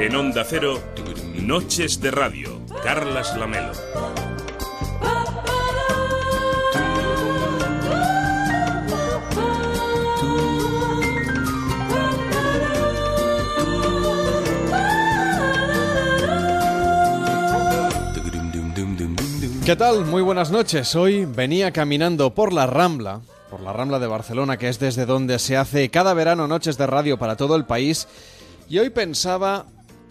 En Onda Cero, Noches de Radio, Carlas Lamelo. ¿Qué tal? Muy buenas noches. Hoy venía caminando por la Rambla, por la Rambla de Barcelona, que es desde donde se hace cada verano noches de radio para todo el país, y hoy pensaba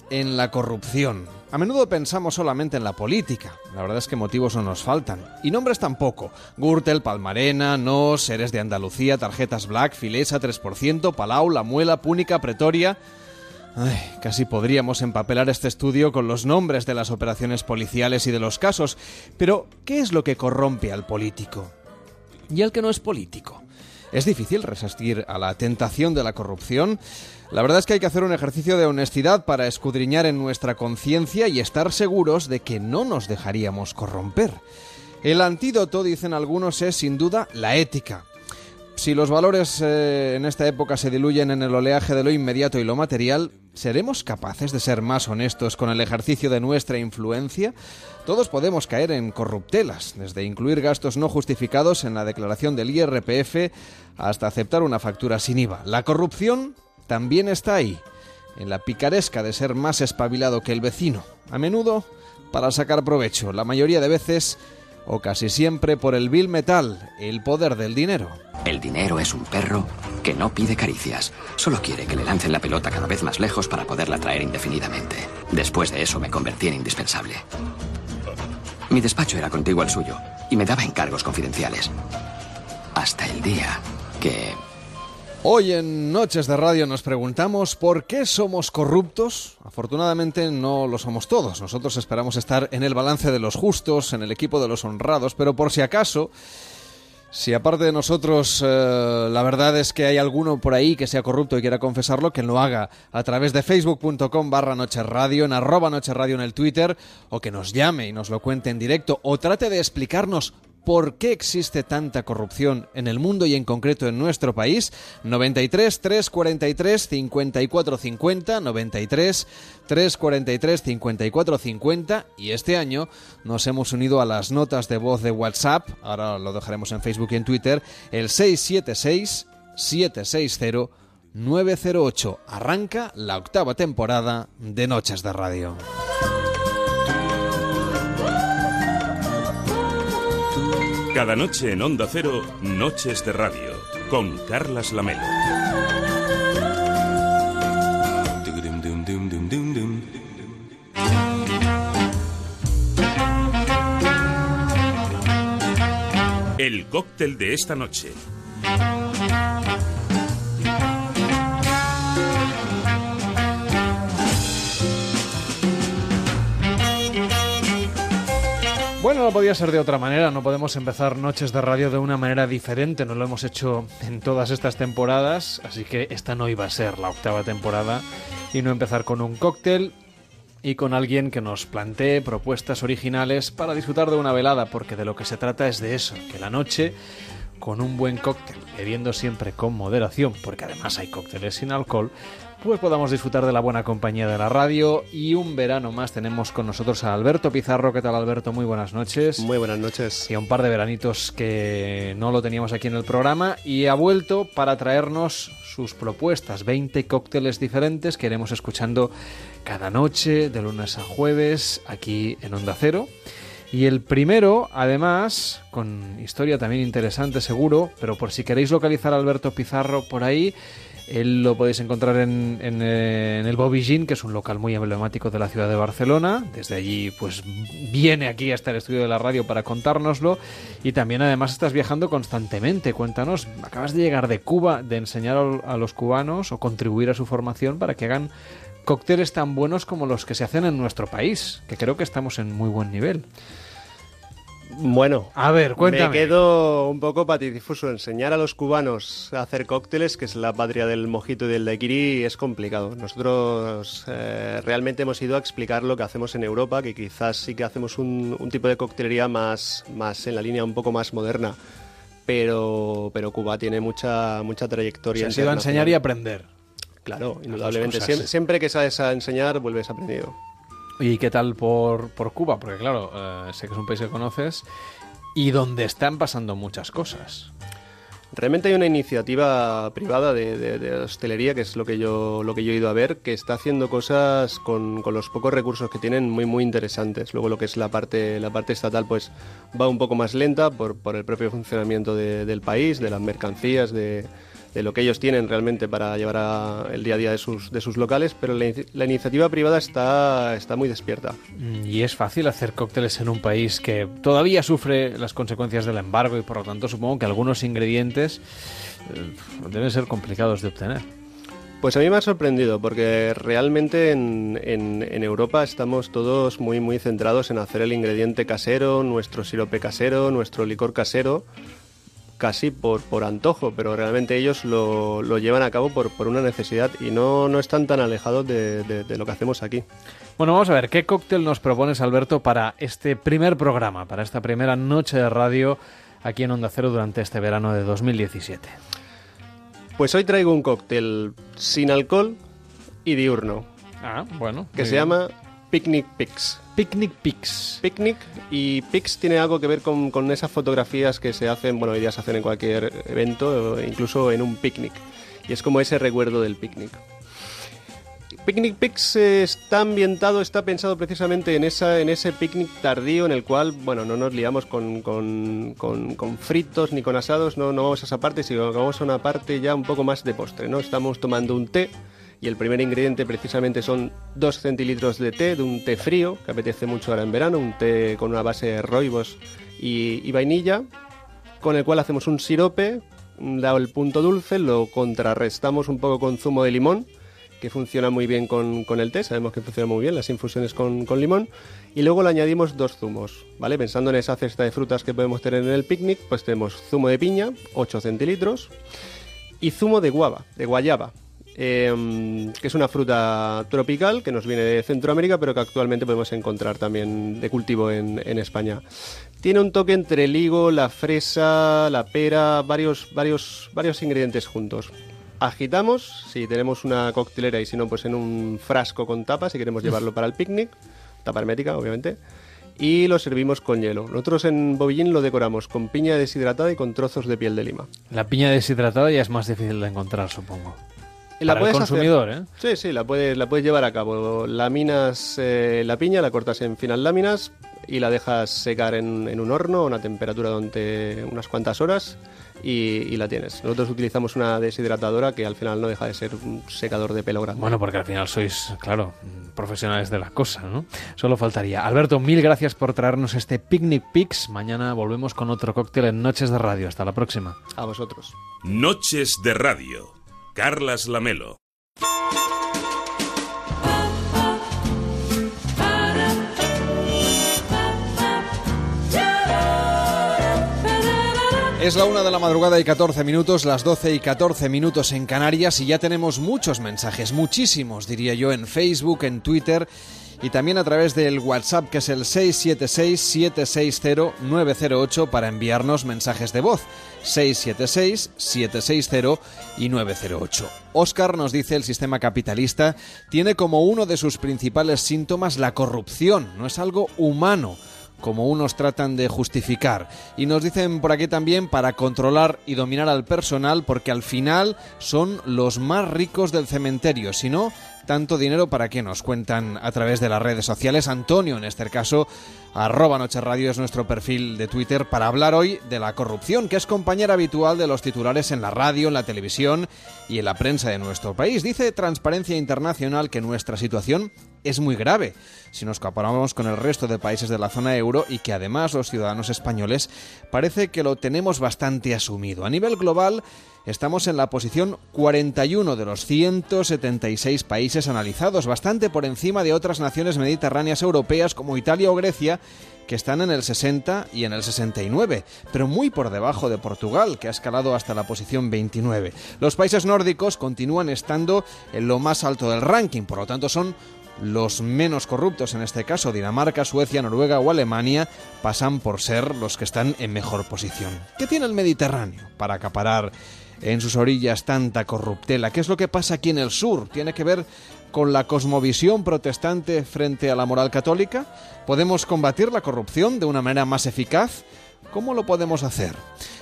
en la corrupción. A menudo pensamos solamente en la política. La verdad es que motivos no nos faltan. Y nombres tampoco. Gürtel, Palmarena, Nos, Seres de Andalucía, Tarjetas Black, Filesa, 3%, Palau, La Muela, Púnica, Pretoria... Ay, casi podríamos empapelar este estudio con los nombres de las operaciones policiales y de los casos, pero ¿qué es lo que corrompe al político? ¿Y al que no es político? ¿Es difícil resistir a la tentación de la corrupción? La verdad es que hay que hacer un ejercicio de honestidad para escudriñar en nuestra conciencia y estar seguros de que no nos dejaríamos corromper. El antídoto, dicen algunos, es sin duda la ética. Si los valores eh, en esta época se diluyen en el oleaje de lo inmediato y lo material, ¿seremos capaces de ser más honestos con el ejercicio de nuestra influencia? Todos podemos caer en corruptelas, desde incluir gastos no justificados en la declaración del IRPF hasta aceptar una factura sin IVA. La corrupción también está ahí, en la picaresca de ser más espabilado que el vecino, a menudo para sacar provecho, la mayoría de veces o casi siempre por el vil metal, el poder del dinero. El dinero es un perro que no pide caricias, solo quiere que le lancen la pelota cada vez más lejos para poderla traer indefinidamente. Después de eso me convertí en indispensable. Mi despacho era contiguo al suyo y me daba encargos confidenciales. Hasta el día que Hoy en Noches de Radio nos preguntamos por qué somos corruptos. Afortunadamente no lo somos todos. Nosotros esperamos estar en el balance de los justos, en el equipo de los honrados, pero por si acaso, si aparte de nosotros eh, la verdad es que hay alguno por ahí que sea corrupto y quiera confesarlo, que lo haga a través de facebook.com barra Noches en arroba Noches Radio en el Twitter, o que nos llame y nos lo cuente en directo, o trate de explicarnos por qué existe tanta corrupción en el mundo y en concreto en nuestro país. 93 343 54 50, 93 343 54 50 y este año nos hemos unido a las notas de voz de WhatsApp, ahora lo dejaremos en Facebook y en Twitter, el 676 760 908. Arranca la octava temporada de Noches de Radio. Cada noche en Onda Cero, Noches de Radio, con Carlas Lamelo. El cóctel de esta noche. Bueno, no podía ser de otra manera, no podemos empezar noches de radio de una manera diferente, no lo hemos hecho en todas estas temporadas, así que esta no iba a ser la octava temporada. Y no empezar con un cóctel y con alguien que nos plantee propuestas originales para disfrutar de una velada, porque de lo que se trata es de eso, que la noche con un buen cóctel, bebiendo siempre con moderación, porque además hay cócteles sin alcohol, pues podamos disfrutar de la buena compañía de la radio y un verano más tenemos con nosotros a Alberto Pizarro. ¿Qué tal Alberto? Muy buenas noches. Muy buenas noches. Y a un par de veranitos que no lo teníamos aquí en el programa y ha vuelto para traernos sus propuestas, 20 cócteles diferentes que iremos escuchando cada noche de lunes a jueves aquí en Onda Cero. Y el primero, además, con historia también interesante seguro, pero por si queréis localizar a Alberto Pizarro por ahí, él lo podéis encontrar en, eh, en el Bobby Jean, que es un local muy emblemático de la ciudad de Barcelona. Desde allí, pues viene aquí hasta el estudio de la radio para contárnoslo. Y también, además, estás viajando constantemente. Cuéntanos, acabas de llegar de Cuba, de enseñar a los cubanos o contribuir a su formación para que hagan cócteles tan buenos como los que se hacen en nuestro país, que creo que estamos en muy buen nivel. Bueno, a ver, cuéntame. Me quedo un poco patidifuso. Enseñar a los cubanos a hacer cócteles, que es la patria del mojito y del daiquiri, es complicado. Nosotros eh, realmente hemos ido a explicar lo que hacemos en Europa, que quizás sí que hacemos un, un tipo de coctelería más, más en la línea un poco más moderna. Pero, pero Cuba tiene mucha, mucha trayectoria. Se ha ido a enseñar y aprender. Claro, indudablemente. siempre que sabes a enseñar, vuelves aprendido. ¿Y qué tal por, por Cuba? Porque claro, eh, sé que es un país que conoces y donde están pasando muchas cosas. Realmente hay una iniciativa privada de, hostelería, que es lo que yo lo que yo he ido a ver, que está haciendo cosas con, los pocos recursos que tienen muy muy interesantes. Luego lo que es la parte la parte estatal pues va un poco más lenta por, por el propio funcionamiento del país, de las mercancías, de, de lo que ellos tienen realmente para llevar el día a día de sus, de sus locales, pero la, iniciativa privada está, está muy despierta. Mm, y es fácil hacer cócteles en un país que todavía sufre las consecuencias del embargo y por lo tanto supongo que algunos ingredientes eh, deben ser complicados de obtener. Pues a mí me ha sorprendido porque realmente en, en, Europa estamos todos muy muy centrados en hacer el ingrediente casero, nuestro sirope casero, nuestro licor casero, casi por, por antojo, pero realmente ellos lo, lo llevan a cabo por, por, una necesidad y no, no están tan alejados de, de, lo que hacemos aquí. Bueno, vamos a ver, ¿qué cóctel nos propones, Alberto, para este primer programa, para esta primera noche de radio aquí en Onda Cero durante este verano de 2017? Pues hoy traigo un cóctel sin alcohol y diurno. Ah, bueno. Que se llama Picnic Pix. Picnic Pix. Picnic y Pix tiene algo que ver con, con, esas fotografías que se hacen, bueno, hoy día se hacen en cualquier evento, incluso en un picnic. Y es como ese recuerdo del picnic. Picnic Pix está ambientado, está pensado precisamente en, esa, en ese picnic tardío en el cual, bueno, no nos liamos con, con, con, fritos ni con asados, no, no vamos a esa parte, sino que vamos a una parte ya un poco más de postre, ¿no? Estamos tomando un té y el primer ingrediente precisamente son 2 centilitros de té, de un té frío, que apetece mucho ahora en verano, un té con una base de roibos y, vainilla, con el cual hacemos un sirope, dado el punto dulce, lo contrarrestamos un poco con zumo de limón, que funciona muy bien con, el té, sabemos que funciona muy bien las infusiones con, con, limón, y luego le añadimos dos zumos, ¿vale? Pensando en esa cesta de frutas que podemos tener en el picnic, pues tenemos zumo de piña, 8 centilitros, y zumo de guava, de guayaba, Em, que es una fruta tropical que nos viene de Centroamérica, pero que actualmente podemos encontrar también de cultivo en, España. Tiene un toque entre el higo, la fresa, la pera, varios, varios, varios ingredientes juntos. Agitamos, si tenemos una coctelera y si no, pues en un frasco con tapa, si queremos llevarlo para el picnic, tapa hermética, obviamente y lo servimos con hielo. Nosotros en Bobillín lo decoramos con piña deshidratada y con trozos de piel de lima. La piña deshidratada ya es más difícil de encontrar, supongo la para el consumidor, ¿eh? Sí, sí, la puedes, la puedes llevar a cabo. Laminas eh, la piña, la cortas en finas láminas y la dejas secar en, en un horno a una temperatura durante unas cuantas horas y, la tienes. Nosotros utilizamos una deshidratadora que al final no deja de ser un secador de pelo grande. Bueno, porque al final sois, claro, profesionales de la cosa, ¿no? Solo faltaría. Alberto, mil gracias por traernos este Picnic Pix. Mañana volvemos con otro cóctel en Noches de Radio. Hasta la próxima. A vosotros. Noches de Radio Carlas Lamelo. Es la una de la madrugada y 14 minutos, las 12 y 14 minutos en Canarias y ya tenemos muchos mensajes, muchísimos diría yo, en Facebook, en Twitter y también a través del WhatsApp que es el 676-760-908 para enviarnos mensajes de voz. 676-760 y 908. Oscar nos dice el sistema capitalista tiene como uno de sus principales síntomas la corrupción, no es algo humano como unos tratan de justificar. Y nos dicen por aquí también para controlar y dominar al personal porque al final son los más ricos del cementerio, si no, tanto dinero para que nos cuentan a través de las redes sociales. Antonio, en este caso, arroba Noche Radio es nuestro perfil de Twitter para hablar hoy de la corrupción, que es compañera habitual de los titulares en la radio, en la televisión y en la prensa de nuestro país. Dice Transparencia Internacional que nuestra situación es muy grave si nos comparamos con el resto de países de la zona euro y que además los ciudadanos españoles parece que lo tenemos bastante asumido. A nivel global, estamos en la posición 41 de los 176 países analizados, bastante por encima de otras naciones mediterráneas europeas como Italia o Grecia, que están en el 60 y en el 69, pero muy por debajo de Portugal, que ha escalado hasta la posición 29. Los países nórdicos continúan estando en lo más alto del ranking, por lo tanto son los menos corruptos, en este caso Dinamarca, Suecia, Noruega o Alemania, pasan por ser los que están en mejor posición. ¿Qué tiene el Mediterráneo para acaparar en sus orillas tanta corruptela? ¿Qué es lo que pasa aquí en el sur? ¿Tiene que ver con la cosmovisión protestante frente a la moral católica? ¿Podemos combatir la corrupción de una manera más eficaz? ¿Cómo lo podemos hacer?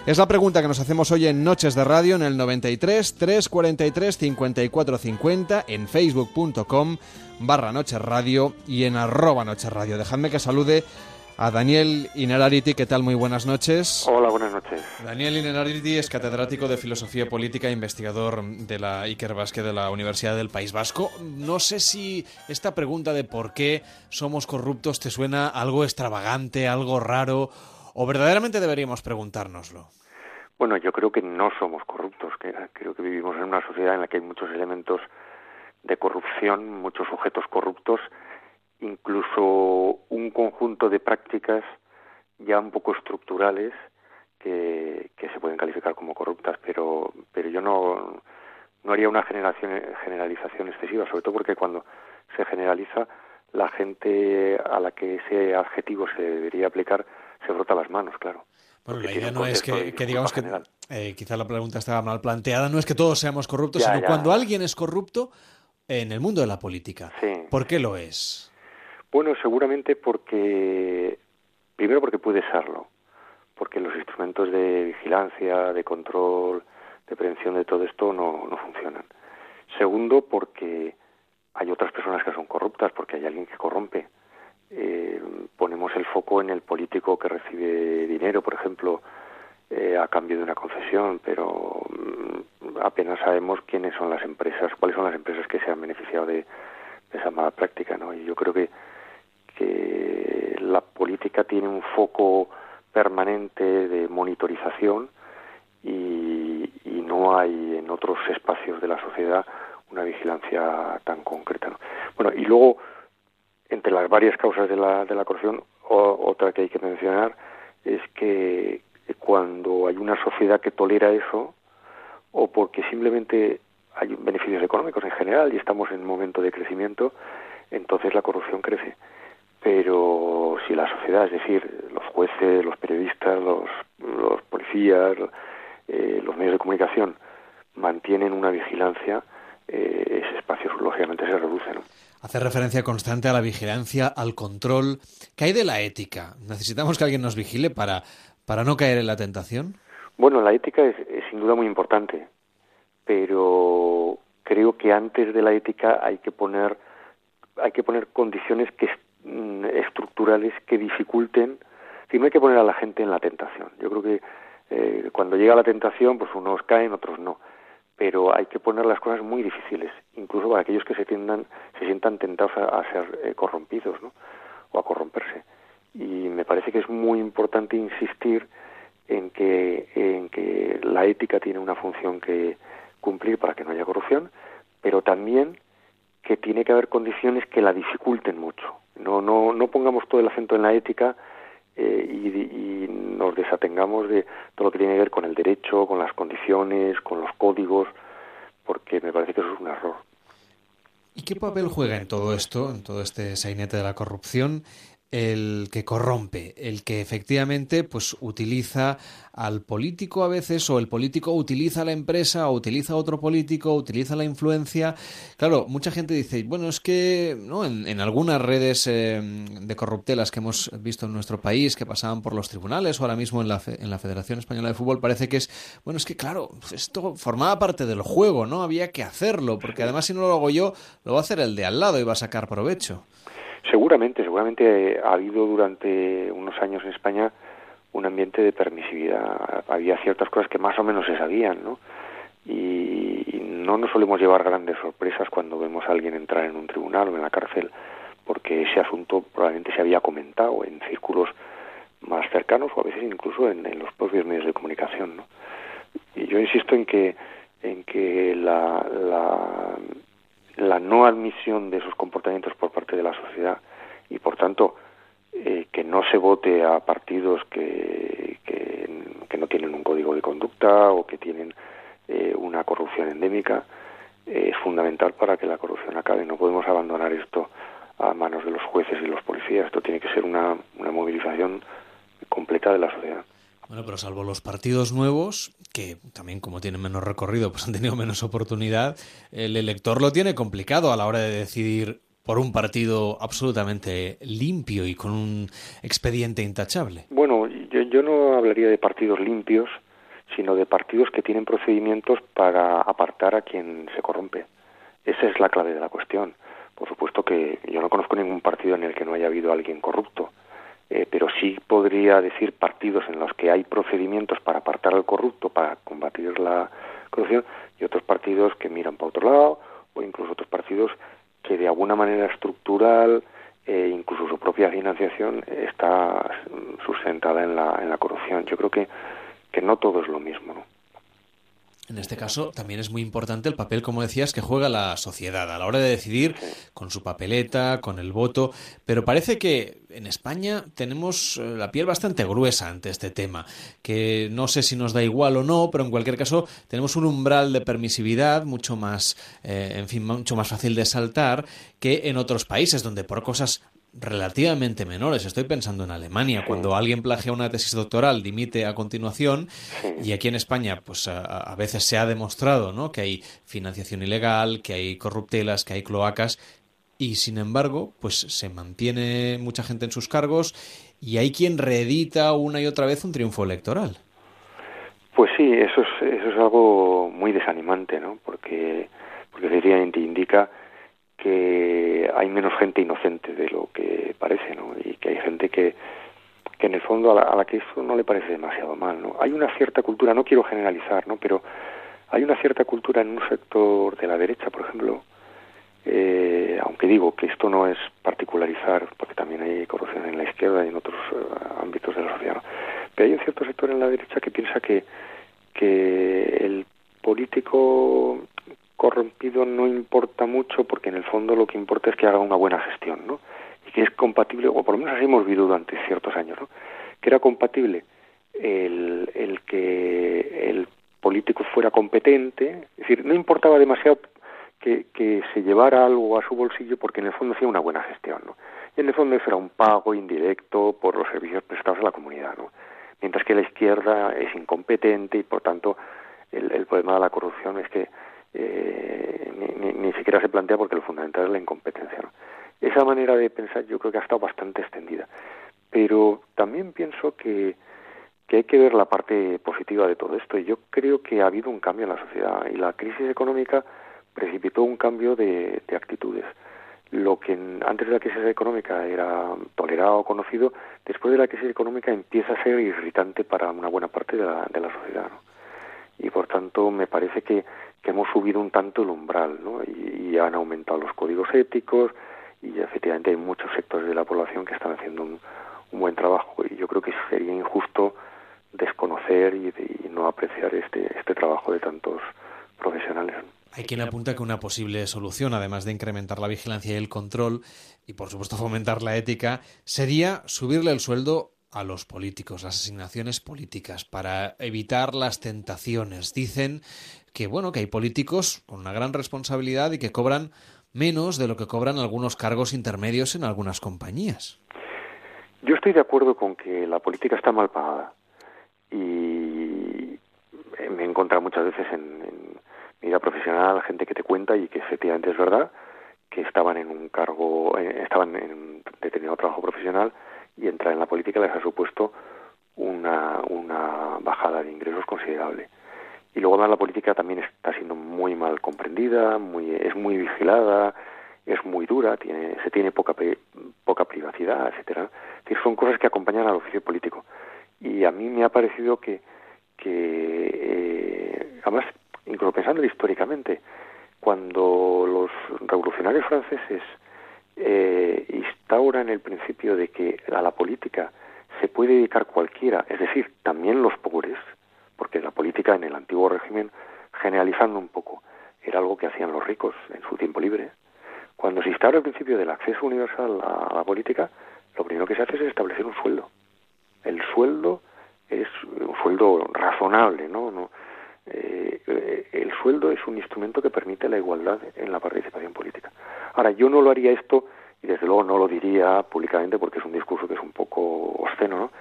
Es la pregunta que nos hacemos hoy en Noches de Radio en el 93 343 54 50 en facebook.com barra Noches Radio y en arroba Noches Radio. Dejadme que salude a Daniel Inerarity. ¿Qué tal? Muy buenas noches. Hola, buenas noches. Daniel Inerarity es catedrático de Filosofía Política e investigador de la Iker Basque de la Universidad del País Vasco. No sé si esta pregunta de por qué somos corruptos te suena algo extravagante, algo raro ¿O verdaderamente deberíamos preguntárnoslo? Bueno, yo creo que no somos corruptos, que creo que vivimos en una sociedad en la que hay muchos elementos de corrupción, muchos sujetos corruptos, incluso un conjunto de prácticas ya un poco estructurales que, se pueden calificar como corruptas, pero, pero yo no, no haría una generación, generalización excesiva, sobre todo porque cuando se generaliza, la gente a la que ese adjetivo se debería aplicar se frota las manos, claro. Bueno, la idea no es que, digamos que eh, quizá la pregunta estaba mal planteada, no es que todos seamos corruptos, sino cuando alguien es corrupto en el mundo de la política. ¿Por qué lo es? Bueno, seguramente porque, primero porque puede serlo, porque los instrumentos de vigilancia, de control, de prevención de todo esto no, no funcionan. Segundo, porque hay otras personas que son corruptas, porque hay alguien que corrompe eh, ponemos el foco en el político que recibe dinero, por ejemplo, eh, a cambio de una concesión, pero mm, apenas sabemos quiénes son las empresas, cuáles son las empresas que se han beneficiado de, esa mala práctica, ¿no? Y yo creo que, que la política tiene un foco permanente de monitorización y, no hay en otros espacios de la sociedad una vigilancia tan concreta. ¿no? Bueno, y luego entre las varias causas de la, de la corrupción, otra que hay que mencionar es que cuando hay una sociedad que tolera eso, o porque simplemente hay beneficios económicos en general y estamos en un momento de crecimiento, entonces la corrupción crece. Pero si la sociedad, es decir, los jueces, los periodistas, los, los policías, eh, los medios de comunicación, mantienen una vigilancia, eh, ese espacio lógicamente se reduce. ¿no? Hace referencia constante a la vigilancia, al control. ¿Qué hay de la ética? ¿Necesitamos que alguien nos vigile para, para no caer en la tentación? Bueno, la ética es, sin duda muy importante, pero creo que antes de la ética hay que poner hay que poner condiciones que mm, estructurales que dificulten si no hay que poner a la gente en la tentación yo creo que eh, cuando llega la tentación pues unos caen otros no pero hay que poner las cosas muy difíciles, incluso para aquellos que se, tiendan, se sientan tentados a, ser eh, corrompidos ¿no? o a corromperse. Y me parece que es muy importante insistir en que, en que la ética tiene una función que cumplir para que no haya corrupción, pero también que tiene que haber condiciones que la dificulten mucho. No, no, no pongamos todo el acento en la ética eh, y, nos desatengamos de todo lo que tiene que ver con el derecho, con las condiciones, con los códigos, porque me parece que eso es un error. ¿Y qué papel juega en todo esto, en todo este sainete de la corrupción, el que corrompe, el que efectivamente pues utiliza al político a veces o el político utiliza a la empresa o utiliza a otro político, utiliza la influencia. Claro, mucha gente dice, bueno, es que ¿no? en, algunas redes eh, de corruptelas que hemos visto en nuestro país que pasaban por los tribunales o ahora mismo en la, en la Federación Española de Fútbol parece que es, bueno, es que claro, esto formaba parte del juego, ¿no? Había que hacerlo, porque además si no lo hago yo, lo va a hacer el de al lado y va a sacar provecho. Seguramente, seguramente ha habido durante unos años en España un ambiente de permisividad. Había ciertas cosas que más o menos se sabían, ¿no? Y no nos solemos llevar grandes sorpresas cuando vemos a alguien entrar en un tribunal o en la cárcel, porque ese asunto probablemente se había comentado en círculos más cercanos o a veces incluso en, los propios medios de comunicación, ¿no? Y yo insisto en que en que la, la, la no admisión de esos comportamientos por parte de la sociedad y por tanto eh, que no se vote a partidos que, no tienen un código de conducta o que tienen eh, una corrupción endémica es fundamental para que la corrupción acabe. No podemos abandonar esto a manos de los jueces y los policías. Esto tiene que ser una movilización completa de la sociedad. Bueno, pero salvo los partidos nuevos, que también como tienen menos recorrido, pues han tenido menos oportunidad, el elector lo tiene complicado a la hora de decidir por un partido absolutamente limpio y con un expediente intachable. Bueno, yo, yo no hablaría de partidos limpios, sino de partidos que tienen procedimientos para apartar a quien se corrompe. Esa es la clave de la cuestión. Por supuesto que yo no conozco ningún partido en el que no haya habido alguien corrupto, eh, pero sí podría decir partidos en los que hay procedimientos para apartar al corrupto, para combatir la corrupción, y otros partidos que miran para otro lado, o incluso otros partidos que de alguna manera estructural, eh, incluso su propia financiación, está sustentada en la, en la corrupción. Yo creo que, que no todo es lo mismo. ¿no? En este caso también es muy importante el papel, como decías, que juega la sociedad a la hora de decidir con su papeleta, con el voto, pero parece que en España tenemos eh, la piel bastante gruesa ante este tema, que no sé si nos da igual o no, pero en cualquier caso tenemos un umbral de permisividad mucho más, eh, en fin, mucho más fácil de saltar que en otros países donde por cosas relativamente menores. Estoy pensando en Alemania, cuando alguien plagia una tesis doctoral, dimite a continuación, y aquí en España, pues a, veces se ha demostrado ¿no? que hay financiación ilegal, que hay corruptelas, que hay cloacas, y sin embargo, pues se mantiene mucha gente en sus cargos y hay quien reedita una y otra vez un triunfo electoral. Pues sí, eso es, eso es algo muy desanimante, ¿no? Porque, porque indica que hay menos gente inocente de lo que parece, ¿no? Y que hay gente que, que en el fondo a la, que eso no le parece demasiado mal, ¿no? Hay una cierta cultura, no quiero generalizar, ¿no? Pero hay una cierta cultura en un sector de la derecha, por ejemplo, eh, aunque digo que esto no es particularizar, porque también hay corrupción en la izquierda y en otros eh, ámbitos de la sociedad, pero hay un cierto sector en la derecha que piensa que, que el político corrompido no importa mucho porque en el fondo lo que importa es que haga una buena gestión, ¿no? Y que es compatible, o por lo menos así hemos vivido durante ciertos años, ¿no? Que era compatible el, el que el político fuera competente, es decir, no importaba demasiado que, se llevara algo a su bolsillo porque en el fondo hacía una buena gestión, ¿no? Y en el fondo eso era un pago indirecto por los servicios prestados a la comunidad, ¿no? Mientras que la izquierda es incompetente y por tanto el problema de la corrupción es que eh, ni, ni, siquiera se plantea porque lo fundamental es la incompetencia. Esa manera de pensar yo creo que ha estado bastante extendida. Pero también pienso que, que hay que ver la parte positiva de todo esto. Y yo creo que ha habido un cambio en la sociedad y la crisis económica precipitó un cambio de, de actitudes. Lo que antes de la crisis económica era tolerado o conocido, después de la crisis económica empieza a ser irritante para una buena parte de la, de la sociedad. ¿no? Y por tanto me parece que que hemos subido un tanto el umbral, ¿no? Y, han aumentado los códigos éticos y efectivamente hay muchos sectores de la población que están haciendo un, buen trabajo y yo creo que sería injusto desconocer y, no apreciar este, este trabajo de tantos profesionales. Hay quien apunta que una posible solución, además de incrementar la vigilancia y el control, y por supuesto fomentar la ética, sería subirle el sueldo a los políticos, las asignaciones políticas, para evitar las tentaciones. Dicen que bueno, que hay políticos con una gran responsabilidad y que cobran menos de lo que cobran algunos cargos intermedios en algunas compañías. Yo estoy de acuerdo con que la política está mal pagada y me he encontrado muchas veces en, mi vida profesional gente que te cuenta y que efectivamente es verdad que estaban en un cargo, eh, estaban en un determinado trabajo profesional y entrar en la política les ha supuesto una, una bajada de ingresos considerable. Y luego además la política también está siendo muy mal comprendida, muy, es muy vigilada, es muy dura, tiene, se tiene poca, poca privacidad, etcétera. Son cosas que acompañan al oficio político. Y a mí me ha parecido que, que eh, además, incluso pensando históricamente, cuando los revolucionarios franceses eh, instauran el principio de que a la política se puede dedicar cualquiera, es decir, también los pobres, porque la política en el antiguo régimen, generalizando un poco, era algo que hacían los ricos en su tiempo libre. Cuando se instaura el principio del acceso universal a la política, lo primero que se hace es establecer un sueldo. El sueldo es un sueldo razonable, ¿no? no eh, el sueldo es un instrumento que permite la igualdad en la participación política. Ahora, yo no lo haría esto, y desde luego no lo diría públicamente porque es un discurso que es un poco obsceno, ¿no?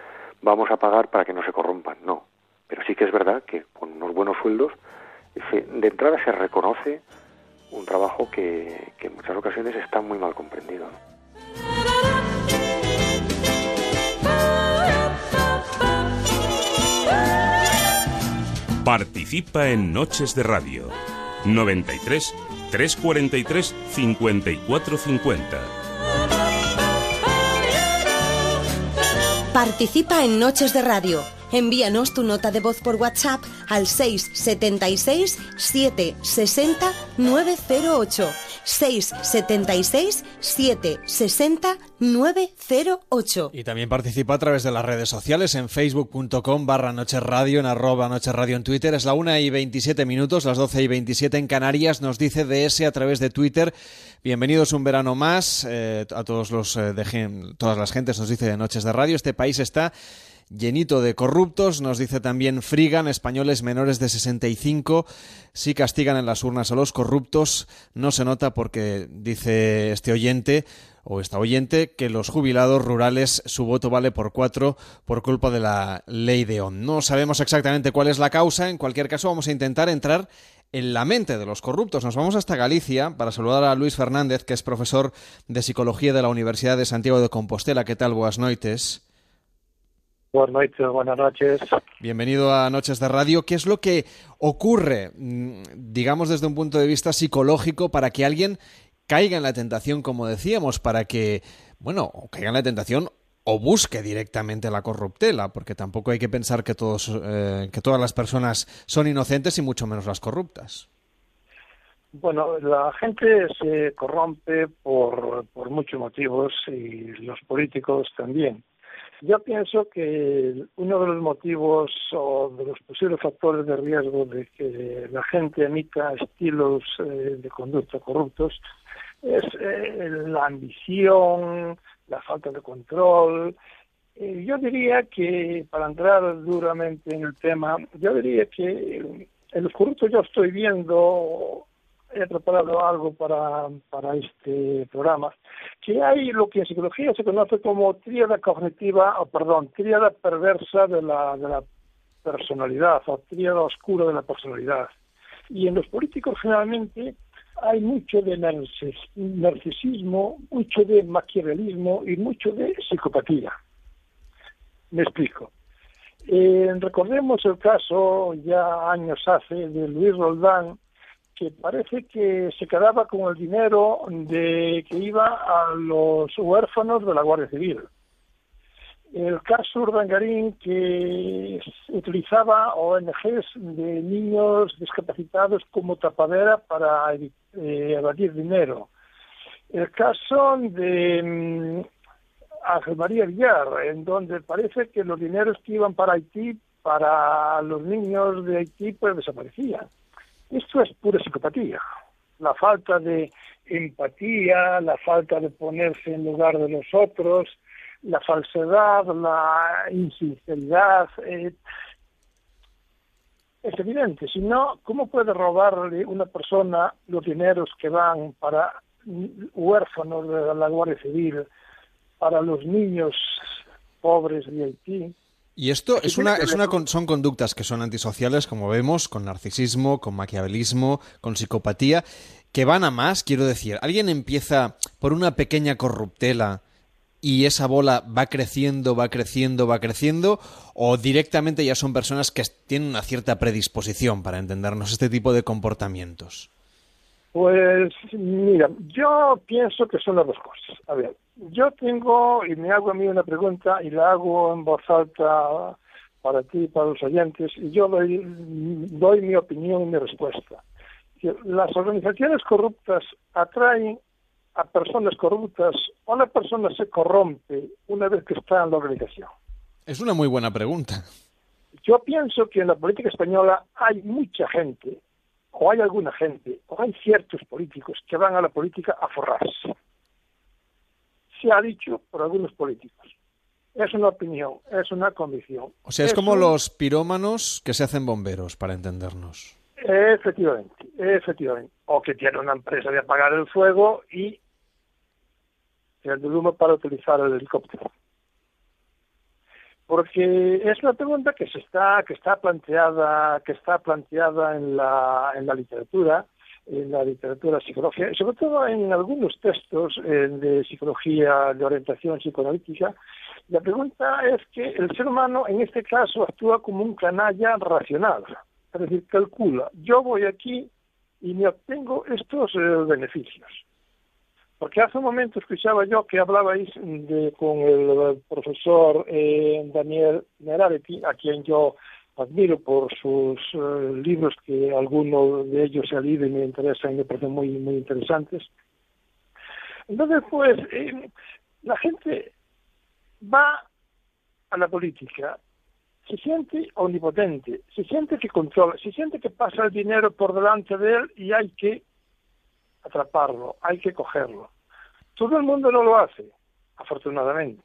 Vamos a pagar para que no se corrompan. No, Pero sí que es verdad que con unos buenos sueldos, de entrada se reconoce un trabajo que, en muchas ocasiones está muy mal comprendido. Participa en Noches de Radio 93 343 5450. Participa en Noches de Radio Envíanos tu nota de voz por WhatsApp al 676 760 908. 676 760 908. Y también participa a través de las redes sociales en facebook.com barra Noche Radio, en arroba Noche Radio en Twitter. Es la 1 y 27 minutos, las 12 y 27 en Canarias. Nos dice DS a través de Twitter. Bienvenidos un verano más. Eh, a todos los eh, de, todas las gentes nos dice de Noches de Radio. Este país está llenito de corruptos. Nos dice también Frigan, españoles menores de 65 si castigan en las urnas a los corruptos. No se nota porque dice este oyente o esta oyente que los jubilados rurales su voto vale por cuatro por culpa de la ley de ON. No sabemos exactamente cuál es la causa. En cualquier caso vamos a intentar entrar en la mente de los corruptos. Nos vamos hasta Galicia para saludar a Luis Fernández, que es profesor de Psicología de la Universidad de Santiago de Compostela. ¿Qué tal? Buenas noches. Buenas noches, buenas noches. Bienvenido a Noches de Radio. ¿Qué es lo que ocurre, mm, digamos desde un punto de vista psicológico, para que alguien caiga en la tentación, como decíamos, para que, bueno, caiga en la tentación o busque directamente la corruptela, porque tampoco hay que pensar que, todos, eh, que todas las personas son inocentes y mucho menos las corruptas. Bueno, la gente se corrompe por, por muchos motivos y los políticos también. Yo pienso que uno de los motivos o de los posibles factores de riesgo de que la gente emita estilos eh, de conducta corruptos es eh, la ambición, la falta de control. Eh, yo diría que, para entrar duramente en el tema, yo diría que en los corruptos yo estoy viendo he preparado algo para, para este programa, que hay lo que en psicología se conoce como tríada cognitiva, o perdón, tríada perversa de la, de la personalidad, o tríada oscura de la personalidad. Y en los políticos generalmente hay mucho de narcisismo, mucho de maquiavelismo y mucho de psicopatía. Me explico. Eh, recordemos el caso ya años hace de Luis Roldán, que parece que se quedaba con el dinero de que iba a los huérfanos de la Guardia Civil. El caso Urdangarín que utilizaba ONGs de niños discapacitados como tapadera para eh, evadir dinero. El caso de mm, Ángel María Villar, en donde parece que los dineros que iban para Haití, para los niños de Haití, pues desaparecían. Esto es pura psicopatía. La falta de empatía, la falta de ponerse en lugar de los otros, la falsedad, la insinceridad. Eh, es evidente, si no, ¿cómo puede robarle una persona los dineros que van para huérfanos de la Guardia Civil, para los niños pobres de Haití? Y esto es una, es una, son conductas que son antisociales, como vemos, con narcisismo, con maquiavelismo, con psicopatía, que van a más, quiero decir. Alguien empieza por una pequeña corruptela y esa bola va creciendo, va creciendo, va creciendo, o directamente ya son personas que tienen una cierta predisposición para entendernos este tipo de comportamientos. Pues mira, yo pienso que son las dos cosas. A ver, yo tengo, y me hago a mí una pregunta y la hago en voz alta para ti y para los oyentes, y yo doy, doy mi opinión y mi respuesta. Las organizaciones corruptas atraen a personas corruptas o la persona se corrompe una vez que está en la organización. Es una muy buena pregunta. Yo pienso que en la política española hay mucha gente o hay alguna gente, o hay ciertos políticos que van a la política a forrarse. Se ha dicho por algunos políticos. Es una opinión, es una convicción. O sea, es, como los pirómanos que se hacen bomberos, para entendernos. Efectivamente, efectivamente. O que tiene una empresa de apagar el fuego y el humo para utilizar el helicóptero. Porque es una pregunta que se está que está planteada que está planteada en la en la literatura en la literatura psicológica, sobre todo en algunos textos eh, de psicología de orientación psicoanalítica, la pregunta es que el ser humano en este caso actúa como un canalla racional, es decir, calcula, yo voy aquí y me obtengo estos eh, beneficios. Porque hace un momento escuchaba yo que hablabais de, con el profesor eh, Daniel Nerareti, a quien yo admiro por sus eh, libros que algunos de ellos se leído y me interesan y me parecen muy, muy interesantes. Entonces, pues, eh, la gente va a la política, se siente omnipotente, se siente que controla, se siente que pasa el dinero por delante de él y hay que atraparlo, hay que cogerlo. Todo el mundo no lo hace, afortunadamente.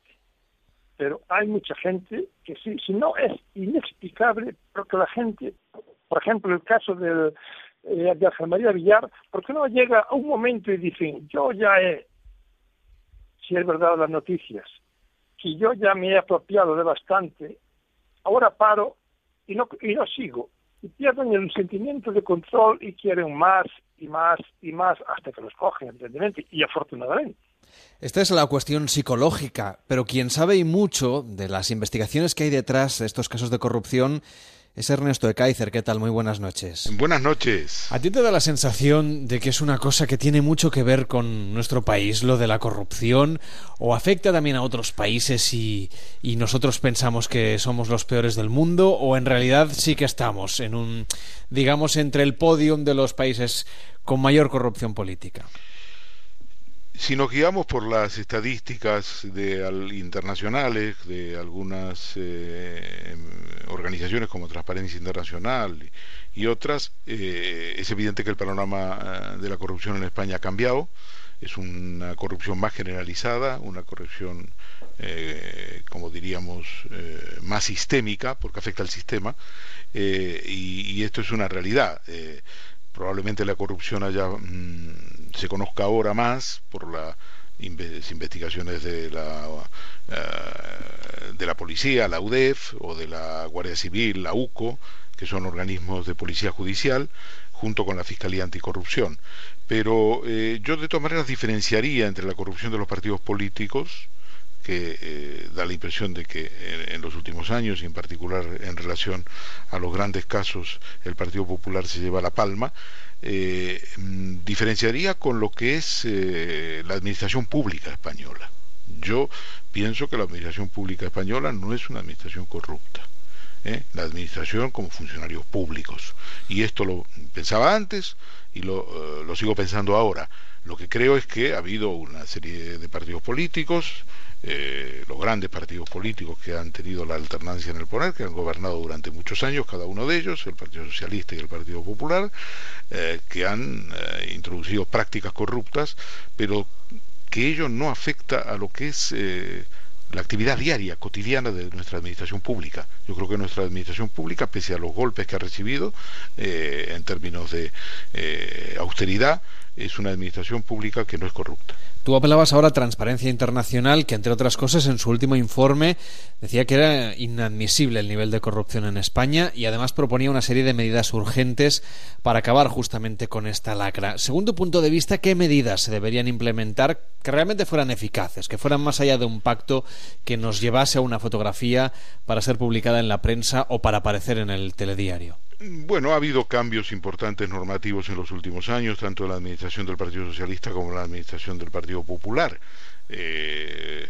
Pero hay mucha gente que sí, si no es inexplicable, porque la gente, por ejemplo, el caso del, eh, de Ángel María Villar, porque no llega a un momento y dicen, yo ya he, si es verdad las noticias, que yo ya me he apropiado de bastante, ahora paro y no, y no sigo, y pierden el sentimiento de control y quieren más y más y más hasta que los cogen, evidentemente, y afortunadamente. Esta es la cuestión psicológica, pero quien sabe y mucho de las investigaciones que hay detrás de estos casos de corrupción es Ernesto de Kaiser. ¿Qué tal? Muy buenas noches. Buenas noches. ¿A ti te da la sensación de que es una cosa que tiene mucho que ver con nuestro país, lo de la corrupción, o afecta también a otros países y, y nosotros pensamos que somos los peores del mundo, o en realidad sí que estamos en un, digamos, entre el podium de los países con mayor corrupción política? Si nos guiamos por las estadísticas de, internacionales de algunas eh, organizaciones como Transparencia Internacional y, otras, eh, es evidente que el panorama eh, de la corrupción en España ha cambiado. Es una corrupción más generalizada, una corrupción, como diríamos, más sistémica, porque afecta al sistema, y, esto es una realidad probablemente la corrupción haya mm, se conozca ahora más por las investigaciones de la eh, de la policía, la UDEF o de la Guardia Civil, la UCO, que son organismos de policía judicial, junto con la Fiscalía Anticorrupción. Pero eh, yo de todas maneras diferenciaría entre la corrupción de los partidos políticos, que eh, da la impresión de que en, los últimos años, y en particular en relación a los grandes casos, el Partido Popular se lleva la palma, eh, mm, diferenciaría con lo que es eh, la administración pública española. Yo pienso que la administración pública española no es una administración corrupta. La administración como funcionarios públicos. Y esto lo pensaba antes y lo, lo sigo pensando ahora. Lo que creo es que ha habido una serie de partidos políticos, eh, los grandes partidos políticos que han tenido la alternancia en el poder, que han gobernado durante muchos años, cada uno de ellos, el Partido Socialista y el Partido Popular, eh, que han eh, introducido prácticas corruptas, pero que ello no afecta a lo que es la actividad diaria, cotidiana de nuestra administración pública. Yo creo que nuestra administración pública, pese a los golpes que ha recibido en términos de austeridad, es una administración pública que no es corrupta. Tú apelabas ahora a Transparencia Internacional, que entre otras cosas en su último informe decía que era inadmisible el nivel de corrupción en España y además proponía una serie de medidas urgentes para acabar justamente con esta lacra. Según tu punto de vista, ¿qué medidas se deberían implementar que realmente fueran eficaces, que fueran más allá de un pacto que nos llevase a una fotografía para ser publicada en la prensa o para aparecer en el telediario? Bueno, ha habido cambios importantes normativos en los últimos años, tanto en la administración del Partido Socialista como en la administración del Partido Popular. Eh,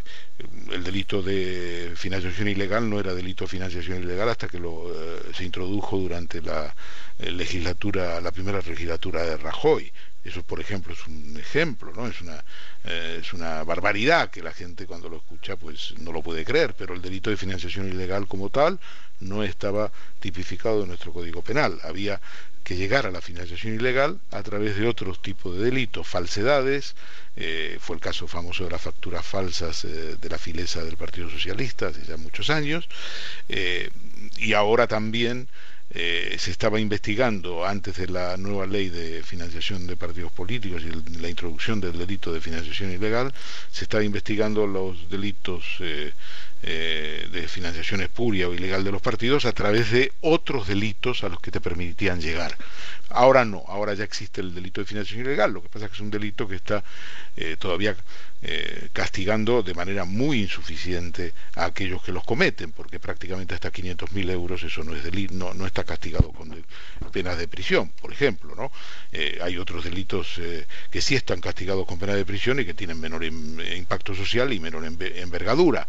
el delito de financiación ilegal no era delito de financiación ilegal hasta que eh, se introdujo durante la eh, legislatura, la primera legislatura de Rajoy. Eso, por ejemplo, es un ejemplo, ¿no? Es una, es una barbaridad que la gente cuando lo escucha pues no lo puede creer, pero el delito de financiación ilegal como tal no estaba tipificado en nuestro Código Penal. Había que llegar a la financiación ilegal a través de otros tipos de delitos, falsedades, eh, fue el caso famoso de las facturas falsas eh, de la filesa del Partido Socialista hace ya muchos años, eh, y ahora también se estaba investigando antes de la nueva ley de financiación de partidos políticos y la introducción del delito de financiación ilegal, se estaba investigando los delitos eh, de financiación espuria o ilegal de los partidos a través de otros delitos a los que te permitían llegar. Ahora no, ahora ya existe el delito de financiación ilegal, lo que pasa es que es un delito que está eh, todavía eh, castigando de manera muy insuficiente a aquellos que los cometen, porque prácticamente hasta 500.000 euros eso no, es delito, no, no está castigado con penas de prisión, por ejemplo. ¿no? Eh, hay otros delitos que sí están castigados con pena de prisión y que tienen menor impacto social y menor envergadura.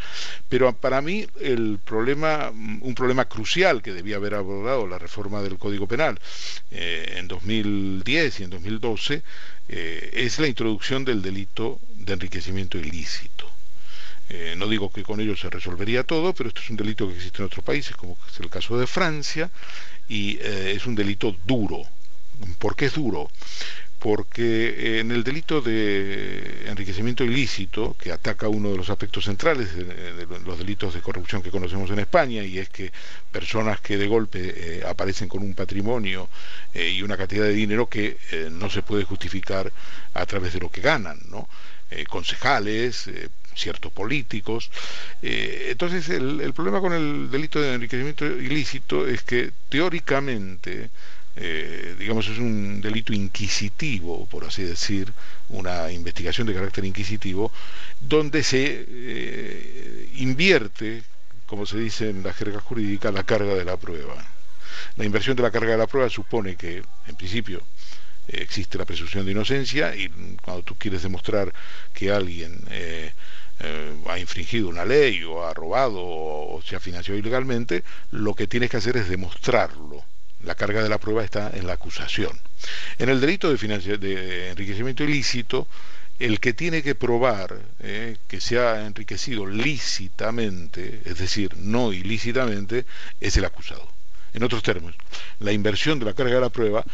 Pero para mí el problema, un problema crucial que debía haber abordado la reforma del Código Penal en 2010 y en 2012 es la introducción del delito de enriquecimiento ilícito. Eh, no digo que con ello se resolvería todo, pero esto es un delito que existe en otros países, como es el caso de Francia, y eh, es un delito duro. ¿Por qué es duro? Porque en el delito de enriquecimiento ilícito, que ataca uno de los aspectos centrales de, los delitos de corrupción que conocemos en España, y es que personas que de golpe eh, aparecen con un patrimonio y una cantidad de dinero que no se puede justificar a través de lo que ganan, ¿no? Eh, concejales, eh, ciertos políticos. Eh, entonces, el, problema con el delito de enriquecimiento ilícito es que teóricamente, digamos, es un delito inquisitivo, por así decir, una investigación de carácter inquisitivo, donde se invierte, como se dice en la jerga jurídica, la carga de la prueba. La inversión de la carga de la prueba supone que, en principio, existe la presunción de inocencia y cuando tú quieres demostrar que alguien eh, eh, ha infringido una ley o ha robado o, se ha financiado ilegalmente, lo que tienes que hacer es demostrarlo. La carga de la prueba está en la acusación. En el delito de, de enriquecimiento ilícito, el que tiene que probar eh, que se ha enriquecido lícitamente, es decir, no ilícitamente, es el acusado. En otros términos, la inversión de la carga de la prueba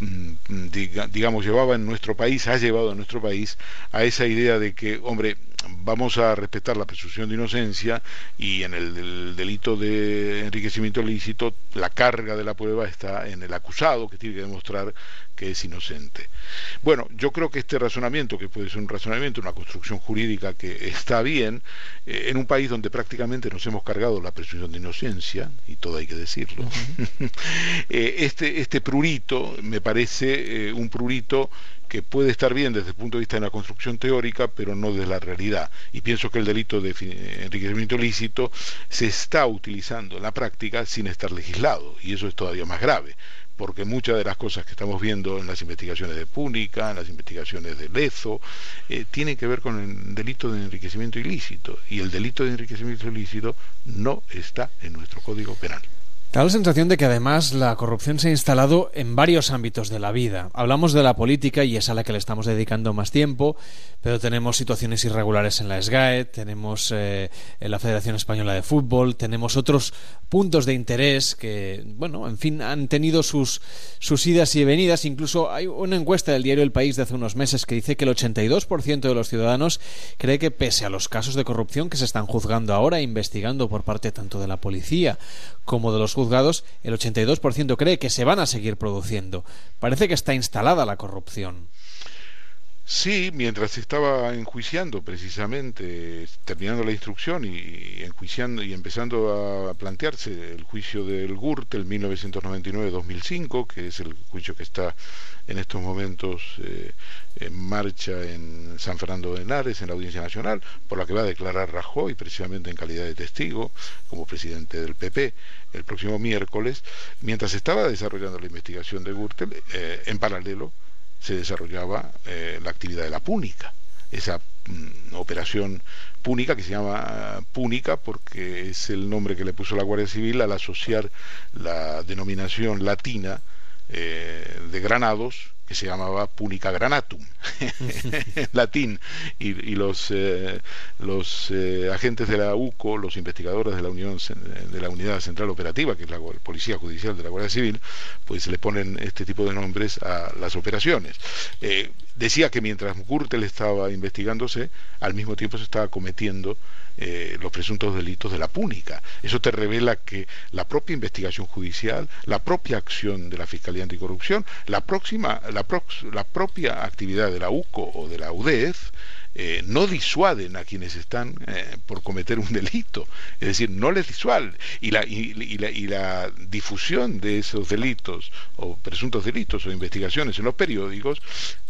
digamos, llevaba en nuestro país, ha llevado a nuestro país a esa idea de que, hombre, vamos a respetar la presunción de inocencia y en el, delito de enriquecimiento ilícito la carga de la prueba está en el acusado que tiene que demostrar que es inocente. Bueno, yo creo que este razonamiento, que puede ser un razonamiento, una construcción jurídica que está bien, eh, en un país donde prácticamente nos hemos cargado la presunción de inocencia, y todo hay que decirlo, eh, este, este prurito me parece eh, un prurito que puede estar bien desde el punto de vista de la construcción teórica, pero no de la realidad. Y pienso que el delito de enriquecimiento ilícito se está utilizando en la práctica sin estar legislado, y eso es todavía más grave porque muchas de las cosas que estamos viendo en las investigaciones de Púnica, en las investigaciones de Lezo, eh, tienen que ver con el delito de enriquecimiento ilícito, y el delito de enriquecimiento ilícito no está en nuestro Código Penal. Da la sensación de que además la corrupción se ha instalado en varios ámbitos de la vida. Hablamos de la política y es a la que le estamos dedicando más tiempo, pero tenemos situaciones irregulares en la SGAE, tenemos eh, en la Federación Española de Fútbol, tenemos otros puntos de interés que, bueno, en fin, han tenido sus, sus idas y venidas. Incluso hay una encuesta del diario El País de hace unos meses que dice que el 82% de los ciudadanos cree que pese a los casos de corrupción que se están juzgando ahora e investigando por parte tanto de la policía como de los juzgados, el 82% cree que se van a seguir produciendo. Parece que está instalada la corrupción. Sí, mientras estaba enjuiciando precisamente, terminando la instrucción y enjuiciando y empezando a plantearse el juicio del Gürtel 1999-2005, que es el juicio que está en estos momentos eh, en marcha en San Fernando de Henares, en la Audiencia Nacional, por la que va a declarar Rajoy, precisamente en calidad de testigo, como presidente del PP, el próximo miércoles, mientras estaba desarrollando la investigación de Gürtel, eh, en paralelo, se desarrollaba eh, la actividad de la púnica, esa mm, operación púnica que se llama púnica porque es el nombre que le puso la Guardia Civil al asociar la denominación latina eh, de granados que se llamaba Punica Granatum, en latín, y, los, eh, los eh, agentes de la UCO, los investigadores de la, Unión, de la Unidad Central Operativa, que es la Policía Judicial de la Guardia Civil, pues le ponen este tipo de nombres a las operaciones. Eh, decía que mientras Gürtel estaba investigándose, al mismo tiempo se estaba cometiendo eh, los presuntos delitos de la púnica. Eso te revela que la propia investigación judicial, la propia acción de la Fiscalía Anticorrupción, la, próxima, la, propia actividad de la UCO o de la UDEF eh, no disuaden a quienes están eh, por cometer un delito, es decir, no les disuaden. Y la, y, la, y la difusión de esos delitos o presuntos delitos o investigaciones en los periódicos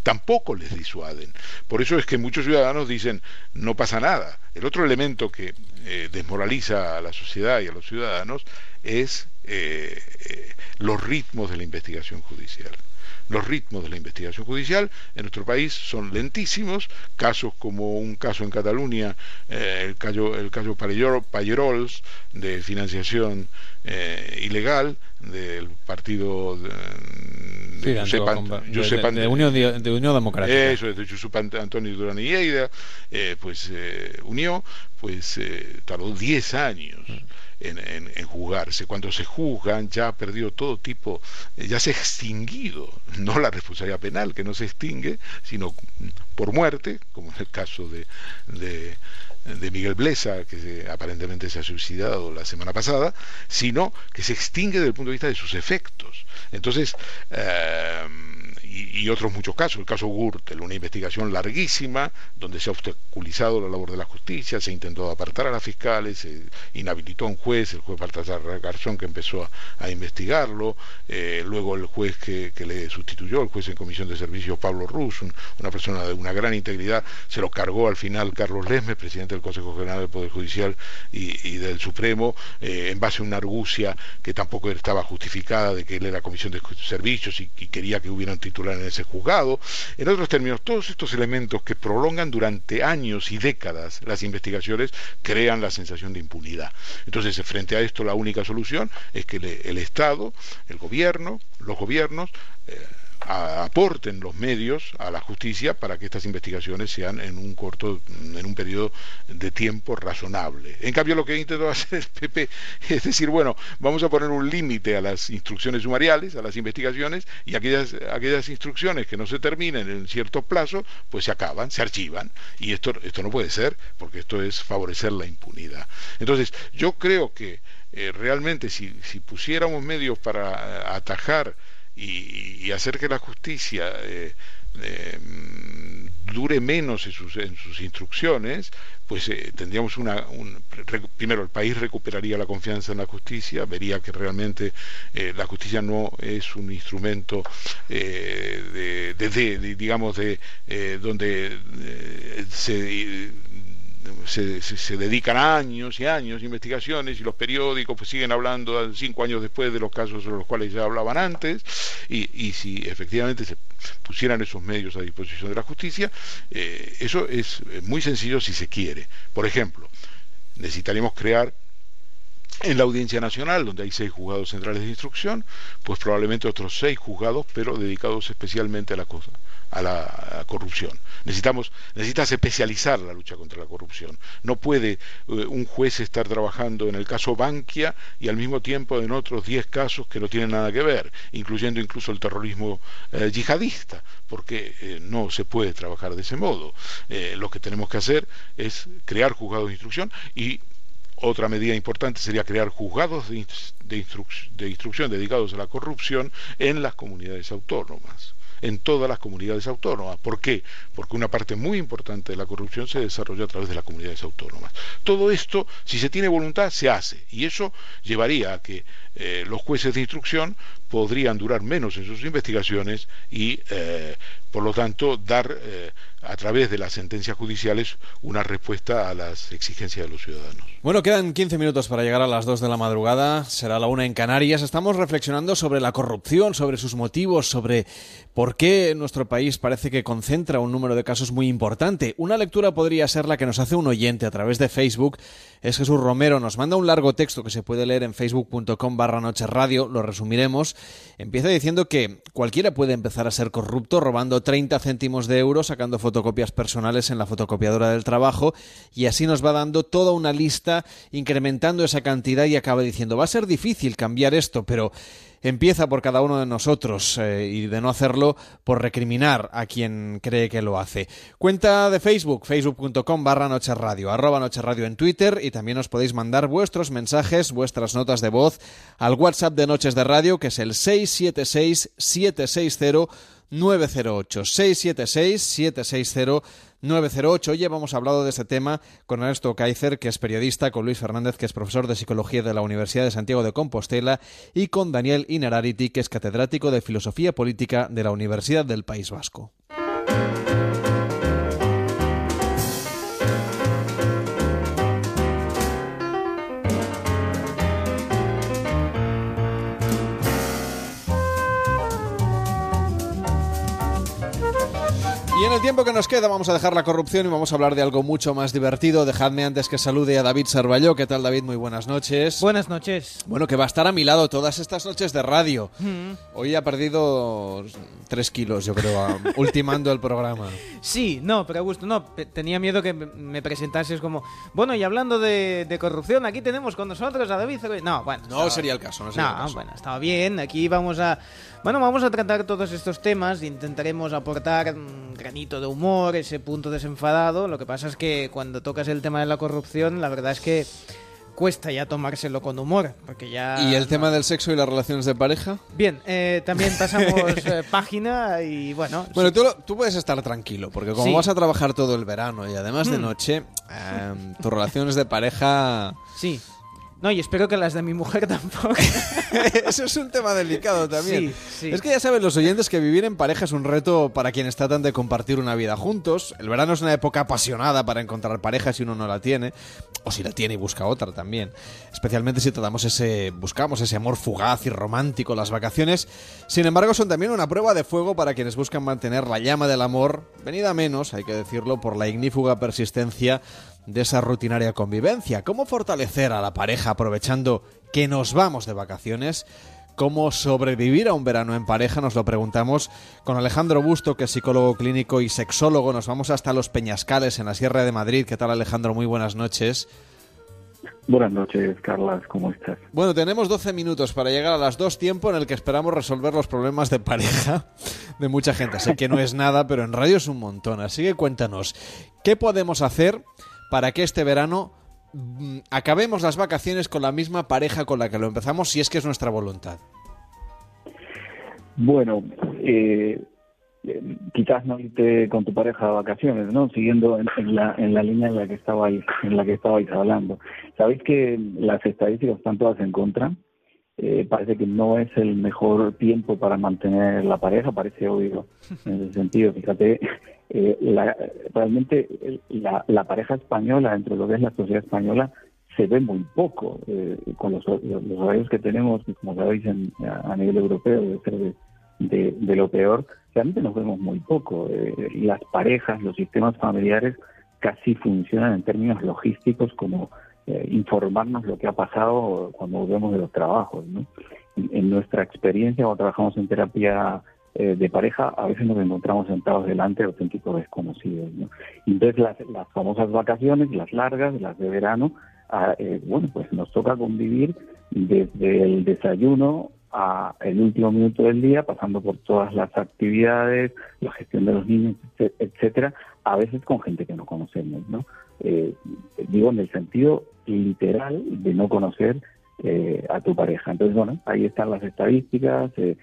tampoco les disuaden. Por eso es que muchos ciudadanos dicen no pasa nada. El otro elemento que eh, desmoraliza a la sociedad y a los ciudadanos es los ritmos de la investigación judicial. Los ritmos de la investigación judicial. En nuestro país son lentísimos, casos como un caso en Cataluña, eh, el caso, el caso Payerols, de financiación eh, ilegal del partido de, de, Unión, Democrática. Eso, de Josep Antonio Durán y Lleida, eh, pues unió, pues tardó 10 años. Mm en, juzgarse. Cuando se juzgan ya ha perdido todo tipo, eh, ya se ha extinguido, no la responsabilidad penal que no se extingue, sino por muerte, como en el caso de, de, Miguel Blesa, que aparentemente se ha suicidado la semana pasada, sino que se extingue desde el punto de vista de sus efectos. Entonces, eh, y, otros muchos casos, el caso Gürtel, una investigación larguísima donde se ha obstaculizado la labor de la justicia, se intentó apartar a las fiscales, se inhabilitó a un juez, el juez Baltasar Garzón que empezó a, investigarlo, eh, luego el juez que, le sustituyó, el juez en comisión de servicios Pablo Ruz, una persona de una gran integridad, se lo cargó al final Carlos Lesmes, presidente del Consejo General del Poder Judicial y, del Supremo, eh, en base a una argucia que tampoco estaba justificada de que él era comisión de servicios y, y quería que hubiera un en ese juzgado. En otros términos, todos estos elementos que prolongan durante años y décadas las investigaciones crean la sensación de impunidad. Entonces, frente a esto, la única solución es que el Estado, el gobierno, los gobiernos, eh, aporten los medios a la justicia para que estas investigaciones sean en un corto, en un periodo de tiempo razonable. En cambio, lo que intentó hacer el PP es decir, bueno, vamos a poner un límite a las instrucciones sumariales, a las investigaciones, y aquellas, aquellas instrucciones que no se terminen en cierto plazo, pues se acaban, se archivan. Y esto, esto no puede ser, porque esto es favorecer la impunidad. Entonces, yo creo que eh, realmente si, si pusiéramos medios para eh, atajar y, hacer que la justicia eh, eh, dure menos en sus, instrucciones, pues eh, tendríamos una... primero, el país recuperaría la confianza en la justicia, vería que realmente la justicia no es un instrumento de, de, digamos, de donde se se, se, dedican años y años de investigaciones y los periódicos pues siguen hablando cinco años después de los casos sobre los cuales ya hablaban antes y, y si efectivamente se pusieran esos medios a disposición de la justicia, eh, eso es eh, muy sencillo si se quiere. Por ejemplo, necesitaríamos crear en la Audiencia Nacional, donde hay seis juzgados centrales de instrucción, pues probablemente otros seis juzgados, pero dedicados especialmente a la cosa a la corrupción. Necesitamos, necesitas especializar la lucha contra la corrupción. No puede eh, un juez estar trabajando en el caso Bankia y al mismo tiempo en otros 10 casos que no tienen nada que ver, incluyendo incluso el terrorismo eh, yihadista, porque eh, no se puede trabajar de ese modo. lo que tenemos que hacer es crear juzgados de instrucción y otra medida importante sería crear juzgados de, de instrucción dedicados a la corrupción en las comunidades autónomas en todas las comunidades autónomas. ¿Por qué? Porque una parte muy importante de la corrupción se desarrolla a través de las comunidades autónomas. Todo esto, si se tiene voluntad, se hace. Y eso llevaría a que eh, los jueces de instrucción podrían durar menos en sus investigaciones y, eh, por lo tanto, dar eh, a través de las sentencias judiciales una respuesta a las exigencias de los ciudadanos. Bueno, quedan 15 minutos para llegar a las 2 de la madrugada, será la una en Canarias. Estamos reflexionando sobre la corrupción, sobre sus motivos, sobre por qué nuestro país parece que concentra un número de casos muy importante. Una lectura podría ser la que nos hace un oyente a través de Facebook. Es Jesús Romero, nos manda un largo texto que se puede leer en facebook.com barra noche radio, lo resumiremos Empieza diciendo que cualquiera puede empezar a ser corrupto robando 30 céntimos de euro, sacando fotocopias personales en la fotocopiadora del trabajo y así nos va dando toda una lista incrementando esa cantidad y acaba diciendo va a ser difícil cambiar esto, pero empieza por cada uno de nosotros eh, y de no hacerlo por recriminar a quien cree que lo hace. Cuenta de Facebook, facebook.com barra Noche Radio, arroba Noche Radio en Twitter y también os podéis mandar vuestros mensajes, vuestras notas de voz al WhatsApp de Noches de Radio que es el 676 760 908 676 760 908. Hoy hemos hablado de este tema con Ernesto Kaiser, que es periodista, con Luis Fernández, que es profesor de Psicología de la Universidad de Santiago de Compostela, y con Daniel Inarariti, que es catedrático de Filosofía Política de la Universidad del País Vasco. Y en el tiempo que nos queda vamos a dejar la corrupción y vamos a hablar de algo mucho más divertido. Dejadme antes que salude a David Sarvalló. ¿Qué tal, David? Muy buenas noches. Buenas noches. Bueno, que va a estar a mi lado todas estas noches de radio. Mm. Hoy ha perdido tres kilos, yo creo, ultimando el programa. Sí, no, pero gusto, no. Tenía miedo que me presentases como, bueno, y hablando de, corrupción, aquí tenemos con nosotros a David. No, bueno. No sería el caso, no sería el caso. bueno, estaba bien. Aquí vamos a bueno, vamos a tratar todos estos temas e intentaremos aportar un granito de humor, ese punto desenfadado. Lo que pasa es que cuando tocas el tema de la corrupción, la verdad es que cuesta ya tomárselo con humor, porque ya... ¿Y el tema del sexo y las relaciones de pareja? Bien, eh, también pasamos eh, página y bueno... Bueno, tú, puedes estar tranquilo, porque como vas a trabajar todo el verano y además de mm. noche, em, tus relaciones de pareja... Sí. No, y espero que las de mi mujer tampoco. Eso es un tema delicado también. Es que ya saben los oyentes que vivir en pareja es un reto para quienes tratan de compartir una vida juntos. El verano es una época apasionada para encontrar pareja si uno no la tiene, o si la tiene y busca otra también. Especialmente si tratamos ese, buscamos ese amor fugaz y romántico. Las vacaciones, sin embargo, son también una prueba de fuego para quienes buscan mantener la llama del amor, venida menos, hay que decirlo, por la ignífuga persistencia de esa rutinaria convivencia. ¿Cómo fortalecer a la pareja aprovechando que nos vamos de vacaciones? ¿Cómo sobrevivir a un verano en pareja? Nos lo preguntamos con Alejandro Busto, que es psicólogo clínico y sexólogo. Nos vamos hasta los Peñascales, en la Sierra de Madrid. ¿Qué tal, Alejandro? Muy buenas noches. Buenas noches, Carlas, ¿cómo estás? Bueno, tenemos 12 minutos para llegar a las dos, tiempo en el que esperamos resolver los problemas de pareja de mucha gente. Sé que no es nada, pero en radio es un montón. Así que cuéntanos, ¿qué podemos hacer para que este verano mm, acabemos las vacaciones con la misma pareja con la que lo empezamos, si es que es nuestra voluntad? Bueno, eh, quizás no irte con tu pareja a vacaciones, ¿no? Siguiendo en, la, en la línea en la que estabais, en la que estabais hablando. Sabéis que las estadísticas están todas en contra. Eh, parece que no es el mejor tiempo para mantener la pareja, parece obvio en ese sentido. Fíjate, eh, la, realmente la, pareja española, dentro de lo que es la sociedad española, se ve muy poco. Eh, con los, los, horarios que tenemos, como sabéis, en, a, nivel europeo, debe ser de, lo peor, realmente nos vemos muy poco. Eh, las parejas, los sistemas familiares casi funcionan en términos logísticos como informarnos lo que ha pasado cuando volvemos de los trabajos. En, en, nuestra experiencia, cuando trabajamos en terapia eh, de pareja, a veces nos encontramos sentados delante de auténticos desconocidos. ¿no? Entonces las, las, famosas vacaciones, las largas, las de verano, ah, eh, bueno, pues nos toca convivir desde el desayuno a el último minuto del día, pasando por todas las actividades, la gestión de los niños, etcétera, a veces con gente que no conocemos, ¿no? Eh, digo en el sentido literal de no conocer a tu pareja. Entonces, bueno, ahí están las estadísticas, eh,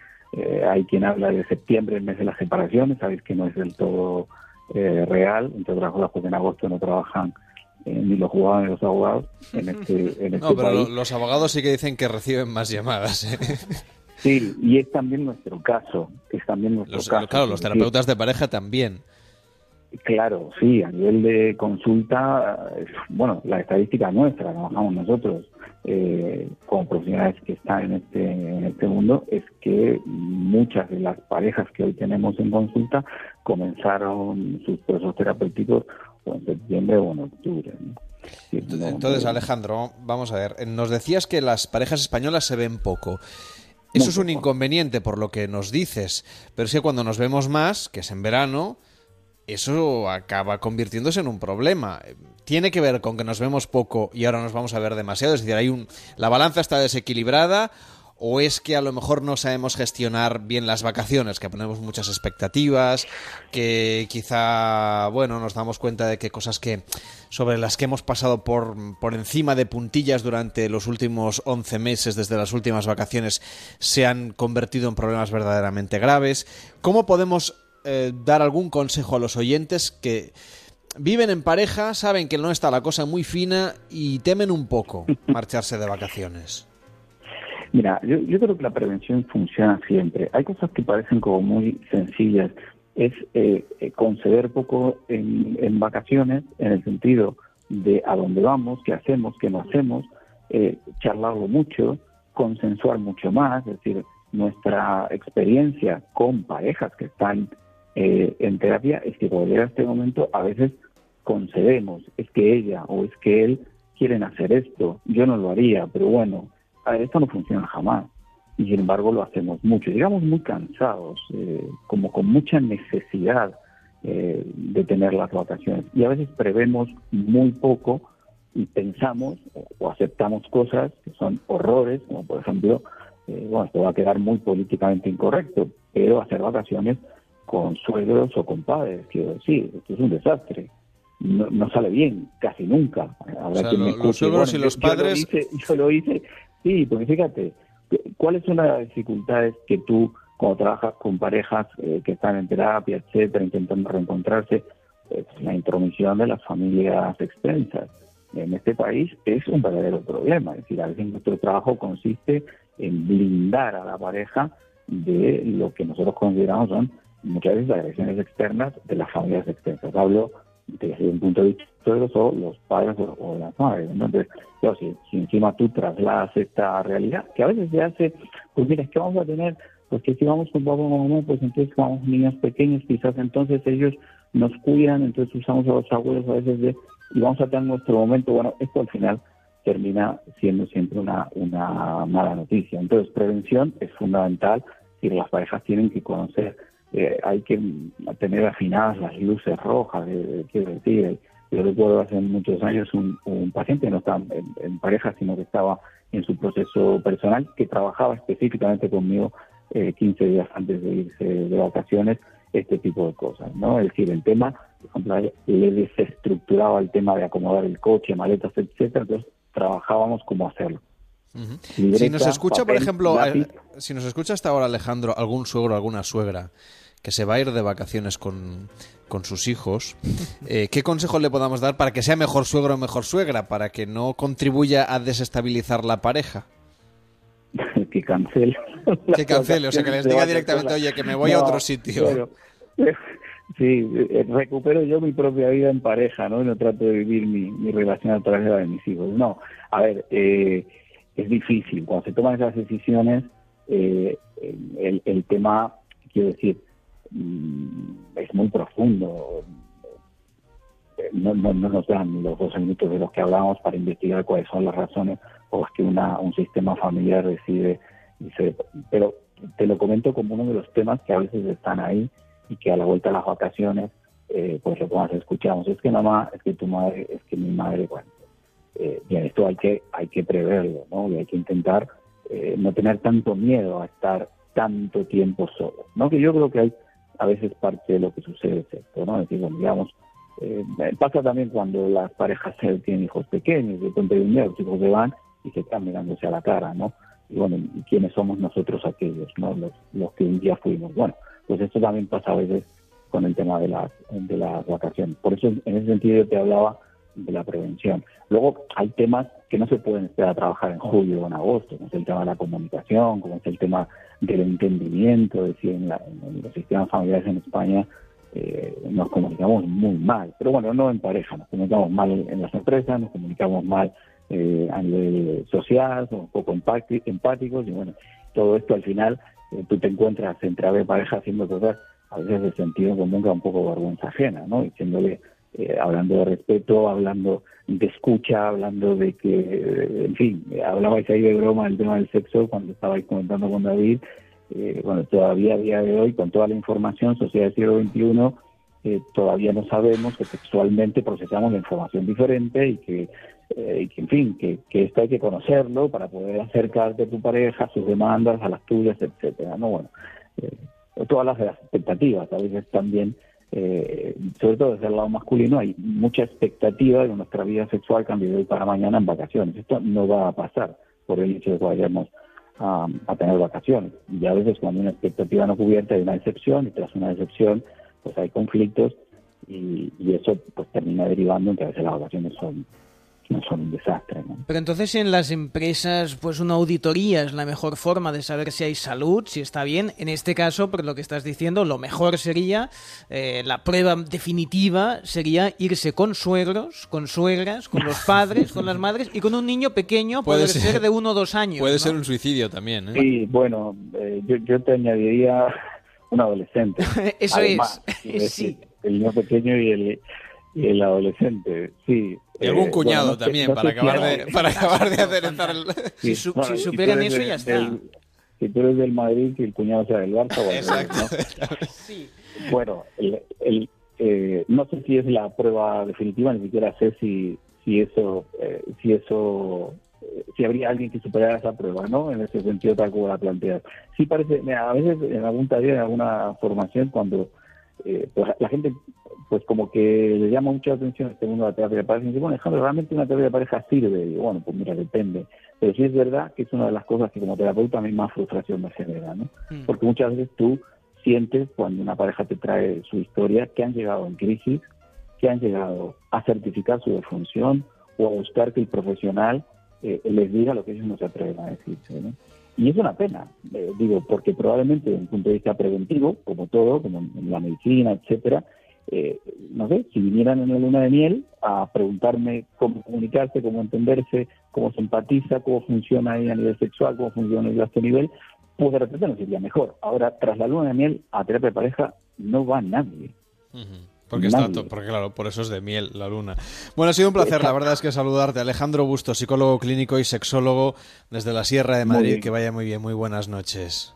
hay quien habla de septiembre, el mes de las separaciones, sabéis que no es del todo eh, real, entre otras cosas porque en agosto no trabajan eh, ni los jugadores ni los abogados en este, en este No, pero los abogados sí que dicen que reciben más llamadas. Sí, y es también nuestro caso, es también nuestro caso. Claro, los terapeutas de pareja también. Claro, sí, a nivel de consulta, bueno, la estadística nuestra, trabajamos nosotros eh, como profesionales que están en este, en este mundo, es que muchas de las parejas que hoy tenemos en consulta comenzaron sus procesos terapéuticos o en septiembre o en octubre. Entonces, Alejandro, vamos a ver, nos decías que las parejas españolas se ven poco. Eso es un inconveniente por lo que nos dices, pero es que cuando nos vemos más, que es en verano, eso acaba convirtiéndose en un problema. Tiene que ver con que nos vemos poco y ahora nos vamos a ver demasiado. Es decir, hay un, la balanza está desequilibrada o es que a lo mejor no sabemos gestionar bien las vacaciones, que ponemos muchas expectativas, que quizá, bueno, nos damos cuenta de que cosas que sobre las que hemos pasado por, por encima de puntillas durante los últimos 11 meses, desde las últimas vacaciones, se han convertido en problemas verdaderamente graves. ¿Cómo podemos eh, dar algún consejo a los oyentes que viven en pareja, saben que no está la cosa muy fina y temen un poco marcharse de vacaciones. Mira, yo, creo que la prevención funciona siempre. Hay cosas que parecen como muy sencillas. Es eh, eh, conceder poco en, vacaciones, en el sentido de a dónde vamos, qué hacemos, qué no hacemos, eh, charlarlo mucho, consensuar mucho más, es decir, nuestra experiencia con parejas que están eh, en terapia es que por este momento a veces concedemos, es que ella o es que él quieren hacer esto, yo no lo haría, pero bueno, esto no funciona jamás. Y sin embargo lo hacemos mucho. Llegamos muy cansados, eh, como con mucha necesidad eh, de tener las vacaciones. Y a veces prevemos muy poco y pensamos o, aceptamos cosas que son horrores, como por ejemplo, eh, bueno, esto va a quedar muy políticamente incorrecto, pero hacer vacaciones con suegros o con padres, quiero decir, esto es un desastre. No, sale bien, casi nunca. Habrá los suegros y los padres... yo lo hice Sí, porque fíjate, ¿cuáles son las dificultades que tú, cuando trabajas con parejas eh, que están en terapia, etcétera, intentando reencontrarse? Pues, la intromisión de las familias extensas. En este país es un verdadero problema. Es decir, a veces nuestro trabajo consiste en blindar a la pareja de lo que nosotros consideramos son muchas veces agresiones externas de las familias extensas. Hablo desde un punto de vista o los padres o, las madres. Entonces, si, encima tú trasladas esta realidad, que a veces se hace, pues mira, es que vamos a tener, pues que si vamos con papá o mamá, pues entonces vamos niños pequeños, quizás entonces ellos nos cuidan, entonces usamos a los abuelos a veces de, y vamos a tener nuestro momento, bueno, esto al final termina siendo siempre una, una mala noticia. Entonces, prevención es fundamental y las parejas tienen que conocer eh, hay que tener afinadas las luces rojas, quiero decir, yo recuerdo hace muchos años un, paciente, no estaba en, pareja, sino que estaba en su proceso personal, que trabajaba específicamente conmigo eh, 15 días antes de irse de vacaciones, este tipo de cosas, ¿no? Es decir, el tema, por ejemplo, le desestructuraba el tema de acomodar el coche, maletas, etcétera, entonces trabajábamos cómo hacerlo. Si nos escucha, por ejemplo, eh, si nos escucha hasta ahora Alejandro, algún suegro, alguna suegra que se va a ir de vacaciones con, con sus hijos, eh, ¿qué consejo le podamos dar para que sea mejor suegro o mejor suegra, para que no contribuya a desestabilizar la pareja? que cancele. Que cancele, o sea, que les diga directamente, oye, que me voy a otro sitio. sí, eh, recupero yo mi propia vida en pareja, ¿no? Y no trato de vivir mi, relación a través de la de mis hijos. No, a ver, eh, es difícil. Cuando se toman esas decisiones, el, el tema, quiero decir, Mm, es muy profundo. No, no, nos dan los dos minutos de los que hablábamos para investigar cuáles son las razones por las que una, un sistema familiar decide. pero te lo comento como uno de los temas que a veces están ahí y que a la vuelta de las vacaciones, eh, pues lo más escuchamos. Es que mamá, es que tu madre, es que mi madre, bueno, eh, esto hay que, hay que preverlo, ¿no? Y hay que intentar eh, no tener tanto miedo a estar tanto tiempo solo, ¿no? Que yo creo que hay a veces parte de lo que sucede es esto, ¿no? Es decir, digamos, eh, pasa también cuando las parejas tienen hijos pequeños, de pronto de un los se van y se están mirándose a la cara, ¿no? Y bueno, ¿quiénes somos nosotros aquellos, ¿no? Los, los que un día fuimos. Bueno, pues esto también pasa a veces con el tema de las, de las vacaciones. Por eso, en ese sentido, te hablaba de la prevención. Luego, hay temas que no se pueden esperar a trabajar en julio o en agosto, como es el tema de la comunicación, como es el tema del entendimiento, es decir, en, los sistemas familiares en España eh, nos comunicamos muy mal, pero bueno, no en pareja, nos comunicamos mal en las empresas, nos comunicamos mal eh, a nivel social, somos poco empáticos y bueno, todo esto al final eh, tú te encuentras entre de pareja haciendo cosas a veces de sentido común que un poco vergüenza ajena, ¿no? Diciéndole eh, hablando de respeto, hablando de escucha, hablando de que, en fin, hablabais ahí de broma el tema del sexo cuando estabais comentando con David, eh, bueno, todavía a día de hoy, con toda la información, sociedad del siglo XXI, eh, todavía no sabemos que sexualmente procesamos la información diferente y que, eh, en fin, que, que, esto hay que conocerlo para poder acercarte a tu pareja, a sus demandas, a las tuyas, etcétera, ¿no? Bueno, todas las expectativas, a veces también eh, sobre todo desde el lado masculino, hay mucha expectativa de que nuestra vida sexual cambie de hoy para mañana en vacaciones. Esto no va a pasar por el hecho de que vayamos a, tener vacaciones. Y a veces cuando una expectativa no cubierta hay una excepción y tras una excepción pues hay conflictos y, y eso pues termina derivando en que a veces las vacaciones son no son un desastre. ¿no? Pero entonces en las empresas, pues una auditoría es la mejor forma de saber si hay salud, si está bien. En este caso, por lo que estás diciendo, lo mejor sería, eh, la prueba definitiva sería irse con suegros, con suegras, con los padres, con las madres y con un niño pequeño, puede, ser, de uno o dos años. Puede ser un suicidio también. ¿eh? Sí, bueno, eh, yo, yo, te añadiría un adolescente. Eso es. sí. El niño pequeño y el, y el adolescente, sí. Y algún eh, cuñado bueno, también, no para, acabar de, para acabar de aderezar el... Si, su, no, si superan eso, ya está. Si tú eres del Madrid y el cuñado sea del Barça, bueno, Exacto. ¿no? sí. bueno el, el, eh, no sé si es la prueba definitiva, ni siquiera sé si, si eso, eh, si eso eh, si habría alguien que superara esa prueba, ¿no? En ese sentido tal como la planteas. Sí parece, a veces en algún taller, en alguna formación, cuando eh, pues la gente pues como que le llama mucha atención este mundo de la terapia de pareja y dice, bueno, Alejandro, ¿realmente una terapia de pareja sirve? Y digo, bueno, pues mira, depende. Pero sí es verdad que es una de las cosas que como terapeuta a mí más frustración me genera, ¿no? Mm. Porque muchas veces tú sientes cuando una pareja te trae su historia que han llegado en crisis, que han llegado a certificar su defunción o a buscar que el profesional eh, les diga lo que ellos no se atreven a decirse, ¿no? Y es una pena, eh, digo, porque probablemente desde un punto de vista preventivo, como todo, como en la medicina, etcétera, eh, no sé, si vinieran en la luna de miel a preguntarme cómo comunicarse, cómo entenderse, cómo se empatiza, cómo funciona ahí a nivel sexual, cómo funciona a este nivel, pues de repente nos sería mejor. Ahora, tras la luna de miel, a terapia de pareja no va nadie. Uh. Porque, está, porque claro, por eso es de miel la luna. Bueno, ha sido un placer, la verdad es que saludarte. Alejandro Busto, psicólogo clínico y sexólogo desde la Sierra de Madrid. Que vaya muy bien, muy buenas noches.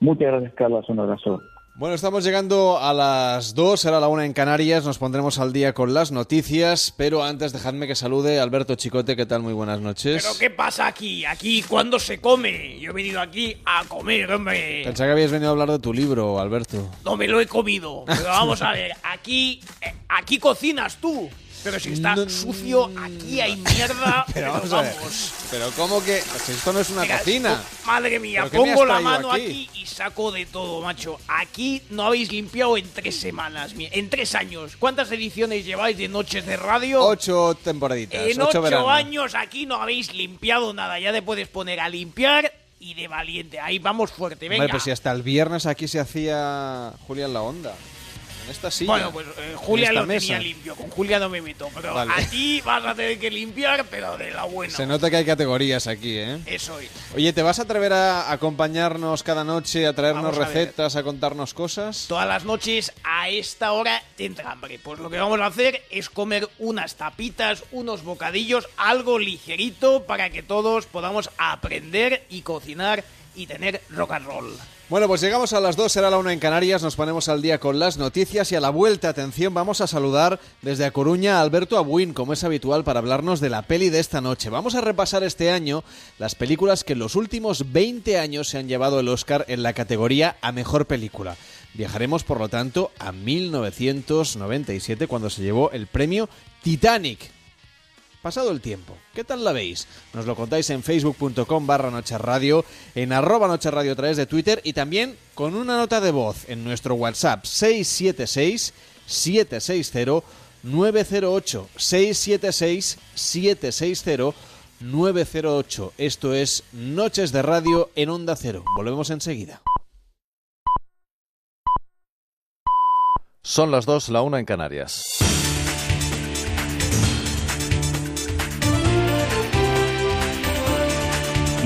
Muchas gracias, Carlos. Un abrazo. Bueno, estamos llegando a las 2, será la una en Canarias, nos pondremos al día con las noticias, pero antes dejadme que salude a Alberto Chicote, ¿qué tal? Muy buenas noches. ¿Pero qué pasa aquí? ¿Aquí cuándo se come? Yo he venido aquí a comer, hombre. Pensaba que habías venido a hablar de tu libro, Alberto. No me lo he comido, pero vamos a ver, aquí, eh, aquí cocinas tú. Pero si está no, sucio, aquí hay mierda. pero, vamos, vamos. A ver. Pero ¿cómo que? Pues esto no es una Mira, cocina. Madre mía, pongo la mano aquí? aquí? y saco de todo, macho. Aquí no habéis limpiado en tres semanas, en tres años. ¿Cuántas ediciones lleváis de Noches de Radio? Ocho temporaditas. En ocho, ocho años aquí no habéis limpiado nada. Ya te puedes poner a limpiar y de valiente. Ahí vamos fuerte, venga. Hombre, pues si hasta el viernes aquí se hacía Julián la onda. En esta silla. Bueno, pues eh, Julia lo mesa. tenía limpio, con Julia no me meto, pero Vale. aquí vas a tener que limpiar, pero de la buena. Se nota que hay categorías aquí, ¿eh? Eso es. Oye, ¿te vas a atrever a acompañarnos cada noche, a traernos Vamos a recetas, a contarnos cosas? Todas las noches a esta hora te entra hambre. Pues lo que vamos a hacer es comer unas tapitas, unos bocadillos, algo ligerito para que todos podamos aprender y cocinar y tener rock and roll. Bueno, pues llegamos a las 2, será la 1 en Canarias, nos ponemos al día con las noticias y a la vuelta, atención, vamos a saludar desde A Coruña a Alberto Abuin, como es habitual, para hablarnos de la peli de esta noche. Vamos a repasar este año las películas que en los últimos 20 años se han llevado el Oscar en la categoría a Mejor Película. Viajaremos, por lo tanto, a 1997, cuando se llevó el premio Titanic. Pasado el tiempo, ¿qué tal la veis? Nos lo contáis en facebook.com barra nocherradio, en arroba nocherradio a través de Twitter y también con una nota de voz en nuestro WhatsApp 676-760-908. 676-760-908. Esto es Noches de Radio en Onda Cero. Volvemos enseguida. Son las 2, la 1 en Canarias.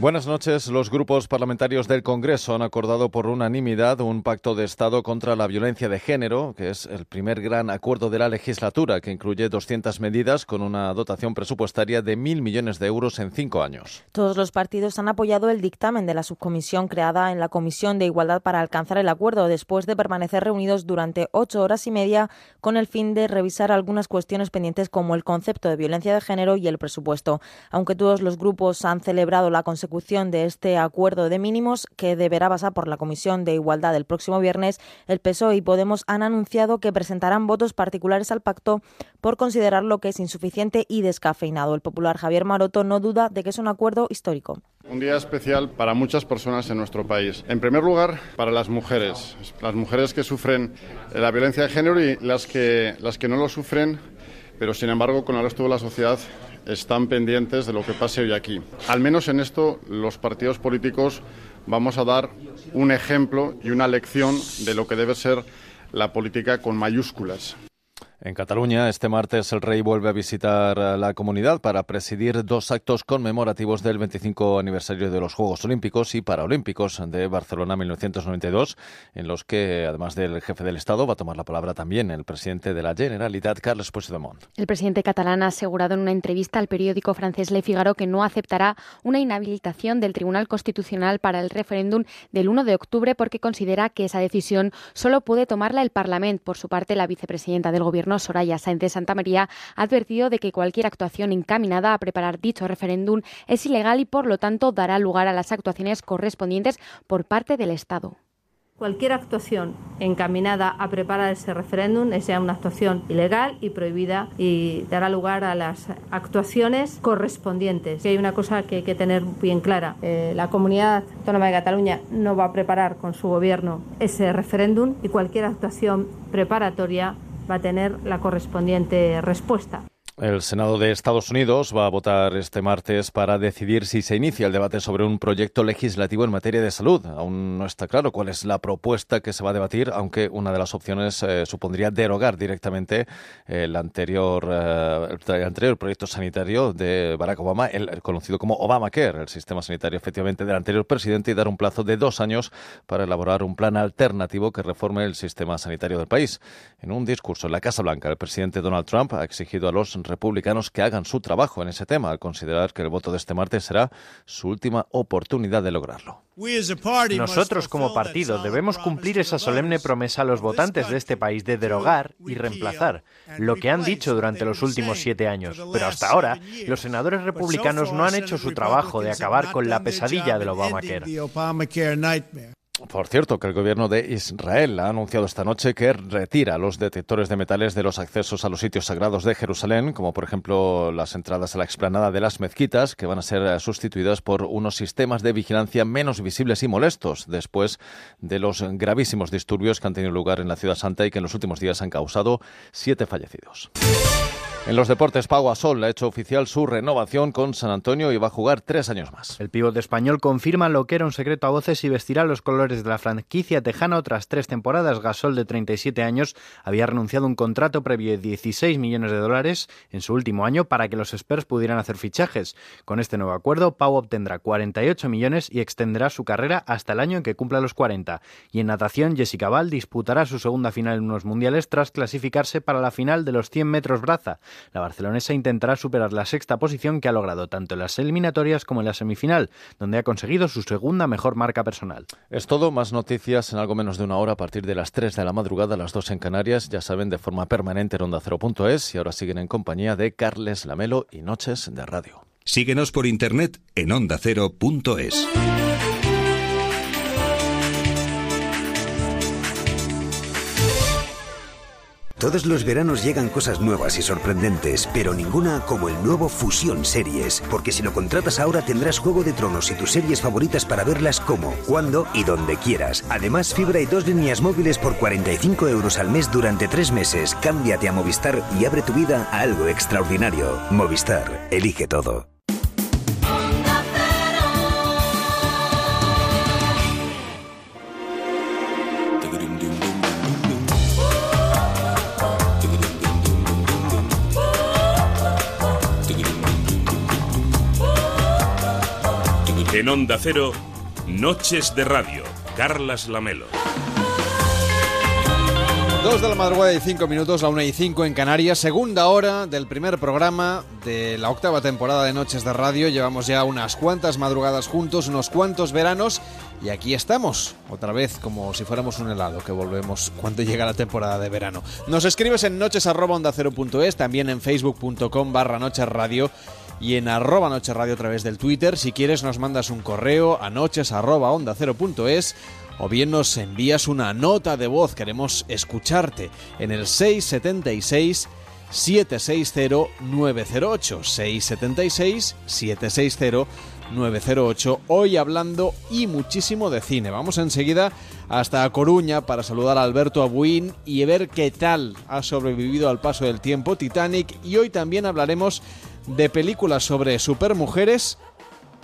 Buenas noches. Los grupos parlamentarios del Congreso han acordado por unanimidad un pacto de Estado contra la violencia de género, que es el primer gran acuerdo de la legislatura, que incluye 200 medidas con una dotación presupuestaria de mil millones de euros en cinco años. Todos los partidos han apoyado el dictamen de la subcomisión creada en la Comisión de Igualdad para alcanzar el acuerdo, después de permanecer reunidos durante ocho horas y media con el fin de revisar algunas cuestiones pendientes como el concepto de violencia de género y el presupuesto. Aunque todos los grupos han celebrado la consecución consecución de este acuerdo de mínimos que deberá pasar por la Comisión de Igualdad el próximo viernes, el PSOE y Podemos han anunciado que presentarán votos particulares al pacto por considerarlo que es insuficiente y descafeinado. El popular Javier Maroto no duda de que es un acuerdo histórico. Un día especial para muchas personas en nuestro país. En primer lugar, para las mujeres, las mujeres que sufren la violencia de género y las que, las que no lo sufren, pero sin embargo con el resto de la sociedad están pendientes de lo que pase hoy aquí. Al menos en esto los partidos políticos vamos a dar un ejemplo y una lección de lo que debe ser la política con mayúsculas. En Cataluña, este martes el rey vuelve a visitar la comunidad para presidir dos actos conmemorativos del 25 aniversario de los Juegos Olímpicos y Paralímpicos de Barcelona 1992, en los que, además del jefe del Estado, va a tomar la palabra también el presidente de la Generalitat, Carles Puigdemont. El presidente catalán ha asegurado en una entrevista al periódico francés Le Figaro que no aceptará una inhabilitación del Tribunal Constitucional para el referéndum del 1 de octubre porque considera que esa decisión solo puede tomarla el Parlamento. Por su parte, la vicepresidenta del Gobierno Soraya Sáenz de Santa María, ha advertido de que cualquier actuación encaminada a preparar dicho referéndum es ilegal y, por lo tanto, dará lugar a las actuaciones correspondientes por parte del Estado. Cualquier actuación encaminada a preparar ese referéndum es ya una actuación ilegal y prohibida y dará lugar a las actuaciones correspondientes. Y hay una cosa que hay que tener bien clara. Eh, la comunidad autónoma de Cataluña no va a preparar con su gobierno ese referéndum y cualquier actuación preparatoria va a tener la correspondiente respuesta. El Senado de Estados Unidos va a votar este martes para decidir si se inicia el debate sobre un proyecto legislativo en materia de salud. Aún no está claro cuál es la propuesta que se va a debatir, aunque una de las opciones eh, supondría derogar directamente el anterior, eh, el anterior proyecto sanitario de Barack Obama, el, conocido como Obamacare, el sistema sanitario efectivamente del anterior presidente, y dar un plazo de dos años para elaborar un plan alternativo que reforme el sistema sanitario del país. En un discurso en la Casa Blanca, el presidente Donald Trump ha exigido a los republicanos que hagan su trabajo en ese tema, al considerar que el voto de este martes será su última oportunidad de lograrlo. Nosotros como partido debemos cumplir esa solemne promesa a los votantes de este país de derogar y reemplazar lo que han dicho durante los últimos siete años. Pero hasta ahora, los senadores republicanos no han hecho su trabajo de acabar con la pesadilla del Obamacare. Por cierto, que el gobierno de Israel ha anunciado esta noche que retira los detectores de metales de los accesos a los sitios sagrados de Jerusalén, como por ejemplo las entradas a la explanada de las mezquitas, que van a ser sustituidas por unos sistemas de vigilancia menos visibles y molestos, después de los gravísimos disturbios que han tenido lugar en la ciudad santa y que en los últimos días han causado siete fallecidos. En los deportes, Pau Gasol ha hecho oficial su renovación con San Antonio y va a jugar tres años más. El pívot español confirma lo que era un secreto a voces y vestirá los colores de la franquicia tejana tras tres temporadas. Gasol, de 37 años, había renunciado a un contrato previo de 16 millones de dólares en su último año para que los Spurs pudieran hacer fichajes. Con este nuevo acuerdo, Pau obtendrá 48 millones y extenderá su carrera hasta el año en que cumpla los 40. Y en natación, Jessica Val disputará su segunda final en unos mundiales tras clasificarse para la final de los 100 metros braza. La barcelonesa intentará superar la sexta posición que ha logrado tanto en las eliminatorias como en la semifinal, donde ha conseguido su segunda mejor marca personal. Es todo, más noticias en algo menos de una hora a partir de las 3 de la madrugada, las 2 en Canarias, ya saben, de forma permanente en onda Cero.es y ahora siguen en compañía de Carles Lamelo y Noches de Radio. Síguenos por internet en ondacero.es. Todos los veranos llegan cosas nuevas y sorprendentes, pero ninguna como el nuevo Fusión Series, porque si lo contratas ahora tendrás Juego de Tronos y tus series favoritas para verlas como, cuando y donde quieras. Además, fibra y dos líneas móviles por 45 euros al mes durante tres meses. Cámbiate a Movistar y abre tu vida a algo extraordinario. Movistar, elige todo. En Onda Cero, Noches de Radio, Carlas Lamelo. Dos de la madrugada y cinco minutos, la una y cinco en Canarias, segunda hora del primer programa de la octava temporada de Noches de Radio. Llevamos ya unas cuantas madrugadas juntos, unos cuantos veranos y aquí estamos, otra vez como si fuéramos un helado, que volvemos cuando llega la temporada de verano. Nos escribes en noches también en facebook.com barra noches radio y en arroba Noche Radio a través del Twitter. Si quieres nos mandas un correo a noches arroba onda cero punto es o bien nos envías una nota de voz. Queremos escucharte en el 676 760 908 676 760 908 hoy hablando y muchísimo de cine. Vamos enseguida hasta Coruña para saludar a Alberto Abuín y ver qué tal ha sobrevivido al paso del tiempo Titanic y hoy también hablaremos de películas sobre supermujeres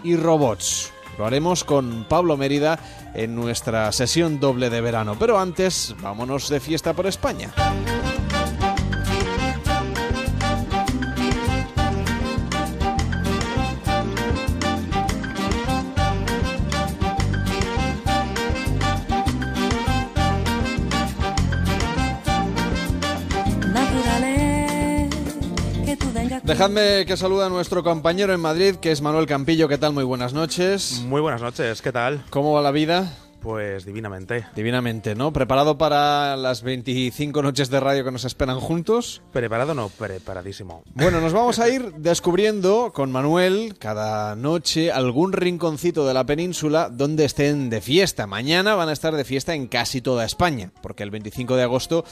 y robots. Lo haremos con Pablo Mérida en nuestra sesión doble de verano, pero antes vámonos de fiesta por España. Dejadme que salude a nuestro compañero en Madrid, que es Manuel Campillo. ¿Qué tal? Muy buenas noches. Muy buenas noches, ¿qué tal? ¿Cómo va la vida? Pues divinamente. Divinamente, ¿no? ¿Preparado para las 25 noches de radio que nos esperan juntos? Preparado no, preparadísimo. Bueno, nos vamos a ir descubriendo con Manuel cada noche algún rinconcito de la península donde estén de fiesta. Mañana van a estar de fiesta en casi toda España, porque el 25 de agosto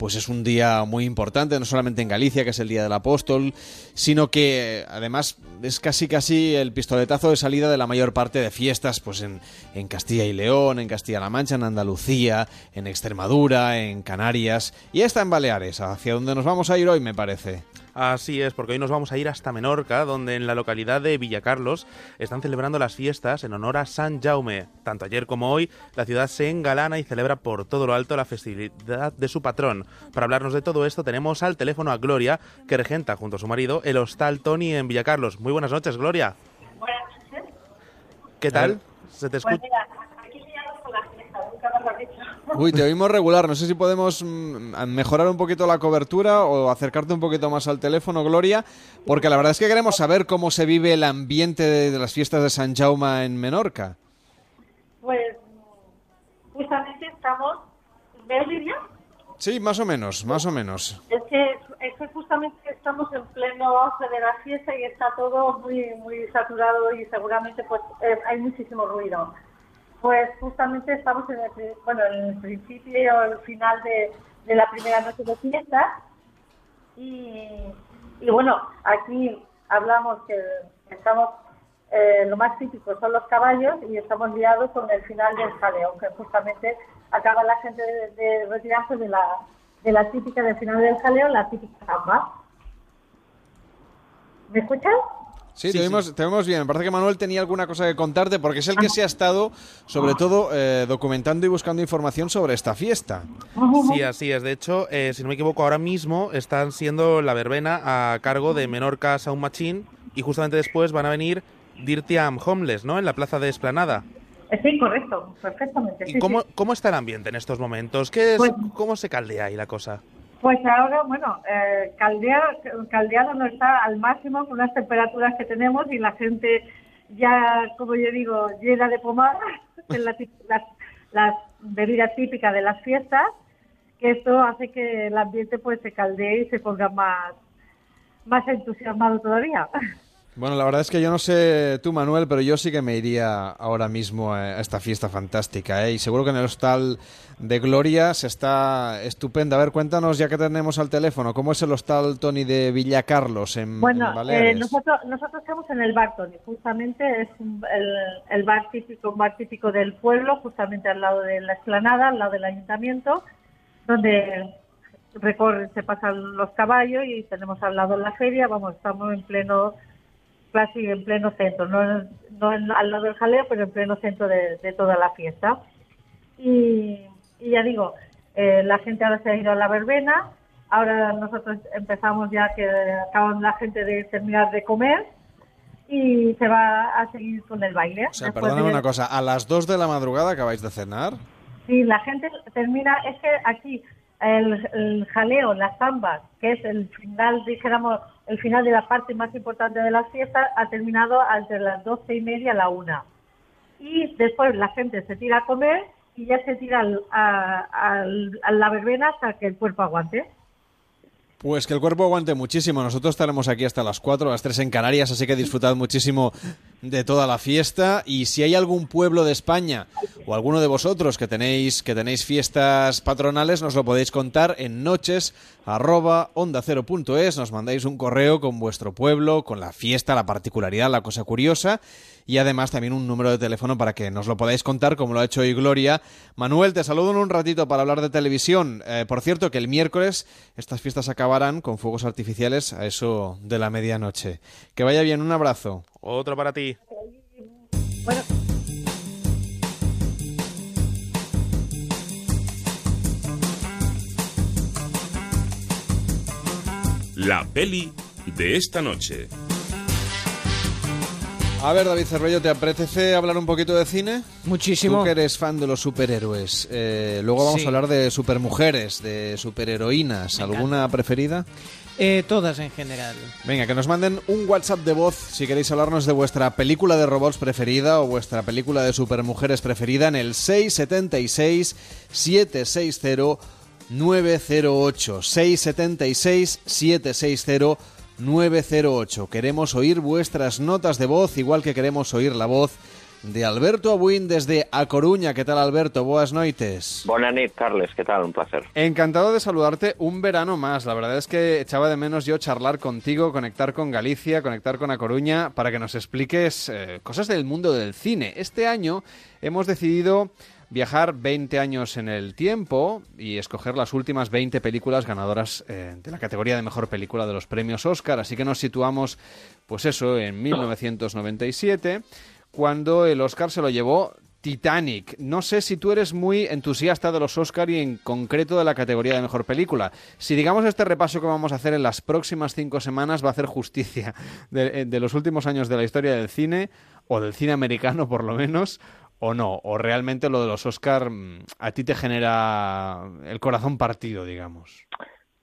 pues es un día muy importante, no solamente en Galicia, que es el Día del Apóstol, sino que además es casi casi el pistoletazo de salida de la mayor parte de fiestas, pues en, en Castilla y León, en Castilla-La Mancha, en Andalucía, en Extremadura, en Canarias y hasta en Baleares, hacia donde nos vamos a ir hoy, me parece. Así es, porque hoy nos vamos a ir hasta Menorca, donde en la localidad de Villacarlos están celebrando las fiestas en honor a San Jaume. Tanto ayer como hoy, la ciudad se engalana y celebra por todo lo alto la festividad de su patrón. Para hablarnos de todo esto, tenemos al teléfono a Gloria, que regenta junto a su marido el hostal Tony en Villacarlos. Muy buenas noches, Gloria. Buenas noches. ¿Qué tal? ¿Se te escucha? Uy, te oímos regular. No sé si podemos mm, mejorar un poquito la cobertura o acercarte un poquito más al teléfono, Gloria, porque la verdad es que queremos saber cómo se vive el ambiente de, las fiestas de San Jaume en Menorca. Pues justamente estamos... ¿Me bien? Sí, más o menos, más o menos. Es que, es que justamente estamos en pleno auge de la fiesta y está todo muy muy saturado y seguramente pues eh, hay muchísimo ruido. Pues justamente estamos en el, bueno, en el principio o el final de, la primera noche de fiesta. Y, bueno, aquí hablamos que estamos, eh, lo más típico son los caballos y estamos liados con el final del jaleo, que justamente acaba la gente de, retirarse de la, de la típica del final del jaleo, la típica samba. ¿Me escuchas? Sí, te, vemos, bien. Me parece que Manuel tenía alguna cosa que contarte porque es el que se ha estado, sobre todo, eh, documentando y buscando información sobre esta fiesta. Sí, así es. De hecho, eh, si no me equivoco, ahora mismo están siendo la verbena a cargo de Menorca Sound Machine y justamente después van a venir Dirtiam Homeless, ¿no? En la plaza de Esplanada. Eh, sí, correcto, perfectamente. ¿Y cómo, cómo está el ambiente en estos momentos? ¿Qué es, pues ¿Cómo se caldea ahí la cosa? Pues ahora, bueno, eh, caldeado, no está al máximo con las temperaturas que tenemos y la gente ya, como yo digo, llena de pomada, en la, las, típicas de las fiestas, que esto hace que el ambiente pues se caldee y se ponga más, más entusiasmado todavía. Bueno, la verdad es que yo no sé tú, Manuel, pero yo sí que me iría ahora mismo a esta fiesta fantástica. ¿eh? Y seguro que en el hostal de Gloria se está estupenda. A ver, cuéntanos, ya que tenemos al teléfono, ¿cómo es el hostal Tony de Villa Carlos en, bueno, Baleares? Eh, nosotros, nosotros estamos en el bar Tony. Justamente es el, el, bar típico, un bar típico del pueblo, justamente al lado de la explanada, al lado del ayuntamiento, donde recorren, se pasan los caballos y tenemos al lado la feria. Vamos, estamos en pleno casi en pleno centro, no, no al lado del jaleo, pero en pleno centro de, toda la fiesta. Y, ya digo, eh, la gente ahora se ha ido a la verbena, ahora nosotros empezamos ya que acaban la gente de terminar de comer y se va a seguir con el baile. O sea, perdóname una cosa, ¿a las 2 de la madrugada acabáis de cenar? Sí, la gente termina, es que aquí el, jaleo, la zamba, que es el final, dijéramos, el final de la parte más importante de la fiesta, ha terminado entre las doce y media a la una. Y después la gente se tira a comer y ya se tira a, la verbena hasta que el cuerpo aguante. Pues que el cuerpo aguante muchísimo. Nosotros estaremos aquí hasta las 4, las 3 en Canarias, así que disfrutad muchísimo de toda la fiesta. Y si hay algún pueblo de España o alguno de vosotros que tenéis, que tenéis fiestas patronales, nos lo podéis contar en noches arroba onda cero punto es. Nos mandáis un correo con vuestro pueblo, con la fiesta, la particularidad, la cosa curiosa y además también un número de teléfono para que nos lo podáis contar, como lo ha hecho hoy Gloria. Manuel, te saludo en un ratito para hablar de televisión. Eh, por cierto, que el miércoles estas fiestas acabarán con fuegos artificiales a eso de la medianoche. Que vaya bien, un abrazo. Otro para ti. La peli de esta noche. A ver, David Cervello, ¿te apetece hablar un poquito de cine? Muchísimo. Tú que eres fan de los superhéroes. Eh, luego vamos Sí. a hablar de supermujeres, de superheroínas. ¿Alguna preferida? Eh, todas en general. Venga, que nos manden un WhatsApp de voz si queréis hablarnos de vuestra película de robots preferida o vuestra película de supermujeres preferida en el 676 760 908 676 760 908. Queremos oír vuestras notas de voz, igual que queremos oír la voz de Alberto Abuín desde A Coruña. ¿Qué tal, Alberto? Boas noites. Buenas noches, Carles. ¿Qué tal? Un placer. Encantado de saludarte un verano más. La verdad es que echaba de menos yo charlar contigo, conectar con Galicia, conectar con A Coruña, para que nos expliques eh, cosas del mundo del cine. Este año hemos decidido viajar 20 años en el tiempo y escoger las últimas 20 películas ganadoras eh, de la categoría de mejor película de los premios Oscar. Así que nos situamos, pues eso, en 1997, cuando el Oscar se lo llevó Titanic. No sé si tú eres muy entusiasta de los Oscar y en concreto de la categoría de mejor película. Si digamos este repaso que vamos a hacer en las próximas cinco semanas va a hacer justicia de, de los últimos años de la historia del cine, o del cine americano por lo menos, o no. O realmente lo de los Oscar mm, a ti te genera el corazón partido, digamos.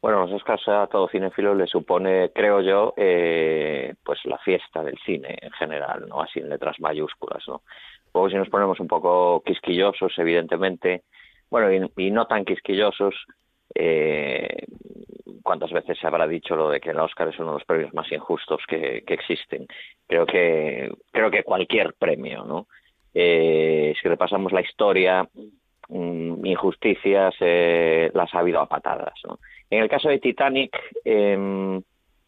Bueno, los Oscars a todo cinéfilo le supone, creo yo, eh, pues la fiesta del cine en general, ¿no? Así en letras mayúsculas, ¿no? Luego si nos ponemos un poco quisquillosos, evidentemente, bueno, y, y no tan quisquillosos, eh, cuántas veces se habrá dicho lo de que el Oscar es uno de los premios más injustos que, que existen. Creo que creo que cualquier premio, ¿no? Eh, si repasamos la historia, mm, injusticias eh, las ha habido a patadas, ¿no? En el caso de Titanic, eh,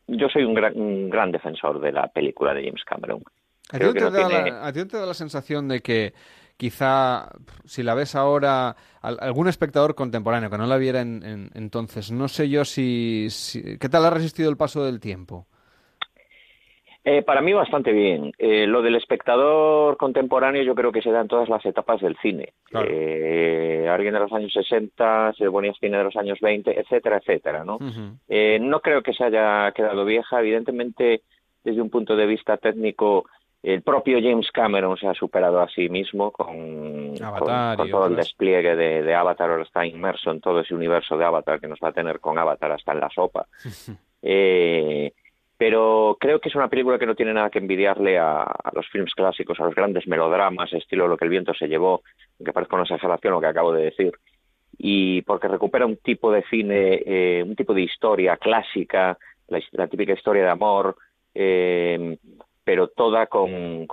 yo soy un gran, un gran defensor de la película de James Cameron. ¿A ti, no te no da tiene- la, a ti no te da la sensación de que quizá, si la ves ahora, al- algún espectador contemporáneo que no la viera en- en- entonces, no sé yo si, si- ¿Qué tal ha resistido el paso del tiempo? Eh, para mí bastante bien. Eh, lo del espectador contemporáneo yo creo que se da en todas las etapas del cine. Eh, alguien de los años 60 se ponía cine de los años 20, etcétera, etcétera, ¿no? Eh, no creo que se haya quedado vieja. Evidentemente, desde un punto de vista técnico, el propio James Cameron se ha superado a sí mismo con, Avatar con- con y todo el despliegue de, de Avatar. Ahora está inmerso en todo ese universo de Avatar que nos va a tener con Avatar hasta en la sopa. Pero creo que es una película que no tiene nada que envidiarle a, los films clásicos, a los grandes melodramas, estilo Lo que el viento se llevó, aunque parezca una exageración lo que acabo de decir, y porque recupera un tipo de cine, eh, un tipo de historia clásica, la, típica historia de amor, eh, pero toda con,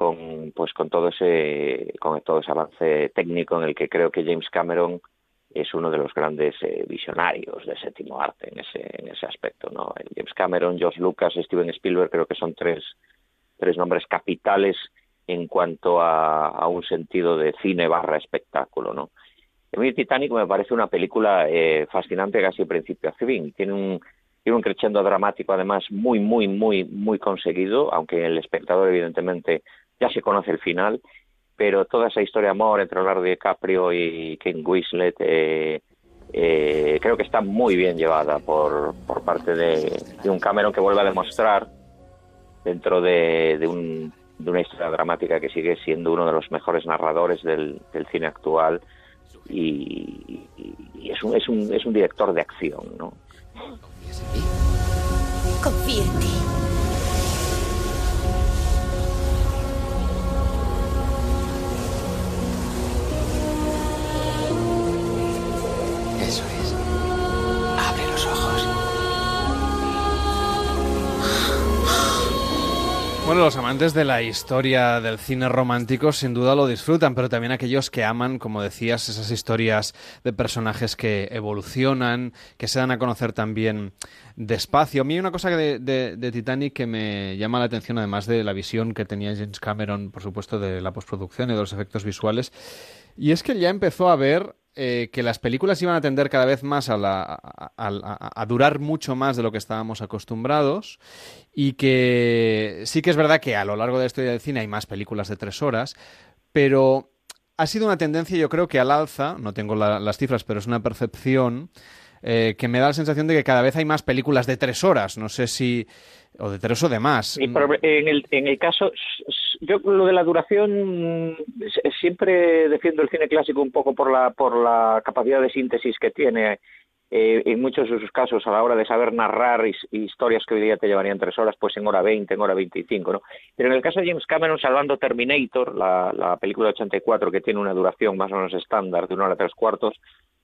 pues con todo ese con todo ese avance técnico en el que creo que James Cameron es uno de los grandes eh, visionarios de séptimo arte en ese en ese aspecto no James Cameron George Lucas Steven Spielberg creo que son tres tres nombres capitales en cuanto a, a un sentido de cine barra espectáculo no a Titanic me parece una película eh, fascinante casi de principio a fin. Tiene un tiene un crescendo dramático además muy muy muy muy conseguido aunque el espectador evidentemente ya se conoce el final pero toda esa historia de amor entre Leonardo DiCaprio y King Winslet eh, eh, creo que está muy bien llevada por, por parte de, un Cameron que vuelve a demostrar dentro de, de, un, de una historia dramática que sigue siendo uno de los mejores narradores del, cine actual y, es, un, es, un, es un director de acción, ¿no? Confío en ti. Los amantes de la historia del cine romántico sin duda lo disfrutan, pero también aquellos que aman, como decías, esas historias de personajes que evolucionan, que se dan a conocer también despacio. A mí hay una cosa de, de, Titanic que me llama la atención, además de la visión que tenía James Cameron, por supuesto, de la postproducción y de los efectos visuales, y es que ya empezó a ver eh, que las películas iban a tender cada vez más a, la, a, durar mucho más de lo que estábamos acostumbrados y que sí que es verdad que a lo largo de la historia del cine hay más películas de tres horas, pero ha sido una tendencia yo creo que al alza, no tengo las cifras, pero es una percepción eh, que me da la sensación de que cada vez hay más películas de tres horas. No sé si o de tres o de más. en, el, en el caso, yo lo de la duración siempre defiendo el cine clásico un poco por la, por la capacidad de síntesis que tiene eh, en muchos de sus casos a la hora de saber narrar historias que hoy día te llevarían tres horas, pues en hora veinte, en hora veinticinco, ¿no? Pero en el caso de James Cameron, salvando Terminator, la, la película de 84, que tiene una duración más o menos estándar de una hora tres cuartos,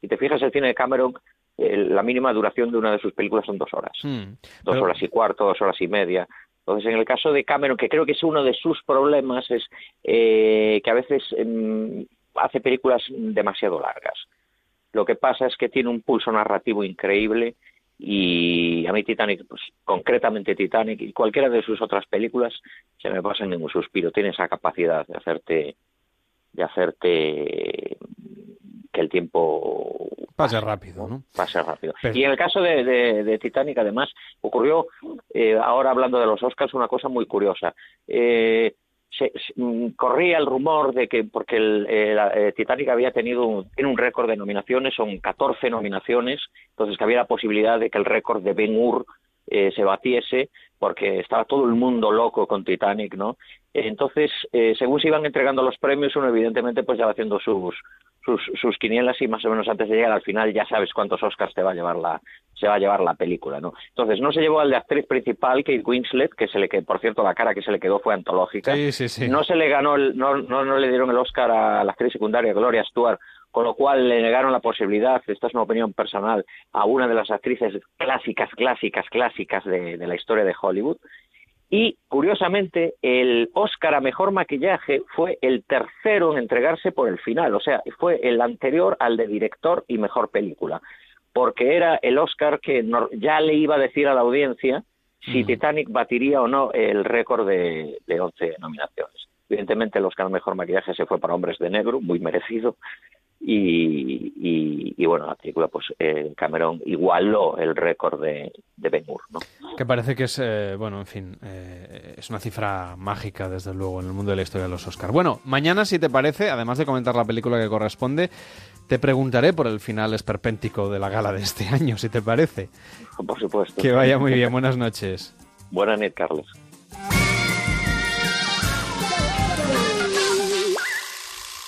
si te fijas el cine de Cameron, la mínima duración de una de sus películas son dos horas. Hmm, dos horas y cuarto, dos horas y media. Entonces, en el caso de Cameron, que creo que es uno de sus problemas, es eh, que a veces em, hace películas demasiado largas. Lo que pasa es que tiene un pulso narrativo increíble y a mí Titanic, pues concretamente Titanic y cualquiera de sus otras películas se me pasa en ningún suspiro. Tiene esa capacidad de hacerte, de hacerte que el tiempo pase rápido, ¿no? Pase rápido. Y en el caso de, de, Titanic, además, ocurrió, eh, ahora hablando de los Oscars, una cosa muy curiosa. Eh, se, mm, corría el rumor de que, porque el, eh, Titanic había tenido un, tiene un récord de nominaciones, son 14 nominaciones, entonces que había la posibilidad de que el récord de Ben Hur se batiese, porque estaba todo el mundo loco con Titanic, ¿no? Entonces, según se iban entregando los premios, uno evidentemente pues ya va haciendo sus, sus, sus quinielas y más o menos antes de llegar al final ya sabes cuántos Oscars te va a llevar la se va a llevar la película, ¿no? Entonces no se llevó al de actriz principal Kate Winslet, que se le que por cierto la cara que se le quedó fue antológica. Sí, sí, sí. No se le ganó el, no, no, no le dieron el Oscar a la actriz secundaria Gloria Stuart, con lo cual le negaron la posibilidad, esta es una opinión personal, a una de las actrices clásicas, clásicas, clásicas de, de la historia de Hollywood. Y curiosamente, el Oscar a mejor maquillaje fue el tercero en entregarse por el final, o sea, fue el anterior al de director y mejor película, porque era el Oscar que ya le iba a decir a la audiencia si Titanic batiría o no el récord de, de 11 nominaciones. Evidentemente, el Oscar a mejor maquillaje se fue para Hombres de Negro, muy merecido, y, y, bueno, la película, pues eh, Cameron igualó el récord de, de Ben Hur, ¿no? Que parece que es, eh, bueno, en fin, eh, es una cifra mágica, desde luego, en el mundo de la historia de los Oscars. Bueno, mañana, si te parece, además de comentar la película que corresponde, te preguntaré por el final esperpéntico de la gala de este año, si te parece. Por supuesto. Que vaya muy bien, buenas noches. Buenas noches, Carlos.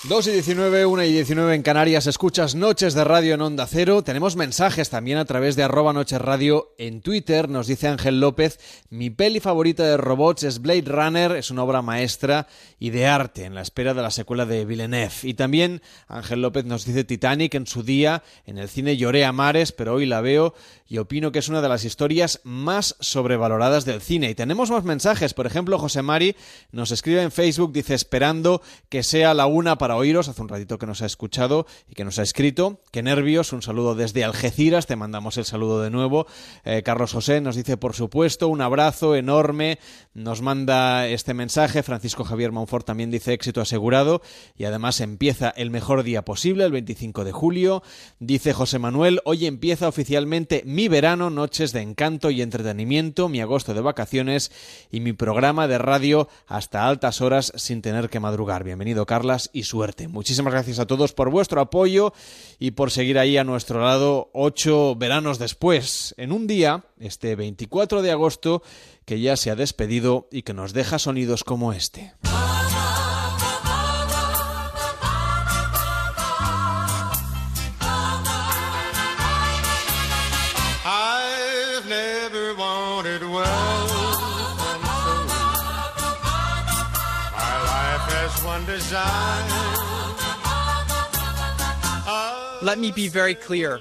Dos y 19, 1 y 19 en Canarias, escuchas Noches de Radio en Onda Cero. Tenemos mensajes también a través de arroba Noches Radio en Twitter. Nos dice Ángel López, mi peli favorita de robots es Blade Runner, es una obra maestra y de arte en la espera de la secuela de Villeneuve. Y también Ángel López nos dice Titanic en su día, en el cine lloré a mares, pero hoy la veo y opino que es una de las historias más sobrevaloradas del cine. Y tenemos más mensajes, por ejemplo, José Mari nos escribe en Facebook, dice esperando que sea la una para oíros, hace un ratito que nos ha escuchado y que nos ha escrito. Qué nervios, un saludo desde Algeciras, te mandamos el saludo de nuevo. Eh, Carlos José nos dice, por supuesto, un abrazo enorme, nos manda este mensaje. Francisco Javier Monfort también dice éxito asegurado y además empieza el mejor día posible, el 25 de julio. Dice José Manuel, hoy empieza oficialmente mi verano, noches de encanto y entretenimiento, mi agosto de vacaciones y mi programa de radio hasta altas horas sin tener que madrugar. Bienvenido, Carlas, y suerte. Muchísimas gracias a todos por vuestro apoyo y por seguir ahí a nuestro lado ocho veranos después, en un día, este 24 de agosto, que ya se ha despedido y que nos deja sonidos como este. Let me be very clear.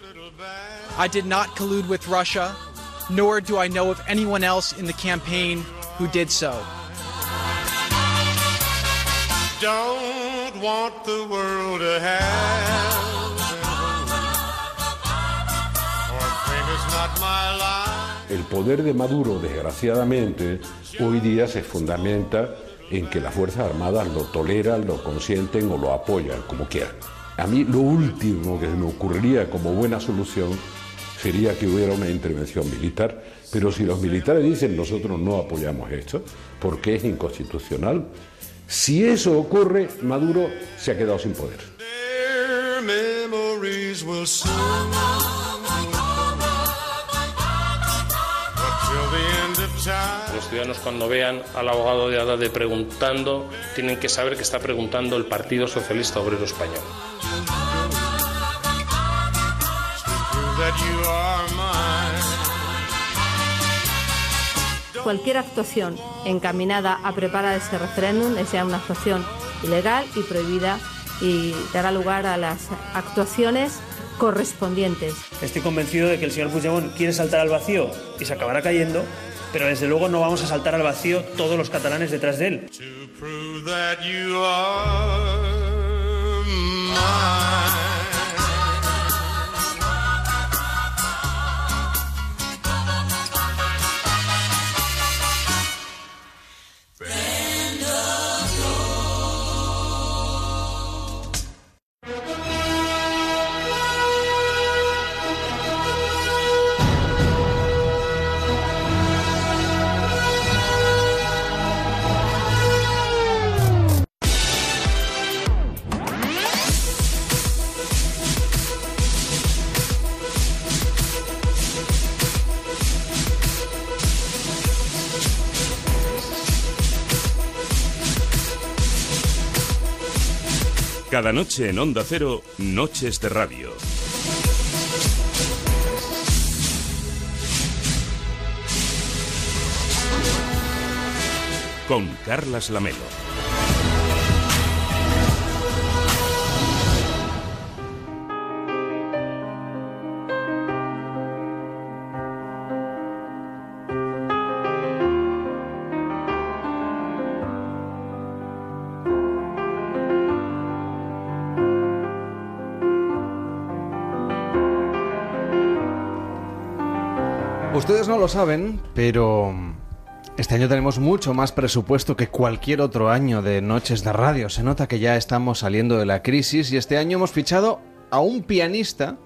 I did not collude with Russia, nor do I know of anyone else in the campaign who did so. don't want the world to have. Is not my life. El poder de Maduro, desgraciadamente, hoy día se fundamenta en que las Fuerzas Armadas lo toleran, lo consienten o lo apoyan, como quieran. A mí lo último que me ocurriría como buena solución sería que hubiera una intervención militar, pero si los militares dicen nosotros no apoyamos esto, porque es inconstitucional, si eso ocurre, Maduro se ha quedado sin poder. Los ciudadanos cuando vean al abogado de Haddad preguntando, tienen que saber que está preguntando el Partido Socialista Obrero Español. Cualquier actuación encaminada a preparar ese referéndum es ya una actuación ilegal y prohibida y dará lugar a las actuaciones correspondientes. Estoy convencido de que el señor Puigdemont quiere saltar al vacío y se acabará cayendo, pero desde luego no vamos a saltar al vacío todos los catalanes detrás de él. Cada noche en Onda Cero, Noches de Radio. Con Carlas Lamelo. Ustedes no lo saben, pero este año tenemos mucho más presupuesto que cualquier otro año de noches de radio. Se nota que ya estamos saliendo de la crisis y este año hemos fichado a un pianista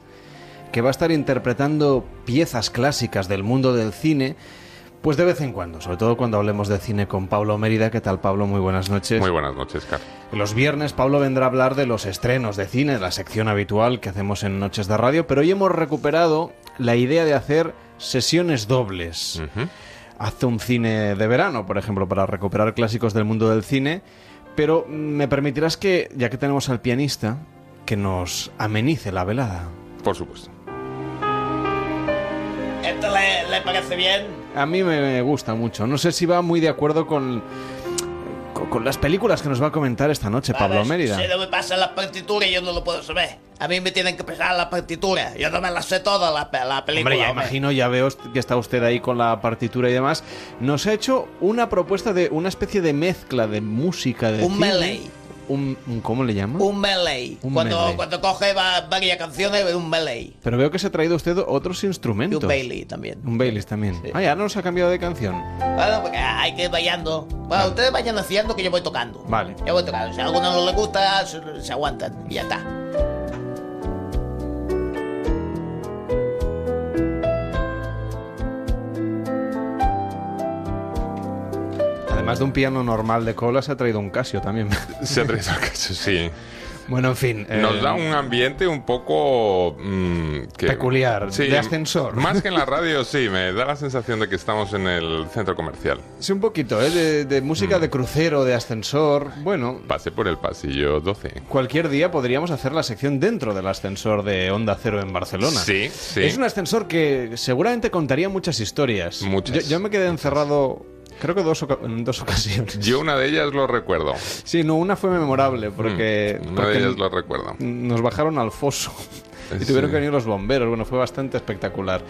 que va a estar interpretando piezas clásicas del mundo del cine. Pues de vez en cuando, sobre todo cuando hablemos de cine con Pablo Mérida. ¿Qué tal, Pablo? Muy buenas noches. Muy buenas noches, Car. Los viernes Pablo vendrá a hablar de los estrenos de cine, la sección habitual que hacemos en Noches de Radio, pero hoy hemos recuperado la idea de hacer sesiones dobles. Hace un cine de verano, por ejemplo, para recuperar clásicos del mundo del cine, pero me permitirás que, ya que tenemos al pianista, que nos amenice la velada. Por supuesto. ¿Esto le, le parece bien? A mí me gusta mucho. No sé si va muy de acuerdo con, con, las películas que nos va a comentar esta noche Pablo Mérida. Si no me pasan las partituras yo no lo puedo saber. A mí me tienen que pasar las partituras. Yo no me las sé todas la, la película. Hombre, ya hombre. imagino, ya veo que está usted ahí con la partitura y demás. Nos ha hecho una propuesta de una especie de mezcla de música de Un cine. melee. Un, un- ¿Cómo le llama? Un melee. Un cuando, melee. cuando coge va- varias canciones, es un melee. Pero veo que se ha traído usted otros Y instrumentos. un Bailey también. Un Baileys también. Ah, ya nos ha cambiado de canción. Bueno, porque hay que ir bailando. Bueno, ustedes vayan haciendo que yo voy tocando. Vale. Yo voy tocando. Si a alguno no le gusta, se, se aguantan y ya está. Además de un piano normal de cola, se ha traído un Casio también. Se ha traído el caso, sí. Bueno, en fin. eh, Nos da un ambiente un poco... mm, que- Peculiar, de ascensor. Más que en la radio, sí, me da la sensación de que estamos en el centro comercial. Sí, un poquito, ¿eh? De, de música de crucero, de ascensor. Bueno, Pasé por el pasillo 12. cualquier día podríamos hacer la sección dentro del ascensor de Onda Cero en Barcelona. Sí, sí. Es un ascensor que seguramente contaría muchas historias. Muchas, Yo, yo me quedé encerrado, creo que dos, en dos ocasiones. Yo una de ellas lo recuerdo. Sí, no, una fue memorable porque, Mm, una porque de ellas lo recuerdo. nos bajaron al foso. Y tuvieron que venir los bomberos. Bueno, fue bastante espectacular.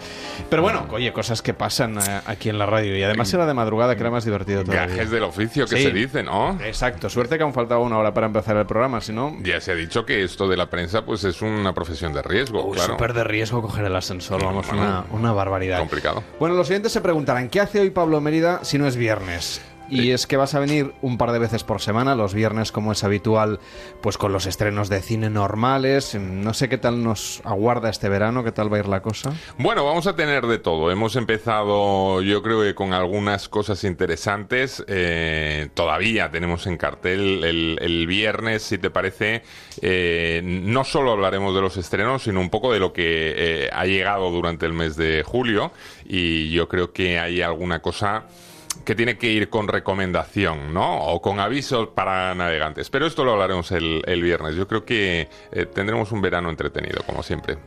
Pero bueno, oye, cosas que pasan eh, aquí en la radio. Y además era de madrugada, que era más divertido todavía. Gajes del oficio que Sí. se dice, ¿no? Exacto. Suerte que aún faltaba una hora para empezar el programa, si no... Ya se ha dicho que esto de la prensa pues es una profesión de riesgo, Uy, claro. súper de riesgo coger el ascensor, vamos, Bueno, una, una barbaridad. Complicado. Bueno, los oyentes se preguntarán, ¿qué hace hoy Pablo Mérida si no es viernes? Y es que vas a venir un par de veces por semana, los viernes como es habitual, pues con los estrenos de cine normales. No sé qué tal nos aguarda este verano, qué tal va a ir la cosa. Bueno, vamos a tener de todo. Hemos empezado, yo creo que con algunas cosas interesantes. Eh, todavía tenemos en cartel el, el viernes, si te parece. eh, no solo hablaremos de los estrenos, sino un poco de lo que eh, ha llegado durante el mes de julio. Y yo creo que hay alguna cosa que tiene que ir con recomendación, ¿no? O con avisos para navegantes. Pero esto lo hablaremos el, el viernes. Yo creo que eh, tendremos un verano entretenido, como siempre.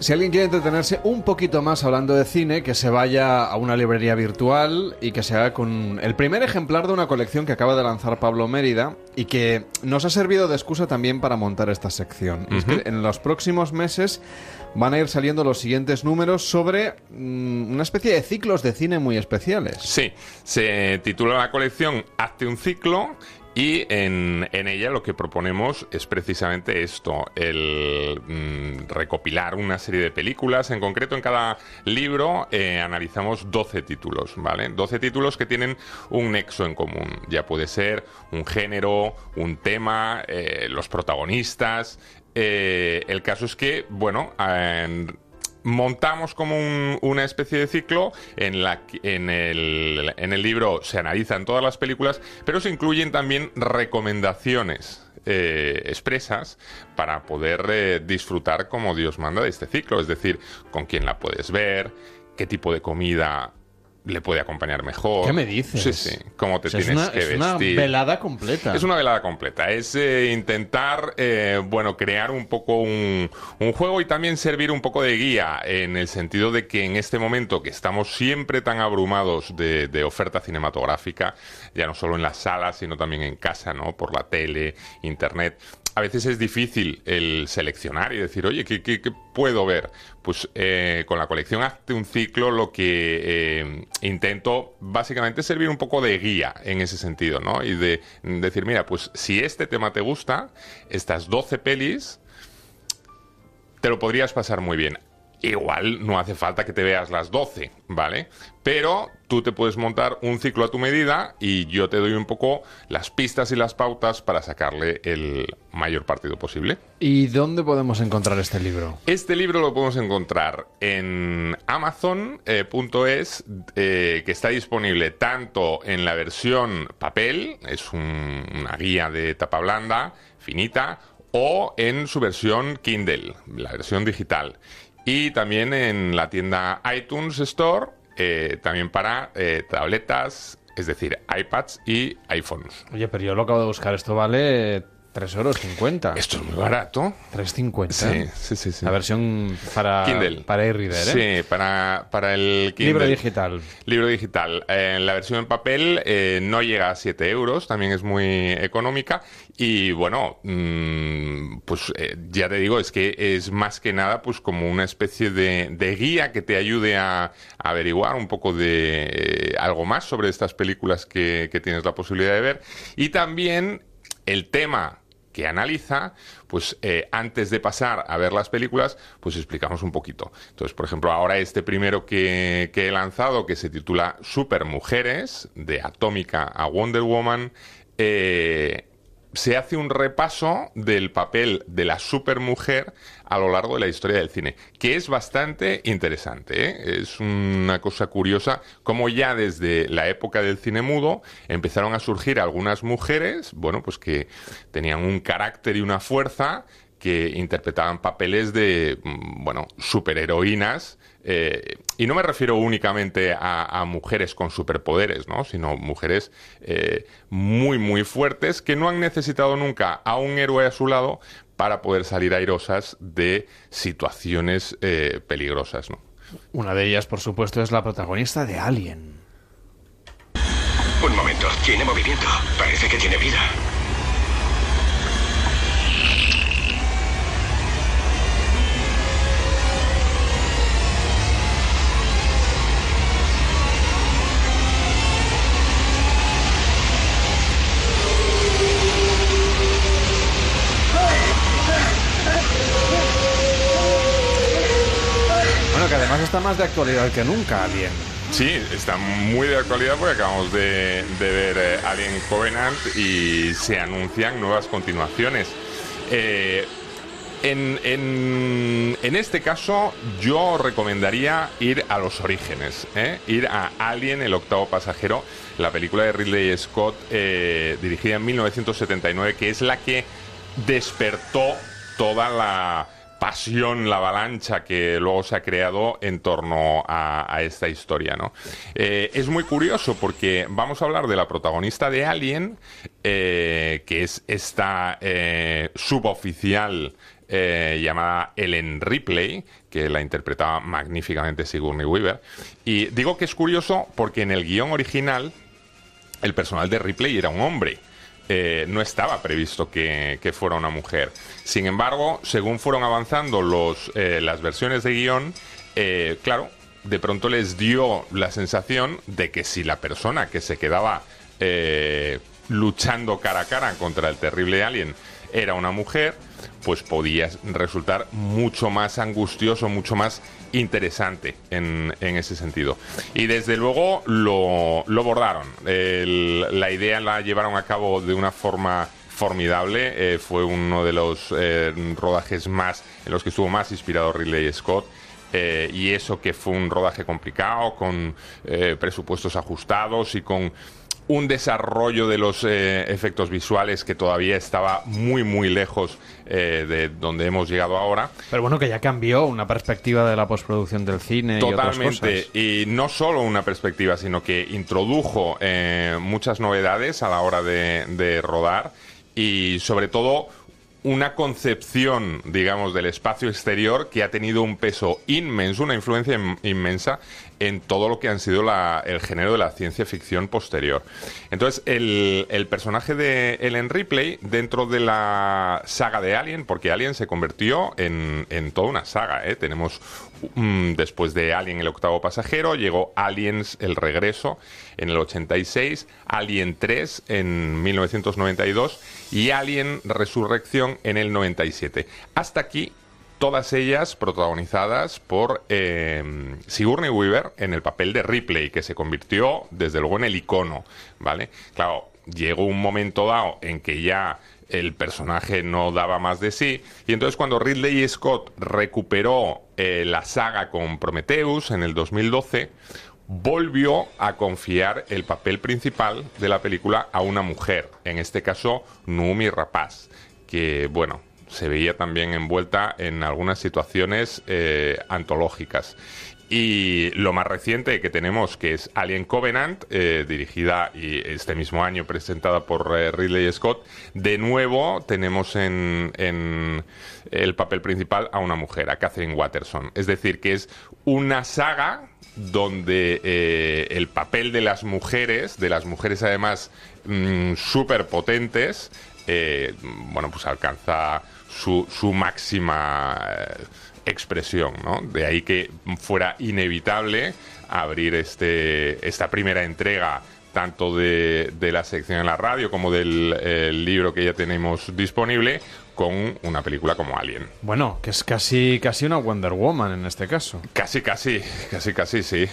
Si alguien quiere entretenerse un poquito más hablando de cine, que se vaya a una librería virtual y que se haga con el primer ejemplar de una colección que acaba de lanzar Pablo Mérida y que nos ha servido de excusa también para montar esta sección. Es que en los próximos meses van a ir saliendo los siguientes números sobre mm, una especie de ciclos de cine muy especiales. Sí, se titula la colección Hazte un ciclo y en, en ella lo que proponemos es precisamente esto, el mm, recopilar una serie de películas. En concreto, en cada libro eh, analizamos 12 títulos, ¿vale? 12 títulos que tienen un nexo en común. Ya puede ser un género, un tema, eh, los protagonistas. Eh, el caso es que, bueno, en- montamos como un- una especie de ciclo en la en el, en el libro se analizan todas las películas, pero se incluyen también recomendaciones eh, expresas para poder eh, disfrutar como Dios manda de este ciclo, es decir, con quién la puedes ver, qué tipo de comida le puede acompañar mejor. ¿Qué me dices? Sí, sí, cómo te O sea, es tienes una- que es una vestir. velada completa. Es una velada completa. Es eh, intentar, eh, bueno, crear un poco un, un juego y también servir un poco de guía en el sentido de que en este momento que estamos siempre tan abrumados de, de oferta cinematográfica, ya no solo en las salas, sino también en casa, ¿no? Por la tele, internet. A veces es difícil el seleccionar y decir, oye, ¿qué, puedo ver? Pues eh, con la colección Hazte un ciclo lo que eh, intento básicamente es servir un poco de guía en ese sentido, ¿no? Y de decir, mira, pues si este tema te gusta, estas 12 pelis, te lo podrías pasar muy bien. Igual no hace falta que te veas las 12, ¿vale? Pero tú te puedes montar un ciclo a tu medida y yo te doy un poco las pistas y las pautas para sacarle el mayor partido posible. ¿Y dónde podemos encontrar este libro? Este libro lo podemos encontrar en Amazon.es, eh, que está disponible tanto en la versión papel, es un- una guía de tapa blanda, finita, o en su versión Kindle, la versión digital. Y también en la tienda iTunes Store, eh, también para eh, tabletas, es decir, iPads y iPhones. Oye, pero yo lo acabo de buscar. Esto vale 3,50 euros. Esto es muy barato. 3,50. Sí, sí, sí, sí. La versión para Kindle. para e-reader, ¿eh? Sí, para, para el Kindle. Libro digital. Libro digital. Eh, la versión en papel eh, no llega a 7 euros, también es muy económica. Y bueno, mm, pues eh, ya te digo, es que es más que nada pues como una especie de, de guía que te ayude a, a averiguar un poco de algo más sobre estas películas que, que tienes la posibilidad de ver. Y también el tema que analiza, pues eh, antes de pasar a ver las películas, pues explicamos un poquito. Entonces, por ejemplo, ahora este primero que, que he lanzado, que se titula Super Mujeres, de Atómica a Wonder Woman, eh, se hace un repaso del papel de la supermujer a lo largo de la historia del cine, que es bastante interesante. ¿eh? Es una cosa curiosa como ya desde la época del cine mudo empezaron a surgir algunas mujeres, bueno, pues que tenían un carácter y una fuerza que interpretaban papeles de, mm, bueno, superheroínas. eh, y no me refiero únicamente a, a mujeres con superpoderes, ¿no? Sino mujeres eh, muy, muy fuertes que no han necesitado nunca a un héroe a su lado para poder salir airosas de situaciones eh, peligrosas, ¿no? Una de ellas, por supuesto, es la protagonista de Alien. Un momento, tiene movimiento. Parece que tiene vida. Está más de actualidad que nunca, Alien. Sí, está muy de actualidad porque acabamos de, ver eh, Alien Covenant y se anuncian nuevas continuaciones. Eh, en, este caso, yo recomendaría ir a los orígenes, ¿eh? ir a Alien, el octavo pasajero, la película de Ridley Scott, eh, dirigida en 1979, que es la que despertó toda la pasión, la avalancha que luego se ha creado en torno a, esta historia. ¿no? Eh, es muy curioso porque vamos a hablar de la protagonista de Alien, que es esta suboficial eh, llamada Ellen Ripley, que la interpretaba magníficamente Sigourney Weaver. Y digo que es curioso porque en el guion original el personal de Ripley era un hombre. Eh, no estaba previsto que, fuera una mujer. Sin embargo, según fueron avanzando eh, las versiones de guion, claro, de pronto les dio la sensación de que si la persona que se quedaba luchando cara a cara contra el terrible alien era una mujer, pues podía resultar mucho más angustioso, mucho más interesante en, ese sentido. Y desde luego lo, lo bordaron. la idea la llevaron a cabo de una forma formidable. Eh, fue uno de los eh, rodajes más en los que estuvo más inspirado Ridley Scott. Eh, y eso que fue un rodaje complicado, con presupuestos ajustados y con un desarrollo de los eh, efectos visuales que todavía estaba muy muy lejos eh, de donde hemos llegado ahora. Pero bueno, que ya cambió una perspectiva de la postproducción del cine Totalmente. y otras cosas. Y no solo una perspectiva, sino que introdujo eh, muchas novedades a la hora de, de rodar y sobre todo una concepción, digamos, del espacio exterior que ha tenido un peso inmenso, una influencia inmensa en todo lo que han sido el género de la ciencia ficción posterior. Entonces, el, personaje de Ellen Ripley, dentro de la saga de Alien, porque Alien se convirtió en, toda una saga, ¿eh? tenemos después de Alien el octavo pasajero, llegó Aliens el regreso en el 86, Alien 3 en 1992 y Alien Resurrección en el 97. Hasta aquí todas ellas protagonizadas por eh, Sigourney Weaver en el papel de Ripley, que se convirtió desde luego en el icono, ¿vale? Claro, llegó un momento dado en que ya el personaje no daba más de sí, y entonces cuando Ridley Scott recuperó eh, la saga con Prometheus en el 2012, volvió a confiar el papel principal de la película a una mujer, en este caso Numi Rapaz, que bueno, se veía también envuelta en algunas situaciones eh, antológicas. Y lo más reciente que tenemos, que es Alien Covenant, eh, dirigida y este mismo año presentada por eh, Ridley Scott, de nuevo tenemos en, en, el papel principal a una mujer, a Catherine Watterson. Es decir, que es una saga donde el papel de las mujeres, de las mujeres además mm, súper potentes, bueno, pues alcanza su, máxima eh, expresión, ¿no? De ahí que fuera inevitable abrir este, esta primera entrega tanto de, la sección en la radio como del libro que ya tenemos disponible con una película como Alien. Bueno, que es casi, casi una Wonder Woman en este caso. Casi, casi, casi, casi, sí.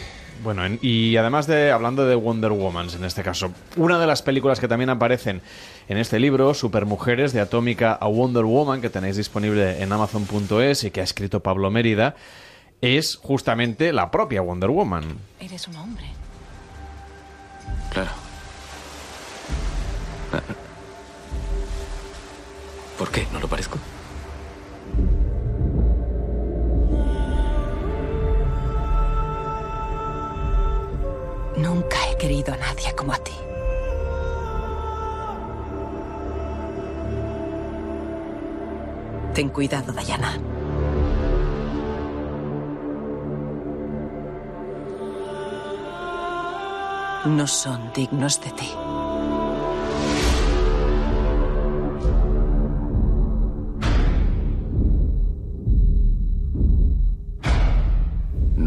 Bueno, y además de, hablando de Wonder Woman en este caso, una de las películas que también aparecen en este libro, Supermujeres, de Atómica a Wonder Woman, que tenéis disponible en amazon.es y que ha escrito Pablo Mérida, es justamente la propia Wonder Woman. Eres un hombre. Claro. ¿Por qué? ¿No lo parezco? Nunca he querido a nadie como a ti. Ten cuidado, Diana. No son dignos de ti.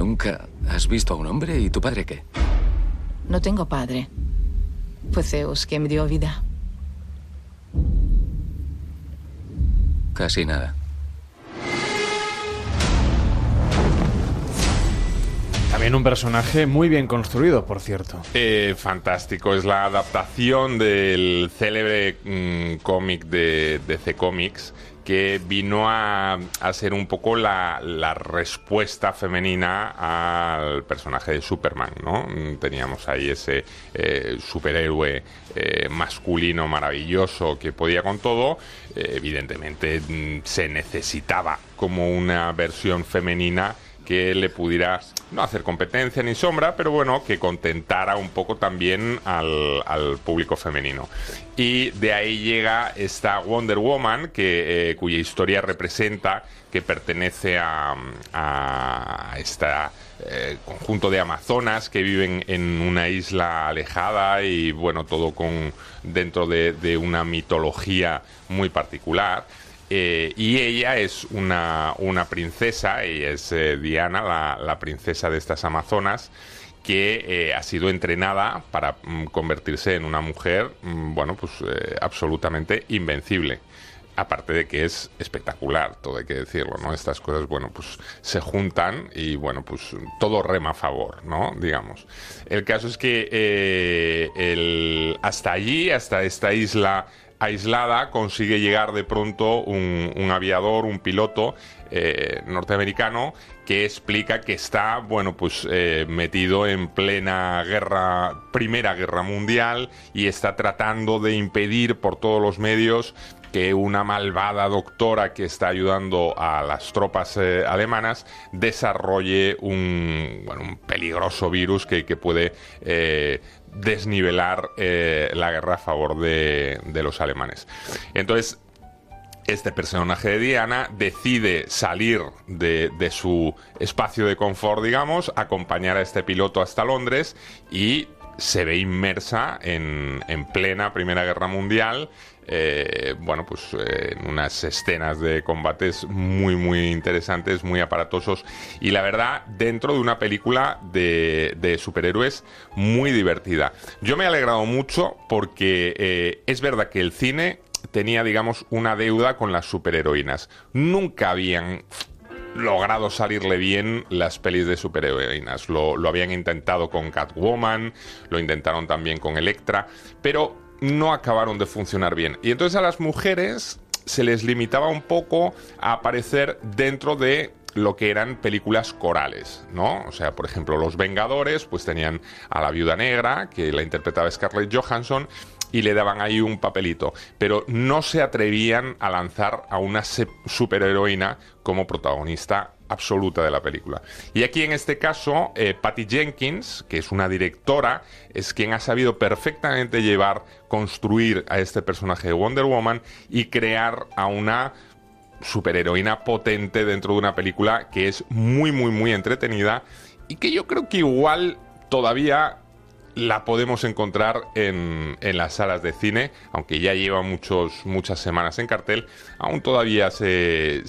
¿Nunca has visto a un hombre y tu padre qué? No tengo padre. Fue Zeus quien me dio vida. Casi nada. También un personaje muy bien construido, por cierto. Eh, fantástico, es la adaptación del célebre mm, cómic de DC Comics que vino a, ser un poco la, respuesta femenina al personaje de Superman, ¿no? Teníamos ahí ese eh, superhéroe eh, masculino maravilloso que podía con todo. Eh, evidentemente mm, se necesitaba como una versión femenina que le pudiera no hacer competencia ni sombra, pero bueno, que contentara un poco también al, público femenino. Y de ahí llega esta Wonder Woman, que, eh, cuya historia representa que pertenece a, a este conjunto de amazonas que viven en una isla alejada y bueno, todo con dentro de, de una mitología muy particular. Eh, y ella es una, princesa, ella es eh, Diana, la, princesa de estas Amazonas, que eh, ha sido entrenada para mm, convertirse en una mujer, mm, bueno, pues absolutamente invencible. Aparte de que es espectacular, todo hay que decirlo, ¿no? Estas cosas, bueno, pues se juntan y, bueno, pues todo rema a favor, ¿no? Digamos. El caso es que hasta allí, hasta esta isla aislada consigue llegar de pronto un, aviador, un piloto eh, norteamericano que explica que está, bueno, pues eh, metido en plena guerra, primera guerra mundial y está tratando de impedir por todos los medios que una malvada doctora que está ayudando a las tropas eh, alemanas desarrolle un, bueno, un peligroso virus que, que puede desnivelar eh, la guerra a favor de, los alemanes. Entonces, este personaje de Diana decide salir de, su espacio de confort, digamos, acompañar a este piloto hasta Londres y se ve inmersa en, en plena Primera Guerra Mundial eh, bueno, pues eh, unas escenas de combates muy, muy interesantes, muy aparatosos y la verdad, dentro de una película de, superhéroes muy divertida. Yo me he alegrado mucho porque eh, es verdad que el cine tenía, digamos, una deuda con las superheroínas. Nunca habían logrado salirle bien las pelis de superheroínas. Lo, lo, habían intentado con Catwoman, lo intentaron también con Electra, pero no acabaron de funcionar bien. Y entonces a las mujeres se les limitaba un poco a aparecer dentro de lo que eran películas corales, ¿no? O sea, por ejemplo, Los Vengadores, pues tenían a la Viuda Negra, que la interpretaba Scarlett Johansson, y le daban ahí un papelito, pero no se atrevían a lanzar a una superheroína como protagonista absoluta de la película. Y aquí en este caso, eh, Patty Jenkins, que es una directora, es quien ha sabido perfectamente llevar, construir a este personaje de Wonder Woman y crear a una superheroína potente dentro de una película que es muy, muy, muy entretenida y que yo creo que igual todavía la podemos encontrar en, en, las salas de cine, aunque ya lleva muchos, muchas semanas en cartel, aún todavía se,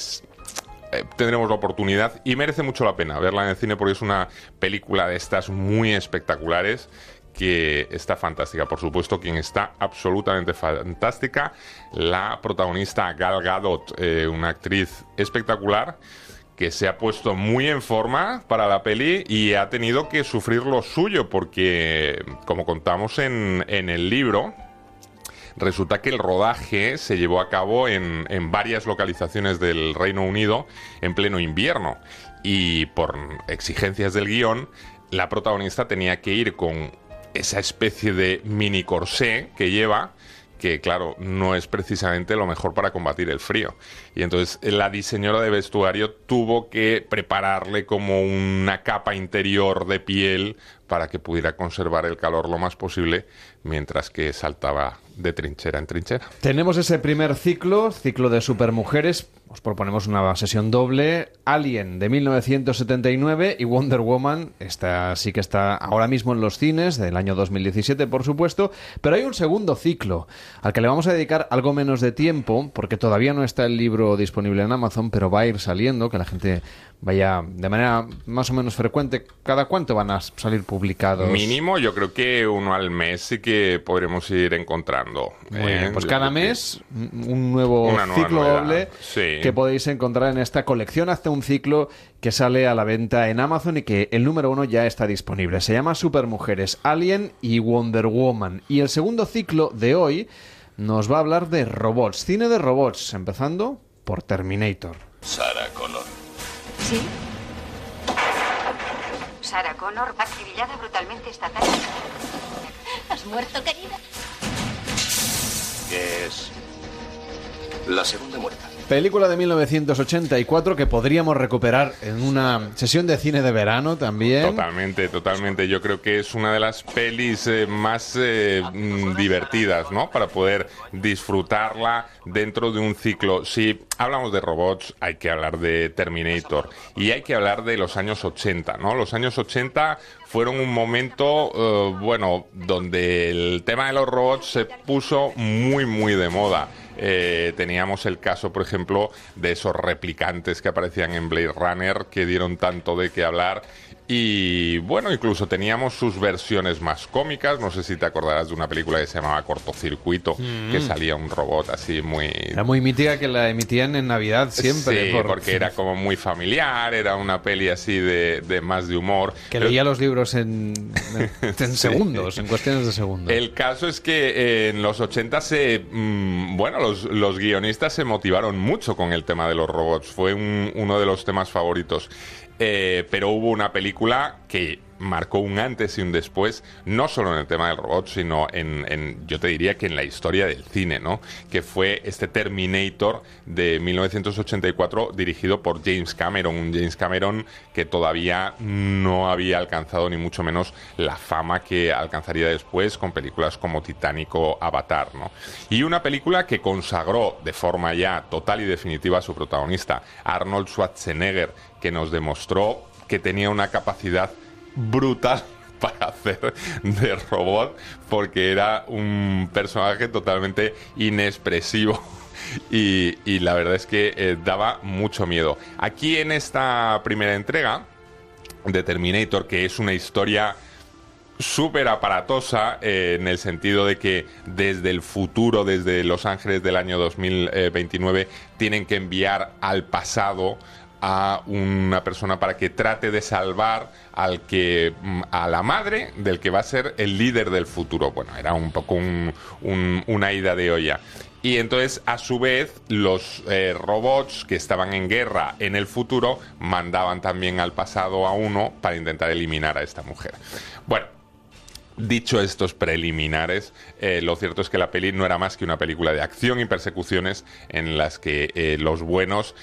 eh, tendremos la oportunidad y merece mucho la pena verla en el cine porque es una película de estas muy espectaculares que está fantástica. Por supuesto, quien está absolutamente fantástica, la protagonista Gal Gadot, eh, una actriz espectacular que se ha puesto muy en forma para la peli y ha tenido que sufrir lo suyo porque, como contamos en, en el libro, resulta que el rodaje se llevó a cabo en, varias localizaciones del Reino Unido en pleno invierno y por exigencias del guion, la protagonista tenía que ir con esa especie de mini corsé que lleva que claro, no es precisamente lo mejor para combatir el frío. Y entonces la diseñadora de vestuario tuvo que prepararle como una capa interior de piel para que pudiera conservar el calor lo más posible mientras que saltaba de trinchera en trinchera. Tenemos ese primer ciclo, ciclo de supermujeres. Os proponemos una sesión doble. Alien de 1979 y Wonder Woman. Esta sí que está ahora mismo en los cines, del año 2017, por supuesto. Pero hay un segundo ciclo al que le vamos a dedicar algo menos de tiempo, porque todavía no está el libro disponible en Amazon, pero va a ir saliendo, que la gente vaya de manera más o menos frecuente. ¿Cada cuánto van a salir publicados? Mínimo, yo creo que uno al mes sí que podremos ir encontrando. ¿eh? pues cada que- mes un nuevo Una ciclo doble sí. Que podéis encontrar en esta colección hasta un ciclo que sale a la venta en Amazon y que el número uno ya está disponible. Se llama Supermujeres, Alien y Wonder Woman. Y el segundo ciclo de hoy nos va a hablar de robots, cine de robots, empezando por Terminator. Sarah Connor. ¿Sí? Sarah Connor, acribillada brutalmente esta tarde. ¿Has muerto, querida? Que es la segunda muerta. Película de 1984 que podríamos recuperar en una sesión de cine de verano también. Totalmente, totalmente. Yo creo que es una de las pelis eh, más eh, mm, divertidas, ¿no? Para poder disfrutarla dentro de un ciclo. Si hablamos de robots, hay que hablar de Terminator y hay que hablar de los años 80, ¿no? Los años 80 fueron un momento, eh, bueno, donde el tema de los robots se puso muy, muy de moda. Eh, teníamos el caso, por ejemplo, de esos replicantes que aparecían en Blade Runner, que dieron tanto de qué hablar. Y bueno, incluso teníamos sus versiones más cómicas. No sé si te acordarás de una película que se llamaba Cortocircuito, Mm. que salía un robot así muy... Era muy mítica que la emitían en Navidad siempre. Sí, por- porque era como muy familiar, era una peli así de, de más de humor. Que Pero- leía los libros en, en Sí. segundos, en cuestiones de segundos. El caso es que eh, en los 80 se, mm, bueno, los, los guionistas se motivaron mucho con el tema de los robots. Fue un- uno de los temas favoritos. Eh, pero hubo una película que marcó un antes y un después, no solo en el tema del robot, sino en, en- yo te diría que en la historia del cine, ¿no? Que fue este Terminator de 1984 dirigido por James Cameron, un James Cameron que todavía no había alcanzado ni mucho menos la fama que alcanzaría después con películas como Titanic o Avatar, ¿no? Y una película que consagró de forma ya total y definitiva a su protagonista, Arnold Schwarzenegger, que nos demostró que tenía una capacidad brutal para hacer de robot porque era un personaje totalmente inexpresivo y, la verdad es que eh, daba mucho miedo. Aquí en esta primera entrega de Terminator, que es una historia súper aparatosa eh, en el sentido de que desde el futuro, desde Los Ángeles del año 2029, tienen que enviar al pasado a una persona para que trate de salvar al que mm, a la madre del que va a ser el líder del futuro. Bueno, era un poco un- un- una ida de olla. Y entonces, a su vez, los eh, robots que estaban en guerra en el futuro mandaban también al pasado a uno para intentar eliminar a esta mujer. Bueno, Dicho estos preliminares, eh, lo cierto es que la peli no era más que una película de acción y persecuciones en las que eh, los buenos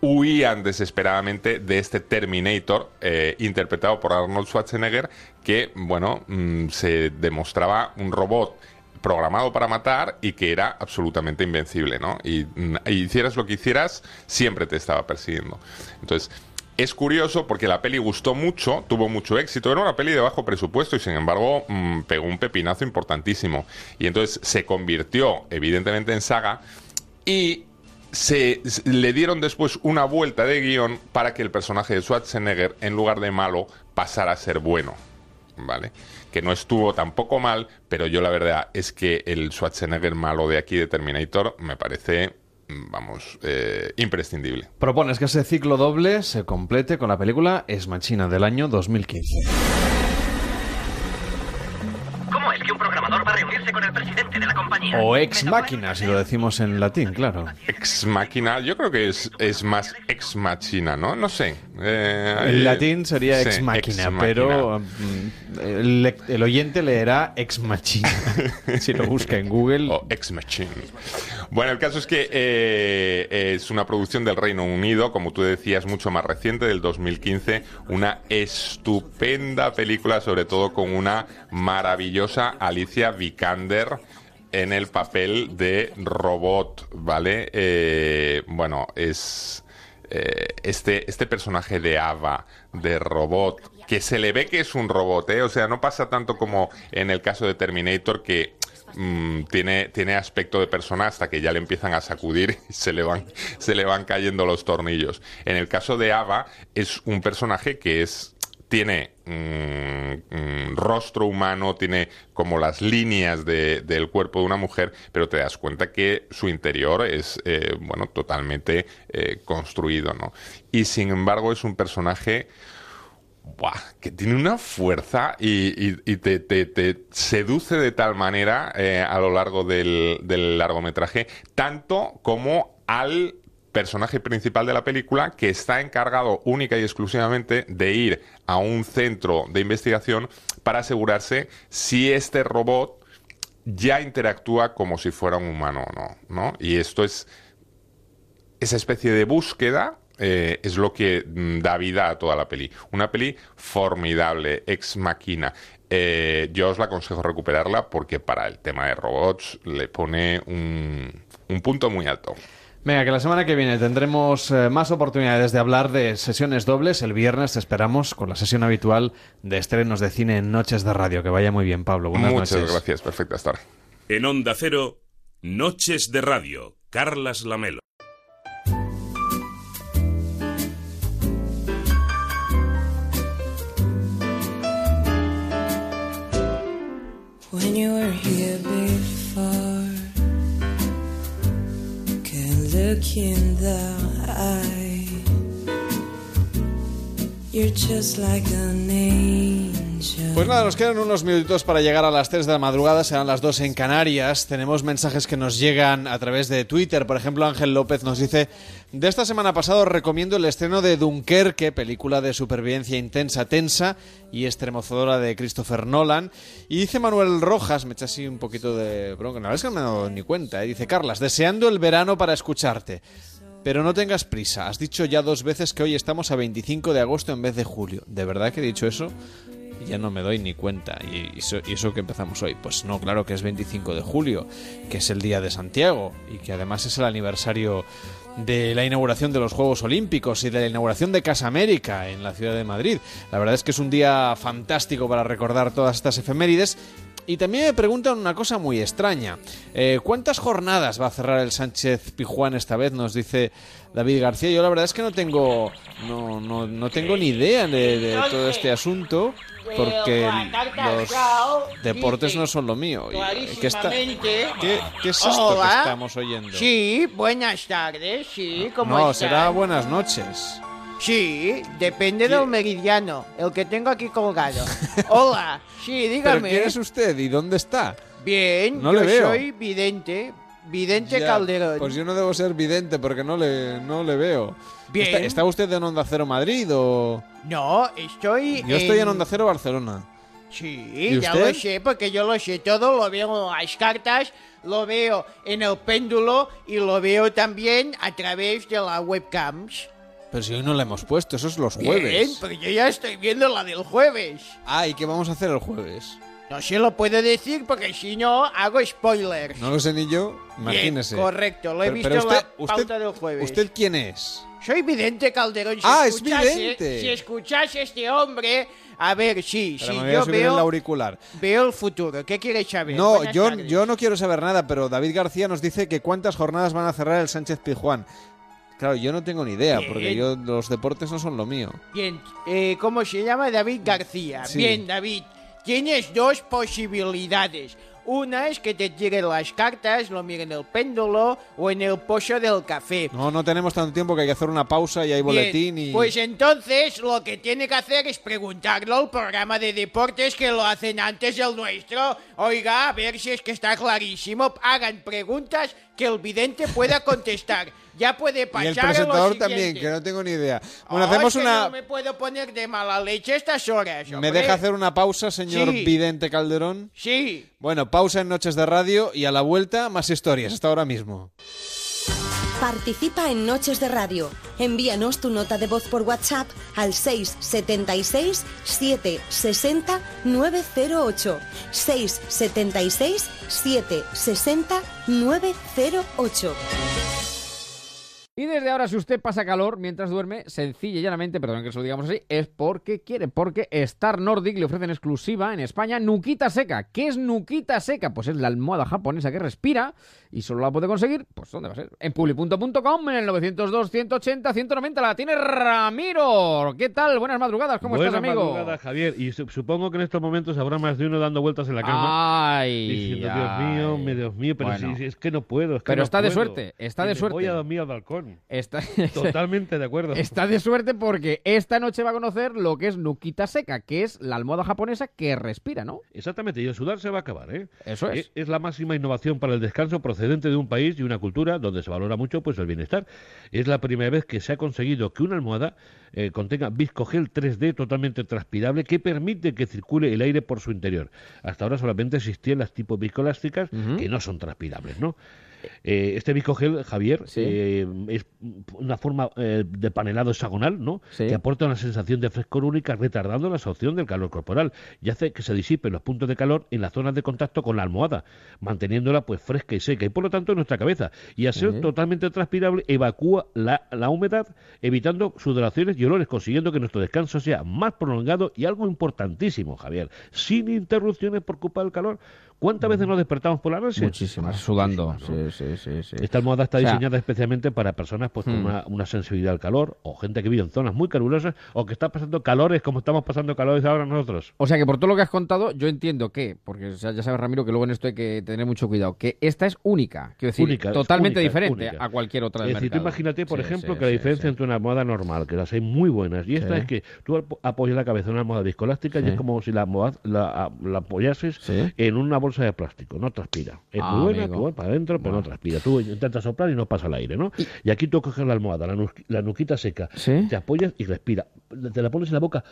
huían desesperadamente de este Terminator eh, interpretado por Arnold Schwarzenegger que, bueno, mm, se demostraba un robot programado para matar y que era absolutamente invencible, ¿no? Y, mm, y hicieras lo que hicieras, siempre te estaba persiguiendo. Entonces, es curioso porque la peli gustó mucho, tuvo mucho éxito, era una peli de bajo presupuesto y sin embargo mm, pegó un pepinazo importantísimo. Y entonces se convirtió evidentemente en saga y se, le dieron después una vuelta de guion para que el personaje de Schwarzenegger, en lugar de malo, pasara a ser bueno. ¿Vale? Que no estuvo tampoco mal, pero yo la verdad es que el Schwarzenegger malo de aquí de Terminator me parece, mm, vamos, eh, imprescindible. Propones que ese ciclo doble se complete con la película Es Machina del año 2015. O Ex Máquina, si lo decimos en latín, claro. Ex máquina, yo creo que es, es más ex machina, ¿no? No sé. Eh, En latín sería ex máquina, pero mm, el oyente leerá ex machina. si lo busca en Google. O ex machine. Bueno, el caso es que eh, es una producción del Reino Unido, como tú decías, mucho más reciente, del 2015. Una estupenda película, sobre todo con una maravillosa Alicia Vikander en el papel de robot, ¿vale? Eh, bueno, es eh, este, este personaje de Ava, de robot, que se le ve que es un robot, ¿eh? O sea, no pasa tanto como en el caso de Terminator, que mm, tiene, tiene aspecto de persona hasta que ya le empiezan a sacudir y se le, van, se le van cayendo los tornillos. En el caso de Ava, es un personaje que es tiene mm, mm, rostro humano, tiene como las líneas de- del cuerpo de una mujer, pero te das cuenta que su interior es, eh, bueno, totalmente eh, construido, ¿no? Y sin embargo es un personaje que tiene una fuerza y, te seduce de tal manera eh, a lo largo del, del largometraje, tanto como al personaje principal de la película que está encargado única y exclusivamente de ir a un centro de investigación para asegurarse si este robot ya interactúa como si fuera un humano o no, ¿no? Y esto es esa especie de búsqueda eh, es lo que mm, da vida a toda la peli. Una peli formidable, ex máquina. Eh, yo os la aconsejo recuperarla porque para el tema de robots le pone un, un punto muy alto. Venga, que la semana que viene tendremos eh, más oportunidades de hablar de sesiones dobles. El viernes te esperamos con la sesión habitual de estrenos de cine en Noches de Radio. Que vaya muy bien, Pablo. Buenas Muchas noches. gracias, perfecta estar. En Onda Cero, Noches de Radio, Carlas Lamelo. When you were here look in the eye. You're just like an angel. Pues nada, nos quedan unos minutitos para llegar a las 3 de la madrugada, serán las 2 en Canarias. Tenemos mensajes que nos llegan a través de Twitter. Por ejemplo, Ángel López nos dice, de esta semana pasada recomiendo el estreno de Dunkerque, película de supervivencia intensa, tensa y estremecedora de Christopher Nolan. Y dice Manuel Rojas, me echa así un poquito de bronca, la verdad es que no me he dado ni cuenta, ¿eh? dice Carlas, deseando el verano para escucharte. Pero no tengas prisa, has dicho ya dos veces que hoy estamos a 25 de agosto en vez de julio. ¿De verdad que he dicho eso? Ya no me doy ni cuenta. ¿Y eso, eso que empezamos hoy? Pues no, claro que es 25 de julio, que es el día de Santiago y que además es el aniversario de la inauguración de los Juegos Olímpicos y de la inauguración de Casa América en la ciudad de Madrid. La verdad es que es un día fantástico para recordar todas estas efemérides. Y también me preguntan una cosa muy extraña. Eh, ¿Cuántas jornadas va a cerrar el Sánchez Pijuán esta vez? Nos dice David García. Yo la verdad es que no tengo, no, no, no tengo ni idea de, de todo este asunto porque los deportes no son lo mío. Y, ¿Qué, está- qué- qué es esto que estamos oyendo? Sí, buenas tardes, sí, ¿cómo No, están? será buenas noches. Sí, depende del meridiano, el que tengo aquí colgado. Hola, sí, ¿Pero dígame. quién es usted y dónde está? Bien, No yo le veo. soy vidente, vidente Ya, Calderón. Pues yo no debo ser vidente porque no le, no le veo. Bien. ¿Está, está usted en Onda Cero Madrid o...? No, estoy Yo estoy en Onda Cero Barcelona. Sí, ¿Y ya usted? lo sé, porque yo lo sé todo, lo veo en las cartas, lo veo en el péndulo y lo veo también a través de las webcams. Pero si hoy no la hemos puesto, eso es los Bien, jueves. pero yo ya estoy viendo la del jueves. Ah, ¿y qué vamos a hacer el jueves? No se lo puedo decir porque si no hago spoilers. No lo sé ni yo, imagínese. Bien, correcto, lo he Pero- visto pero en usted- la pauta del jueves. ¿Usted quién es? Soy vidente Calderón. Si Ah, es vidente. Si escuchase este hombre, a ver, sí, Pero sí, me voy a yo subir el veo, auricular. veo el futuro. ¿Qué quieres saber? No, yo, yo no quiero saber nada, pero David García nos dice que cuántas jornadas van a cerrar el Sánchez Pizjuán. Claro, yo no tengo ni idea, Bien. porque yo los deportes no son lo mío. Bien, eh, ¿cómo se llama? David García. Sí. Bien, David, tienes dos posibilidades. Una es que te tiren las cartas, lo miren en el péndulo o en el pozo del café. No, no tenemos tanto tiempo que hay que hacer una pausa y hay Bien, boletín y... Pues entonces lo que tiene que hacer es preguntarlo al programa de deportes que lo hacen antes del nuestro. Oiga, a ver si es que está clarísimo. Hagan preguntas que el vidente pueda contestar. Ya puede y pasar el a lo presentador también, que no tengo ni idea. Bueno, Oh, hacemos es que una... No me puedo poner de mala leche a estas horas. ¿Me deja hacer una pausa, señor Sí. Vidente Calderón? Sí. Bueno, pausa en Noches de Radio y a la vuelta más historias, hasta ahora mismo. Participa en Noches de Radio. Envíanos tu nota de voz por WhatsApp al 676 760 908. 676 760 908. Y desde ahora, si usted pasa calor mientras duerme, sencilla y llanamente, perdón que se lo digamos así, es porque quiere, porque Star Nordic le ofrece en exclusiva en España Nuquita Seca. ¿Qué es Nuquita Seca? Pues es la almohada japonesa que respira y solo la puede conseguir, pues ¿dónde va a ser? En publi.com, en el 902 180 190 la tiene Ramiro. ¿Qué tal? Buenas madrugadas, ¿cómo Buenas estás, amigo? madrugadas, Javier. Y su- supongo que en estos momentos habrá más de uno dando vueltas en la cama. Ay, diciendo, ay. Dios mío, Dios mío, pero Bueno. si- si es que no puedo. es que Pero no está de puedo. suerte, está Y de me suerte. Voy a dormir al balcón. Está... Totalmente de acuerdo. Está de suerte porque esta noche va a conocer lo que es Nukita Seca, que es la almohada japonesa que respira, ¿no? Exactamente, y el sudar se va a acabar, ¿eh? Eso es. Es la máxima innovación para el descanso procedente de un país y una cultura donde se valora mucho pues el bienestar. Es la primera vez que se ha conseguido que una almohada eh, contenga viscogel 3D totalmente transpirable que permite que circule el aire por su interior. Hasta ahora solamente existían las tipo viscoelásticas que no son transpirables, ¿no? Eh, este viscogel, Javier, eh, es una forma eh, de panelado hexagonal, ¿no? Que aporta una sensación de frescor única retardando la absorción del calor corporal y hace que se disipen los puntos de calor en las zonas de contacto con la almohada, manteniéndola pues fresca y seca y por lo tanto en nuestra cabeza. Y al ser totalmente transpirable evacúa la, la humedad, evitando sudoraciones y olores, consiguiendo que nuestro descanso sea más prolongado y algo importantísimo, Javier, sin interrupciones por culpa del calor. ¿Cuántas veces nos despertamos por la noche? Muchísimas, sudando. Sí, sí, sí, sí. Esta almohada está O sea, diseñada especialmente para personas pues, con Hmm. una, una sensibilidad al calor o gente que vive en zonas muy calurosas o que está pasando calores como estamos pasando calores ahora nosotros. O sea que por todo lo que has contado, yo entiendo que, porque ya ya sabes, Ramiro, que luego en esto hay que tener mucho cuidado, que esta es única, quiero decir, Única, totalmente única, diferente única. a cualquier otra del Es decir, tú imagínate, por Sí, ejemplo, sí, que la diferencia sí. entre una almohada normal, que las hay muy buenas, y esta Sí. es que tú ap- apoyas la cabeza en una almohada viscoelástica y es como si la, almohada- la, la apoyases en una bolsa de plástico, no transpira. Es Ah, muy buena, amigo. tú vas para adentro, pero no transpira. Tú intentas soplar y no pasa el aire, ¿no? Y aquí tú coges la almohada, la, nus- la nuquita seca, te apoyas y respira. Te la pones en la boca,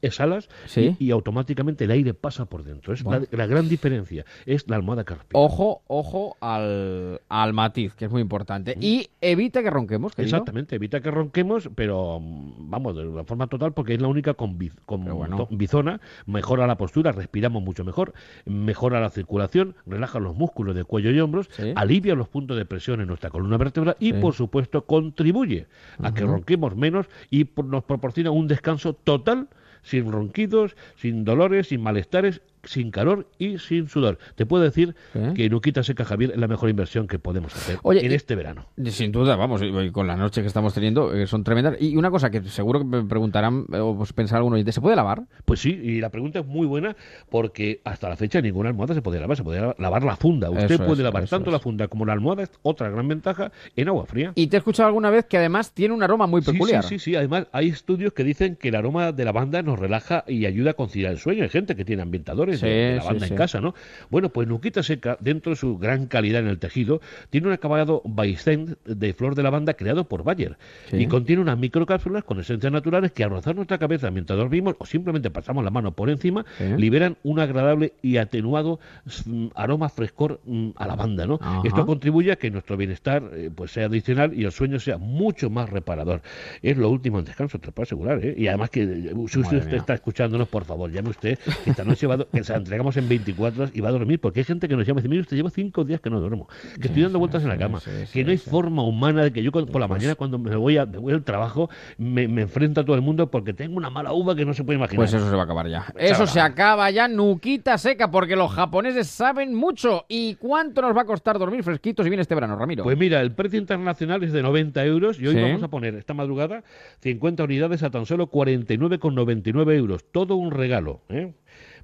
exhalas Sí. y, y automáticamente el aire pasa por dentro. Es Bueno. la, la gran diferencia, es la almohada que respira. Ojo, ojo al, al matiz, que es muy importante. Y evita que ronquemos, querido. Exactamente, evita que ronquemos, pero mm, vamos, de una forma total, porque es la única con, biz- con bueno. bizona, mejora la postura, respiramos mucho mejor, mejora la circulación, relaja los músculos de cuello y hombros, alivia los puntos de presión en nuestra columna vertebral y, Sí. por supuesto, contribuye a que ronquemos menos y nos proporciona un descanso total, sin ronquidos, sin dolores, sin malestares sin calor y sin sudor. Te puedo decir que Nuquita Seca Javier es la mejor inversión que podemos hacer Oye, en este verano. Sin duda, vamos, con las noches que estamos teniendo, eh, son tremendas. Y una cosa que seguro que me preguntarán, eh, o pues pensará alguno, ¿se puede lavar? Pues sí, y la pregunta es muy buena porque hasta la fecha ninguna almohada se podía lavar, se podía lavar la funda. Usted Eso puede es, lavar tanto la funda como la almohada, es otra gran ventaja, en agua fría. Y te he escuchado alguna vez que además tiene un aroma muy peculiar. Sí, sí, sí. Además, hay estudios que dicen que el aroma de lavanda nos relaja y ayuda a conciliar el sueño. Hay gente que tiene ambientadores Sí, de, lavanda sí. en casa, ¿no? Bueno, pues Nuquita Seca, dentro de su gran calidad en el tejido, tiene un acabado Baisten de flor de lavanda creado por Bayer. Y contiene unas microcápsulas con esencias naturales que al rozar nuestra cabeza mientras dormimos o simplemente pasamos la mano por encima, liberan un agradable y atenuado mm, aroma frescor mm, a lavanda, ¿no? Ajá. Esto contribuye a que nuestro bienestar eh, pues sea adicional y el sueño sea mucho más reparador. Es lo último en descanso, te lo puedo asegurar, ¿eh? Y además que eh, si usted mía. está escuchándonos, por favor, llame usted, esta noche va que se la entregamos en 24 horas y va a dormir, porque hay gente que nos llama y dice, mire, usted lleva cinco días que no duermo, que estoy dando vueltas en la cama, que no hay forma humana de que yo por la Pues mañana cuando me voy, a, me voy al trabajo me, me enfrento a todo el mundo porque tengo una mala uva que no se puede imaginar. Pues eso se va a acabar ya. Eso se acaba ya, nuquita seca, porque los japoneses saben mucho. ¿Y cuánto nos va a costar dormir fresquitos y bien este verano, Ramiro? Pues mira, el precio internacional es de 90 euros y hoy Sí. vamos a poner esta madrugada 50 unidades a tan solo 49,99 euros. Todo un regalo, ¿eh?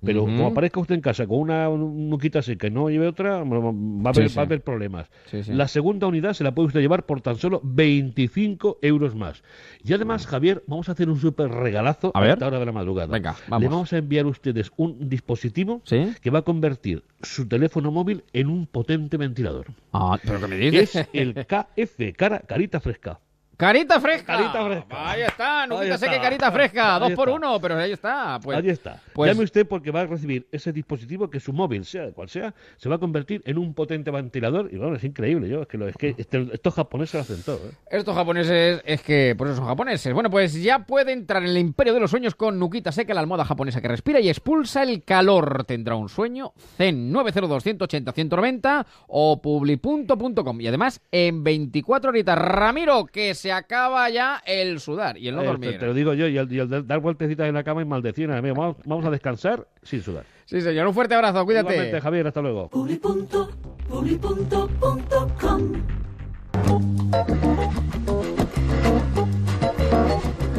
Pero como aparezca usted en casa con una nuquita seca y no lleve otra, va a haber, Sí, va a haber problemas. Sí, sí. La segunda unidad se la puede usted llevar por tan solo 25 euros más. Y además, Javier, vamos a hacer un súper regalazo A esta hora de la madrugada. Venga, Le vamos. vamos a enviar a ustedes un dispositivo que va a convertir su teléfono móvil en un potente ventilador. Ah, ¿pero qué me dices? Es el KF, cara, carita fresca. Carita fresca. Carita fresca. Ahí está, está. Seca y carita fresca. Ahí Dos por uno, pero ahí está. Pues, Ahí está. Pues, Llame usted porque va a recibir ese dispositivo que su móvil, sea de cual sea, se va a convertir en un potente ventilador. Y bueno, es increíble. Yo, es que, lo- es que este- estos japoneses lo hacen todo. ¿eh? Estos japoneses, es que por eso son japoneses. Bueno, pues ya puede entrar en el imperio de los sueños con Nukita Seca, la almohada japonesa que respira y expulsa el calor. Tendrá un sueño Zen 902 180 190 o publi.com. Y además, en 24 horitas, Ramiro, que se acaba ya el sudar y el no Eh, dormir. te, te lo digo yo, y el, y el dar vueltecitas en la cama y maldecir. Amigo, vamos, vamos a descansar sin sudar. Sí, señor, un fuerte abrazo, cuídate. Igualmente, Javier, hasta luego.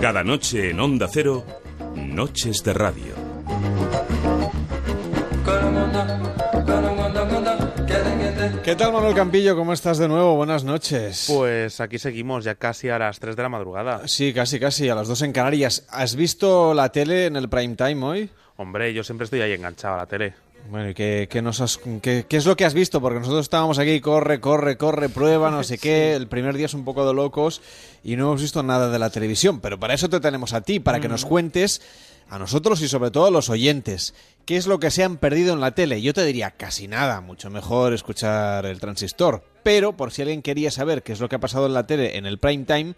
Cada noche en Onda Cero, Noches de Radio. ¿Qué tal, Manuel Campillo? ¿Cómo estás de nuevo? Buenas noches. Pues aquí seguimos, ya casi a las 3 de la madrugada. Sí, casi, casi, a las dos en Canarias. ¿Has visto la tele en el prime time hoy? Hombre, yo siempre estoy ahí enganchado a la tele. Bueno, ¿y qué, qué nos has- qué- qué es lo que has visto? Porque nosotros estábamos aquí, corre, corre, corre, prueba, no sé qué. El primer día es un poco de locos y no hemos visto nada de la televisión. Pero para eso te tenemos a ti, para que nos cuentes a nosotros y sobre todo a los oyentes. ¿Qué es lo que se han perdido en la tele? Yo te diría casi nada, mucho mejor escuchar el transistor. Pero por si alguien quería saber qué es lo que ha pasado en la tele en el prime time,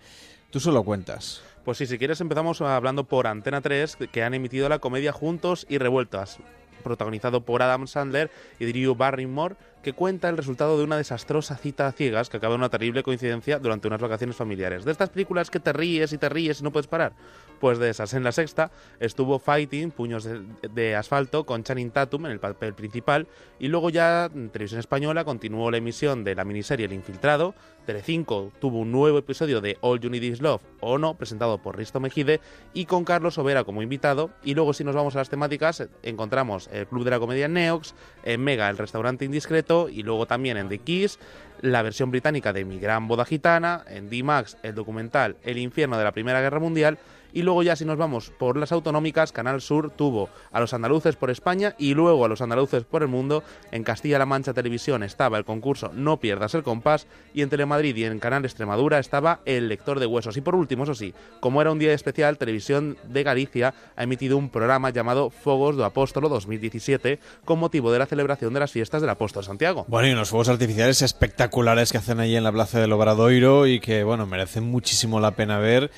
tú solo cuentas. Pues sí, si quieres empezamos hablando por Antena 3, que han emitido la comedia Juntos y Revueltas, protagonizado por Adam Sandler y Drew Barrymore, que cuenta el resultado de una desastrosa cita a ciegas que acaba en una terrible coincidencia durante unas vacaciones familiares. De estas películas que te ríes y te ríes y no puedes parar. Pues de esas. En la sexta estuvo Fighting, Puños de, Asfalto, con Channing Tatum en el papel principal. Y luego ya en Televisión Española continuó la emisión de la miniserie El Infiltrado. Telecinco tuvo un nuevo episodio de All You Need Is Love o No, presentado por Risto Mejide y con Carlos Overa como invitado. Y luego si nos vamos a las temáticas, encontramos el Club de la Comedia Neox, en Mega el Restaurante Indiscreto y luego también en The Kiss la versión británica de Mi Gran Boda Gitana, en D-Max el documental El Infierno de la Primera Guerra Mundial y luego ya si nos vamos por las autonómicas, Canal Sur tuvo a los andaluces por España y luego a los andaluces por el mundo. En Castilla-La Mancha Televisión estaba el concurso No pierdas el compás y en Telemadrid y en Canal Extremadura estaba El lector de huesos. Y por último, eso sí, como era un día especial, Televisión de Galicia ha emitido un programa llamado Fogos do Apóstolo 2017 con motivo de la celebración de las fiestas del Apóstol Santiago. Bueno, y unos fuegos artificiales espectaculares que hacen allí en la Plaza del Obradoiro y que, bueno, merecen muchísimo la pena ver.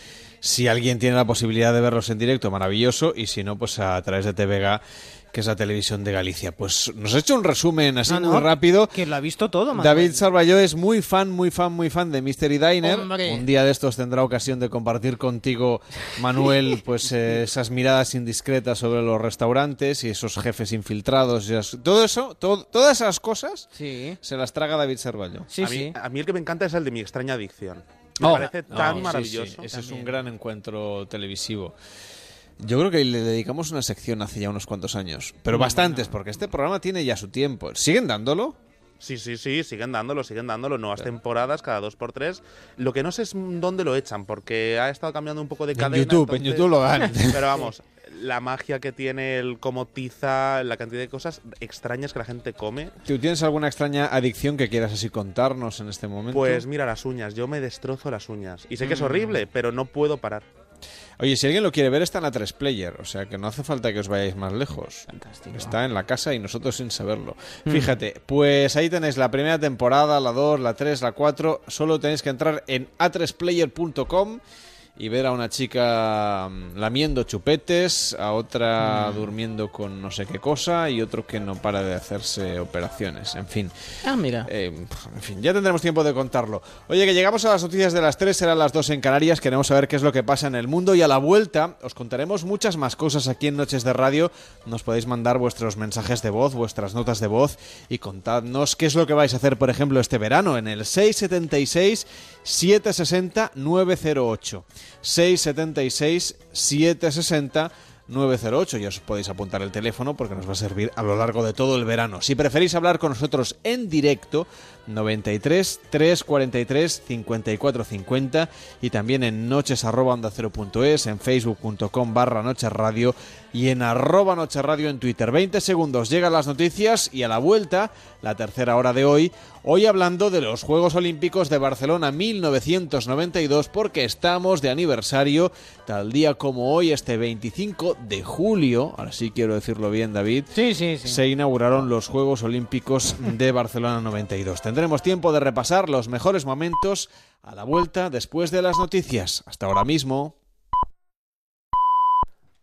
Si alguien tiene la posibilidad de verlos en directo, maravilloso, y si no, pues a través de TVG, que es la televisión de Galicia. Pues nos ha hecho un resumen así No, no, muy rápido. Que lo ha visto todo, Manuel. David Salvalló es muy fan, muy fan, muy fan de Mystery Diner. Hombre. Un día de estos tendrá ocasión de compartir contigo, Manuel, pues eh, esas miradas indiscretas sobre los restaurantes y esos jefes infiltrados. y todo eso, todo- todas esas cosas Sí. se las traga David Salvalló. a, mí, a mí el que me encanta es el de mi extraña adicción. Me Oh, parece tan maravilloso. sí, ese es un gran encuentro televisivo. Yo creo que le dedicamos una sección hace ya unos cuantos años, pero bastantes, porque este programa tiene ya su tiempo. ¿Siguen dándolo? Sí, sí, sí, siguen dándolo, siguen dándolo, nuevas temporadas cada dos por tres. Lo que no sé es dónde lo echan, porque ha estado cambiando un poco de En cadena. YouTube, en YouTube lo dan. Pero vamos, la magia que tiene, el cómo tiza, la cantidad de cosas extrañas que la gente come. ¿Tú tienes alguna extraña adicción que quieras así contarnos en este momento? Pues mira, las uñas, yo me destrozo las uñas. Y sé que es Mm. horrible, pero no puedo parar. Oye, si alguien lo quiere ver, está en la 3 Player, o sea que no hace falta que os vayáis más lejos. Está en la casa y nosotros sin saberlo. Mm. Fíjate, pues ahí tenéis la primera temporada, la 2, la 3, la 4. Solo tenéis que entrar en a3player.com y ver a una chica mm, lamiendo chupetes, a otra Mm. durmiendo con no sé qué cosa y otro que no para de hacerse operaciones. En fin. Ah, mira. Eh, en fin, ya tendremos tiempo de contarlo. Oye, que llegamos a las noticias de las 3, serán las 2 en Canarias. Queremos saber qué es lo que pasa en el mundo y a la vuelta os contaremos muchas más cosas aquí en Noches de Radio. Nos podéis mandar vuestros mensajes de voz, vuestras notas de voz y contadnos qué es lo que vais a hacer, por ejemplo, este verano en el 676 760 908. 676 760 908 y os podéis apuntar el teléfono porque nos va a servir a lo largo de todo el verano. Si preferís hablar con nosotros en directo, 93 343 54 50 y también en noches arroba onda cero punto es, en facebook.com barra noches radio y en arroba noches radio en Twitter. 20 segundos, llegan las noticias y a la vuelta, la tercera hora de hoy, hoy hablando de los Juegos Olímpicos de Barcelona 1992 porque estamos de aniversario, tal día como hoy, este 25 de julio, ahora sí quiero decirlo bien David, sí, sí, sí. se inauguraron los Juegos Olímpicos de Barcelona 92. Tendremos tiempo de repasar los mejores momentos a la vuelta después de las noticias. Hasta ahora mismo.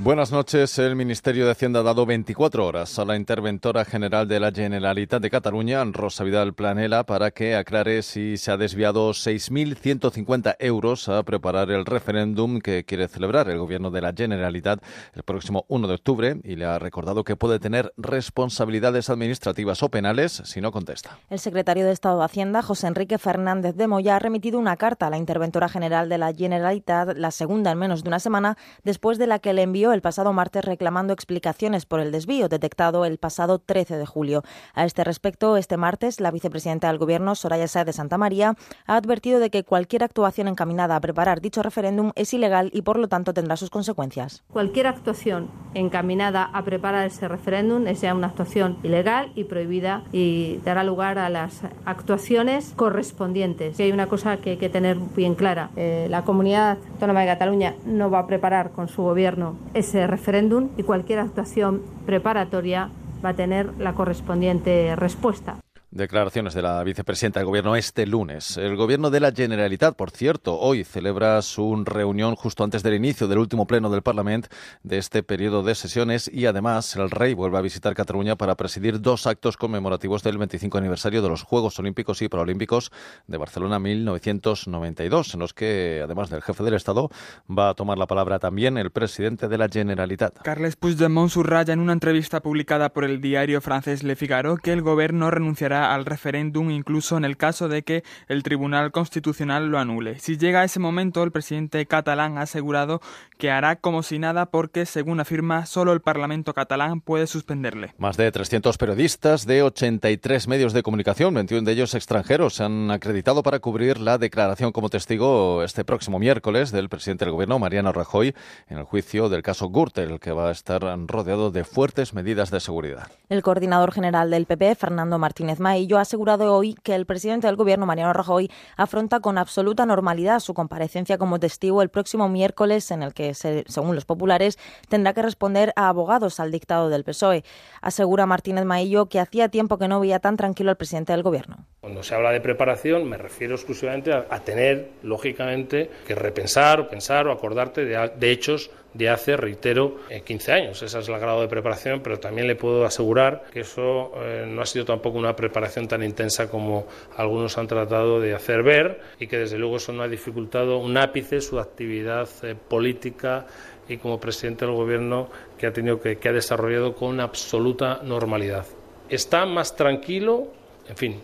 Buenas noches. El Ministerio de Hacienda ha dado 24 horas a la interventora general de la Generalitat de Cataluña, Rosa Vidal Planela, para que aclare si se ha desviado 6.150 euros a preparar el referéndum que quiere celebrar el gobierno de la Generalitat el próximo 1 de octubre y le ha recordado que puede tener responsabilidades administrativas o penales si no contesta. El secretario de Estado de Hacienda, José Enrique Fernández de Moya, ha remitido una carta a la interventora general de la Generalitat, la segunda en menos de una semana, después de la que le envió el pasado martes reclamando explicaciones por el desvío detectado el pasado 13 de julio. A este respecto, este martes, la vicepresidenta del Gobierno, Soraya Sáez de Santa María, ha advertido de que cualquier actuación encaminada a preparar dicho referéndum es ilegal y, por lo tanto, tendrá sus consecuencias. Cualquier actuación encaminada a preparar ese referéndum es ya una actuación ilegal y prohibida y dará lugar a las actuaciones correspondientes. Y hay una cosa que hay que tener bien clara. Eh, la comunidad autónoma de Cataluña no va a preparar con su gobierno ese referéndum y cualquier actuación preparatoria va a tener la correspondiente respuesta. Declaraciones de la vicepresidenta del Gobierno este lunes. El Gobierno de la Generalitat, por cierto, hoy celebra su reunión justo antes del inicio del último pleno del Parlamento de este periodo de sesiones y además el rey vuelve a visitar Cataluña para presidir dos actos conmemorativos del 25 aniversario de los Juegos Olímpicos y Paralímpicos de Barcelona 1992, en los que, además del jefe del Estado, va a tomar la palabra también el presidente de la Generalitat. Carles Puigdemont subraya en una entrevista publicada por el diario francés Le Figaro que el Gobierno renunciará al referéndum incluso en el caso de que el Tribunal Constitucional lo anule. Si llega a ese momento, el presidente catalán ha asegurado que hará como si nada porque, según afirma, solo el Parlamento catalán puede suspenderle. Más de 300 periodistas de 83 medios de comunicación, 21 de ellos extranjeros, se han acreditado para cubrir la declaración como testigo este próximo miércoles del presidente del Gobierno, Mariano Rajoy, en el juicio del caso Gürtel, que va a estar rodeado de fuertes medidas de seguridad. El coordinador general del PP, Fernando Martínez Maillo, ha asegurado hoy que el presidente del Gobierno, Mariano Rajoy, afronta con absoluta normalidad su comparecencia como testigo el próximo miércoles, en el que, según los populares, tendrá que responder a abogados al dictado del PSOE. Asegura Martínez Maillo que hacía tiempo que no veía tan tranquilo al presidente del Gobierno. Cuando se habla de preparación, me refiero exclusivamente a, tener, lógicamente, que repensar o pensar o acordarte de hechos de hace, reitero, eh, 15 años. Ese es el grado de preparación, pero también le puedo asegurar que eso eh, no ha sido tampoco una preparación tan intensa como algunos han tratado de hacer ver y que desde luego eso no ha dificultado un ápice su actividad eh, política y como presidente del gobierno que ha tenido que ha desarrollado con absoluta normalidad. Está más tranquilo, en fin,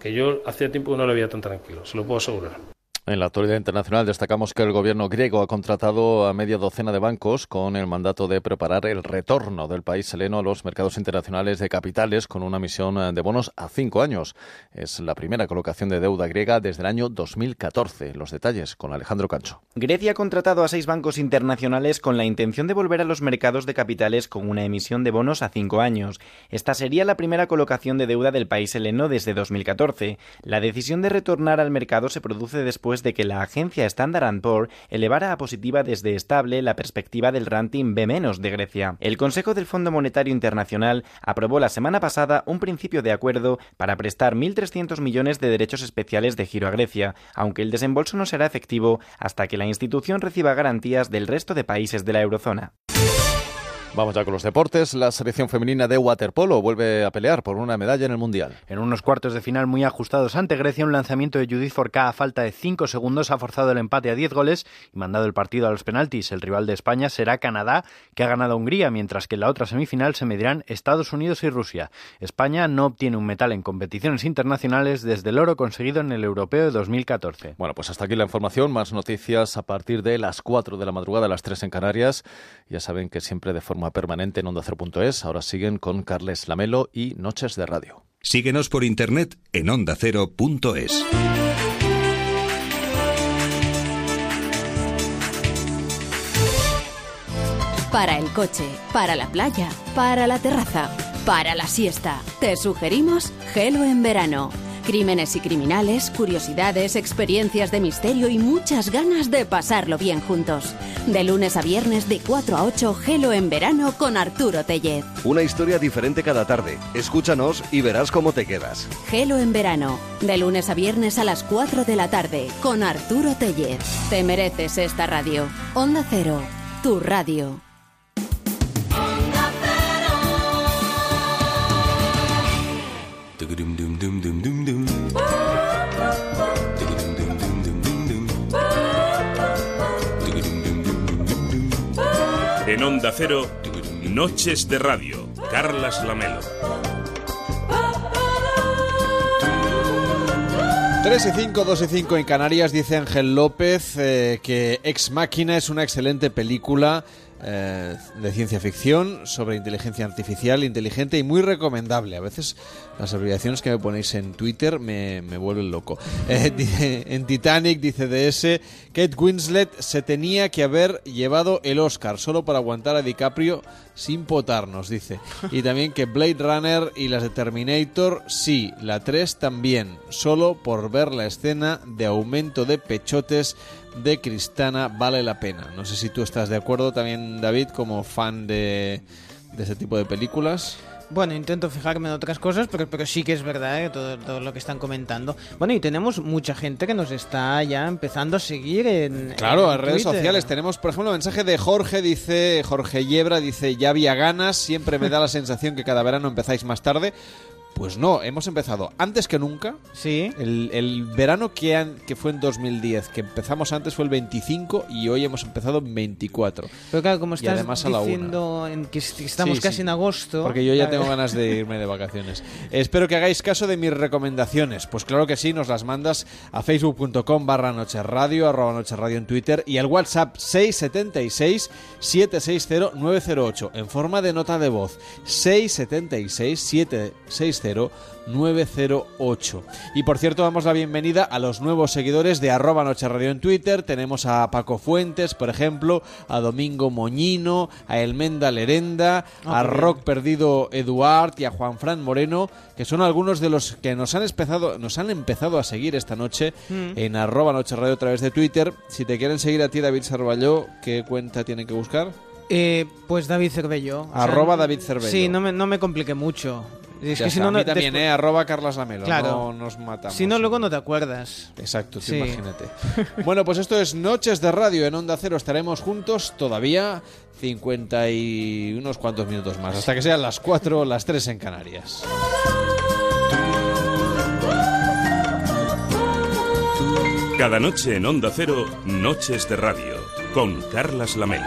que yo hacía tiempo que no lo veía tan tranquilo, se lo puedo asegurar. En la actualidad internacional destacamos que el gobierno griego ha contratado a media docena de bancos con el mandato de preparar el retorno del país heleno a los mercados internacionales de capitales con una misión de bonos a cinco años. Es la primera colocación de deuda griega desde el año 2014. Los detalles con Alejandro Cancho. Grecia ha contratado a seis bancos internacionales con la intención de volver a los mercados de capitales con una emisión de bonos a cinco años. Esta sería la primera colocación de deuda del país heleno desde 2014. La decisión de retornar al mercado se produce después de que la agencia Standard Poor's elevara a positiva desde estable la perspectiva del rating B- de Grecia. El Consejo del Fondo Monetario Internacional aprobó la semana pasada un principio de acuerdo para prestar 1.300 millones de derechos especiales de giro a Grecia, aunque el desembolso no será efectivo hasta que la institución reciba garantías del resto de países de la eurozona. Vamos ya con los deportes. La selección femenina de waterpolo vuelve a pelear por una medalla en el Mundial. En unos cuartos de final muy ajustados ante Grecia, un lanzamiento de Judith Forca a falta de 5 segundos ha forzado el empate a 10 goles y mandado el partido a los penaltis. El rival de España será Canadá, que ha ganado a Hungría, mientras que en la otra semifinal se medirán Estados Unidos y Rusia. España no obtiene un metal en competiciones internacionales desde el oro conseguido en el Europeo de 2014. Bueno, pues hasta aquí la información. Más noticias a partir de las 4 de la madrugada, las 3 en Canarias. Ya saben que siempre de forma permanente en onda ondacero.es. Ahora siguen con Carles Lamelo y Noches de Radio. Síguenos por internet en ondacero.es. Para el coche, para la playa, para la terraza, para la siesta. Te sugerimos Gelo en verano. Crímenes y criminales, curiosidades, experiencias de misterio y muchas ganas de pasarlo bien juntos. De lunes a viernes de 4 a 8, Gelo en verano con Arturo Tellez. Una historia diferente cada tarde. Escúchanos y verás cómo te quedas. Gelo en verano, de lunes a viernes a las 4 de la tarde con Arturo Tellez. Te mereces esta radio. Onda Cero, tu radio. En Onda Cero, Noches de Radio, Carlas Lamelo. 3 y 5, 2 y 5 en Canarias, dice Ángel López eh, que Ex Máquina es una excelente película eh, de ciencia ficción sobre inteligencia artificial inteligente y muy recomendable. A veces las abreviaciones que me ponéis en Twitter me, vuelven loco. Eh, en Titanic, dice DS, Kate Winslet se tenía que haber llevado el Oscar solo para aguantar a DiCaprio sin potarnos, dice. Y también que Blade Runner y las de Terminator, sí, la 3 también, solo por ver la escena de aumento de pechotes de Cristana vale la pena. No sé si tú estás de acuerdo también, David, como fan de, de ese tipo de películas. Bueno, intento fijarme en otras cosas, pero, pero sí que es verdad ¿eh? todo, todo, lo que están comentando. Bueno, y tenemos mucha gente que nos está ya empezando a seguir en. Claro, en, redes sociales. Tenemos, por ejemplo, un mensaje de Jorge, dice Jorge Yebra, dice: Ya había ganas, siempre me da la sensación que cada verano empezáis más tarde. Pues no, hemos empezado antes que nunca. Sí. El, el verano que, han, que fue en 2010, que empezamos antes fue el 25 y hoy hemos empezado en 24. Pero claro, como estás además diciendo en que estamos Sí, casi sí. en agosto. Porque yo ya claro. tengo ganas de irme de vacaciones. Espero que hagáis caso de mis recomendaciones. Pues claro que sí, nos las mandas a facebook.com barra noche radio, arroba noche radio en Twitter y al WhatsApp 676 760 908 en forma de nota de voz 676 760 908. Y por cierto, damos la bienvenida a los nuevos seguidores de arroba noche radio en Twitter. Tenemos a Paco Fuentes, por ejemplo, a Domingo Moñino, a Elmenda Lerenda, Ah, a bien. Rock Perdido Eduard y a Juan Fran Moreno, que son algunos de los que nos han empezado, nos han empezado a seguir esta noche Mm. en arroba noche radio a través de Twitter. Si te quieren seguir a ti, David Sarballó, ¿qué cuenta tienen que buscar? Eh, pues David Cervello. O sea, Arroba David Cervello. Sí, no me, no me complique mucho. Es Ya que si no, a mí no también, después- ¿eh? Arroba Carlas Lamelo. Claro. No nos matamos. Si no, luego no te acuerdas. Exacto, tú Sí. imagínate. bueno, pues esto es Noches de Radio en Onda Cero. Estaremos juntos todavía 50 y unos cuantos minutos más, hasta que sean las 4 o las 3 en Canarias. Cada noche en Onda Cero, Noches de Radio, con Carlas Lamelo.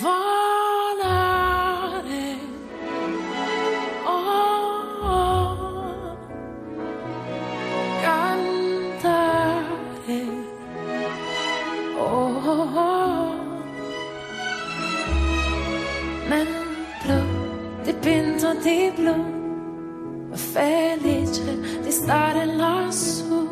Volare. Oh. Cantare. Oh, oh, blu dipinto di blu, felice di stare lassù.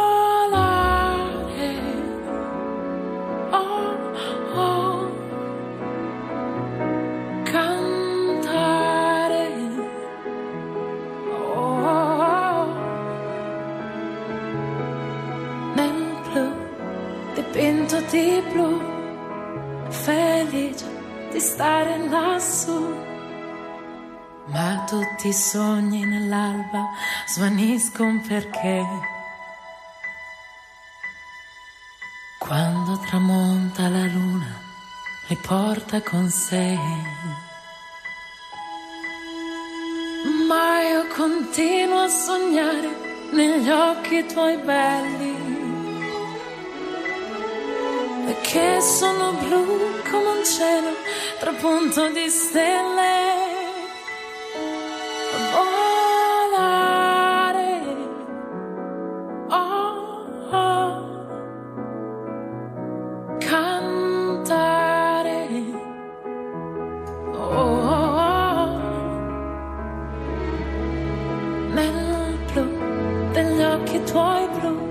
Di blu, felice di stare lassù. Ma tutti i sogni nell'alba svaniscono perché quando tramonta la luna li porta con sé. Ma io continuo a sognare negli occhi tuoi belli che sono blu come un cielo trapunto di stelle. Volare, oh, oh. cantare, oh, oh, oh. nel blu degli occhi tuoi blu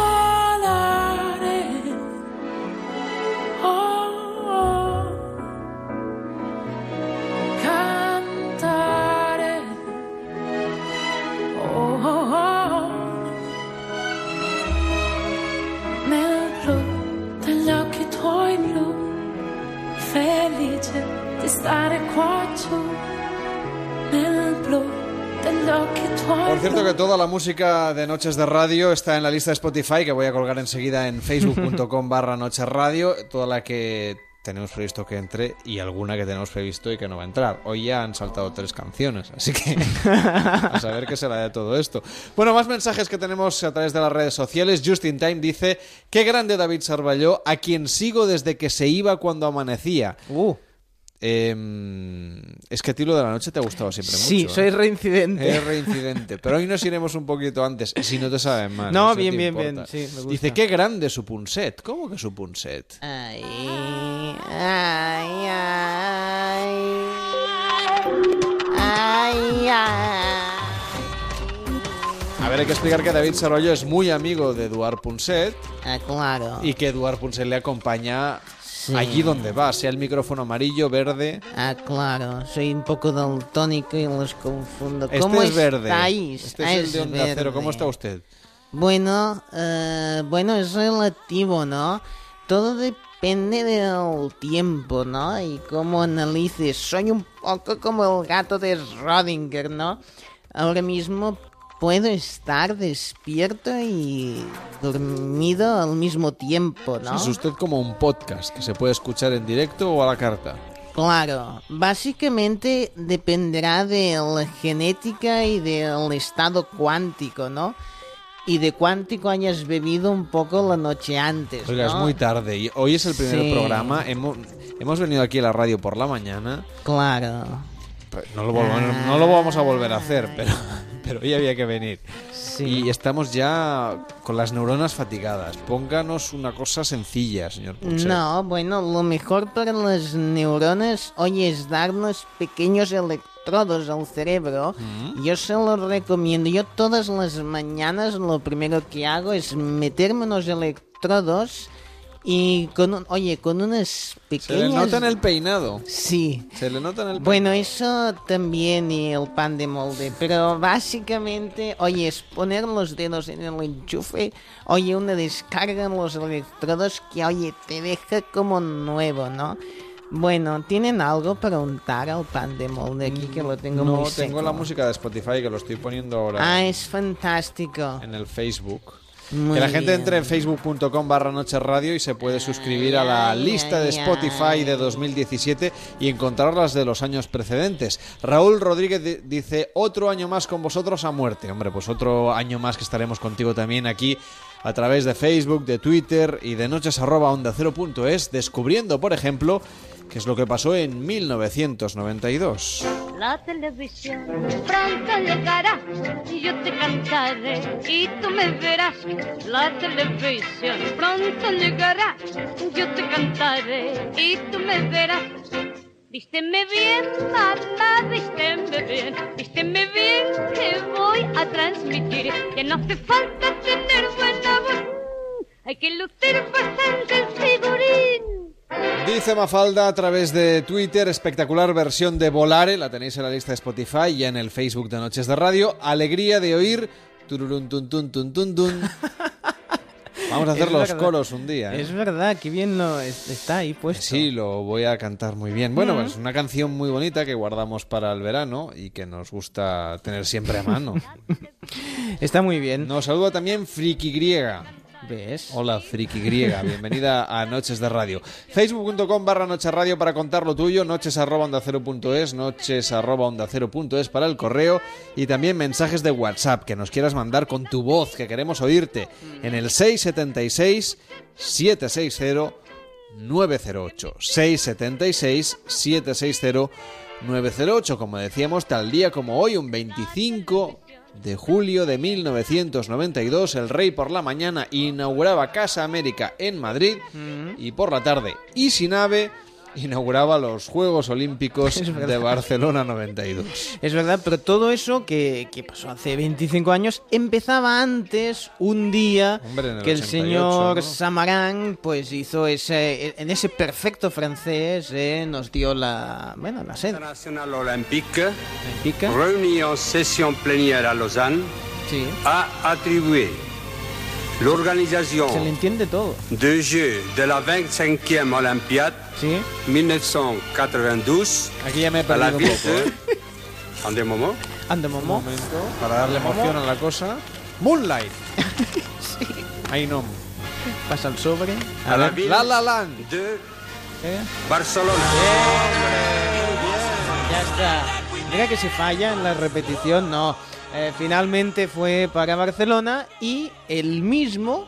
La música de Noches de Radio está en la lista de Spotify que voy a colgar enseguida en facebook.com barra Noches Radio, toda la que tenemos previsto que entre y alguna que tenemos previsto y que no va a entrar. Hoy ya han saltado tres canciones, así que a saber qué será de todo esto. Bueno, más mensajes que tenemos a través de las redes sociales. Justin Time dice, qué grande David Sarballó, a quien sigo desde que se iba cuando amanecía. Em, es que a ti lo de la noche te ha gustado siempre Sí, mucho. soy ¿eh? reincidente. Reincidente. Pero hoy nos iremos un poquito antes, si no te saben mal. No, bien, bien, importa. bien, sí, me gusta. Dice, qué grande su punset. ¿Cómo que su punset? Ay, ay, ay. Ay, ay. A ver, hay que explicar que David Sarollo es muy amigo de Eduard Punset Ah, claro. y que Eduard Punset le acompaña allí donde va, sea el micrófono amarillo, verde. Ah, claro, soy un poco daltónico y los confundo. Este ¿Cómo es verde. estáis? Este Ah, es el de Onda verde. Cero. ¿Cómo está usted? Bueno, eh, bueno, es relativo, ¿no? Todo depende del tiempo, ¿no? Y cómo analices. Soy un poco como el gato de Schrödinger, ¿no? Ahora mismo puedo estar despierto y dormido al mismo tiempo, ¿no? Es usted como un podcast que se puede escuchar en directo o a la carta. Claro, básicamente dependerá de la genética y del estado cuántico, ¿no? Y de cuántico hayas bebido un poco la noche antes, Oiga, es muy tarde y hoy es el primer Sí. programa. Hemos, hemos venido aquí a la radio por la mañana. Claro. No lo, volvamos- no lo vamos a volver a hacer, pero, pero hoy había que venir. Y estamos ya con las neuronas fatigadas. Pónganos una cosa sencilla, señor Punset. No, bueno, lo mejor para las neuronas hoy es darnos pequeños electrodos al cerebro. Mm. Yo se lo recomiendo. Yo todas las mañanas lo primero que hago es meterme unos electrodos Y con un, oye, con unas pequeñas... Se le nota en el peinado. Sí. Se le nota en el Bueno, eso también y el pan de molde, pero básicamente, oye, es poner los dedos en el enchufe, oye, una descarga en los electrodos que, oye, te deja como nuevo, ¿no? Bueno, ¿tienen algo para untar al pan de molde aquí que lo tengo no, muy tengo seco? la música de Spotify que lo estoy poniendo ahora Ah, es fantástico. en el Facebook. Muy que la gente bien. entre en facebook.com barra noche radio y se puede suscribir a la lista de Spotify de 2017 y encontrar las de los años precedentes. Raúl Rodríguez di- dice, otro año más con vosotros a muerte. Hombre, pues otro año más que estaremos contigo también aquí a través de Facebook, de Twitter y de noches arroba onda cero punto es, descubriendo, por ejemplo, qué es lo que pasó en 1992. La televisión pronto llegará y yo te cantaré y tú me verás. La televisión pronto llegará, yo te cantaré y tú me verás. Vísteme bien, mamá, vísteme bien, vísteme bien que voy a transmitir que no hace falta tener buena voz, hay que lucir bastante el figurín. Dice Mafalda a través de Twitter, espectacular versión de Volare, la tenéis en la lista de Spotify y en el Facebook de Noches de Radio. Alegría de oír. tururun, tun, tun, tun, tun, tun. Vamos a hacer Es los verdad. coros un día. ¿eh? Es verdad, que bien lo es- está ahí puesto. Sí, lo voy a cantar muy bien. Bueno, pues una canción muy bonita que guardamos para el verano y que nos gusta tener siempre a mano. Está muy bien. Nos saluda también Friki Griega. Hola, Friki Griega. Bienvenida a Noches de Radio. Facebook.com barra Noches Radio para contar lo tuyo. Noches arroba onda cero punto es. Noches arroba onda cero punto es para el correo. Y también mensajes de WhatsApp que nos quieras mandar con tu voz, que queremos oírte. En el 676 760 908. 676 760 908. Como decíamos, tal día como hoy, un 25 de julio de 1992, el rey por la mañana inauguraba Casa América en Madrid y por la tarde, y sin ave, inauguraba los Juegos Olímpicos de Barcelona 92. Es verdad, pero todo eso que, que pasó hace 25 años empezaba antes, un día, Hombre, el que el 88, señor ¿no? Samaran pues hizo ese, en ese perfecto francés, eh, nos dio la, bueno, la sed. International Olympique, réunie en session plénière à Lausanne, a attribué l'organisation Se le entiende todo. de Jeux de la 25e Olympiade 1992 Aquí ya me he à la perdido un ville poco, ¿eh? de... En des moments. Ande momo. Un momento, para darle emoción a la cosa. Moonlight. Ahí no. Pasa el sobre. A la ver. ville La La Land. de Eh, Barcelona. Ya está. Mira que se falla en la repetición, no. Eh, finalmente fue para Barcelona y el mismo,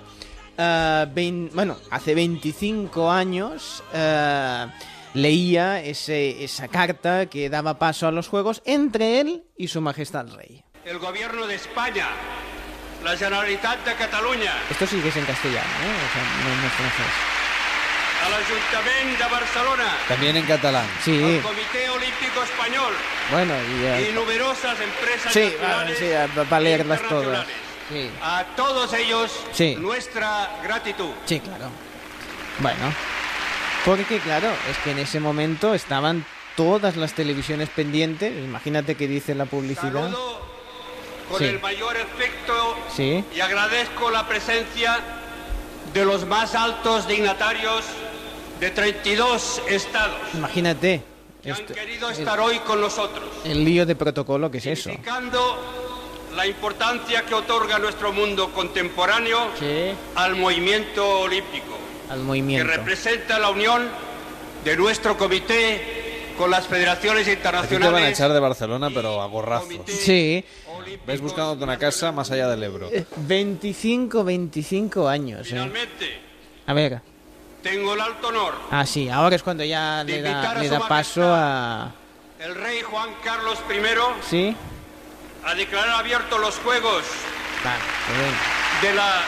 eh, bueno, hace 25 años eh, leía ese- esa carta que daba paso a los Juegos entre él y su Majestad el Rey. El gobierno de España, la Generalitat de Catalunya, Esto sí que es en castellano, ¿eh? O sea, no, no es francés. A l'Ajuntament de Barcelona, También en catalán. Sí, al Comité Olímpico Español bueno, y, y numerosas empresas sí, va, nacionales sí, va- va a leerlas todas. Sí. A todos ellos, Sí. nuestra gratitud. Sí, claro. Bueno, porque claro, es que en ese momento estaban todas las televisiones pendientes. Imagínate que dice la publicidad. Con Sí. el mayor efecto Sí. y agradezco la presencia de los más altos dignatarios de 32 estados Imagínate. que han esto- querido el, estar hoy con nosotros, el lío de protocolo que es eso. significando la importancia que otorga nuestro mundo contemporáneo al movimiento olímpico, Al que movimiento. representa la unión de nuestro comité con las federaciones Aquí te van a internacionales echar de Barcelona, pero a gorrazos. Sí. Ves buscándote una casa más allá del Ebro. Eh, 25, 25 años. eh. Finalmente, A ver. Tengo el alto honor Ah, sí, ahora es cuando ya le da, invitar a le su da paso a... el rey Juan Carlos I ¿Sí? a declarar abiertos los Juegos de la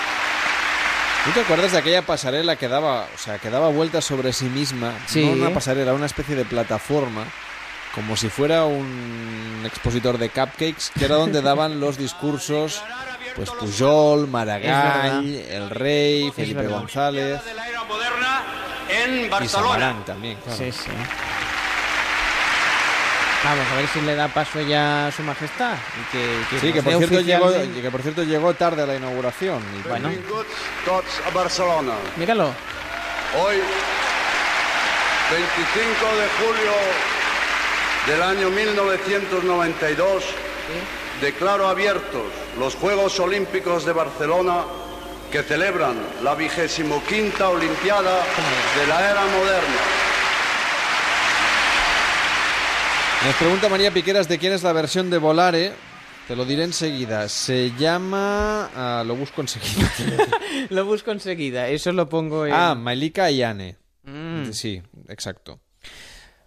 ¿Tú te acuerdas de aquella pasarela que daba, o sea, que daba vueltas sobre sí misma? Sí. No una pasarela, una especie de plataforma, como si fuera un expositor de cupcakes, que era donde daban los discursos, pues Pujol, Maragall, el Rey, Felipe. González. de la era moderna en Y Barcelona. Samarán también, claro. Sí, sí. Vamos a ver si le da paso ya a su majestad. Y que, que Sí, que por, cierto llegó, que por cierto llegó tarde a la inauguración. Y Bueno. Tots a Barcelona. Míralo. Hoy, 25 de julio del año 1992, declaro abiertos los Juegos Olímpicos de Barcelona que celebran la vigésimo quinta Olimpiada de la era moderna. Nos pregunta María Piqueras de quién es la versión de Volare. Te lo diré enseguida. Se llama... ah, lo busco enseguida. Lo busco enseguida. Eso lo pongo en... ah, Malika Ayane. Mm. Sí, exacto.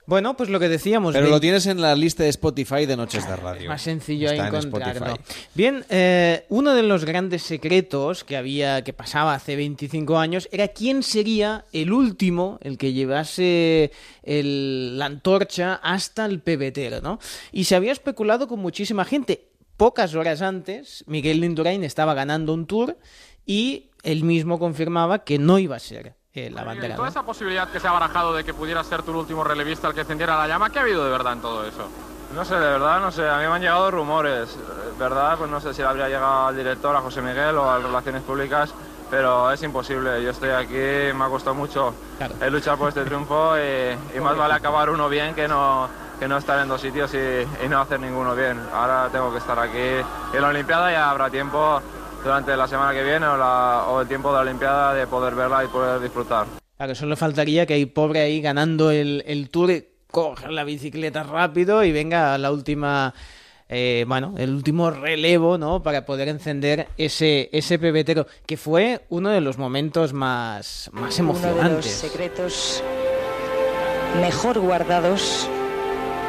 Bueno, pues lo que decíamos. Pero lo tienes en la lista de Spotify de Noches de Radio. Más sencillo Está ahí en encontrarlo. Spotify. Bien, eh, uno de los grandes secretos que había, que pasaba hace 25 años, era quién sería el último, el que llevase el- la antorcha hasta el pebetero, ¿no? Y se había especulado con muchísima gente. Pocas horas antes, Miguel Indurain estaba ganando un tour y él mismo confirmaba que no iba a ser el Toda abanderado. esa posibilidad que se ha barajado de que pudiera ser tu último relevista el que encendiera la llama, ¿qué ha habido de verdad en todo eso? No sé, de verdad, no sé. A mí me han llegado rumores. Eh, ¿Verdad? Pues no sé si le habría llegado al director, a José Miguel o a Relaciones Públicas, pero es imposible. Yo estoy aquí, me ha costado mucho el luchar por este triunfo y, y más vale acabar uno bien que no, que no estar en dos sitios y, y no hacer ninguno bien. Ahora tengo que estar aquí. En la Olimpiada ya habrá tiempo durante la semana que viene o, la- o el tiempo de la Olimpiada de poder verla y poder disfrutar. Claro, solo faltaría que hay pobre ahí ganando el, el tour, coja la bicicleta rápido y venga a la última, eh, bueno, el último relevo, ¿no? Para poder encender ese, ese pebetero, que fue uno de los momentos más, más Uno de los emocionantes. secretos mejor guardados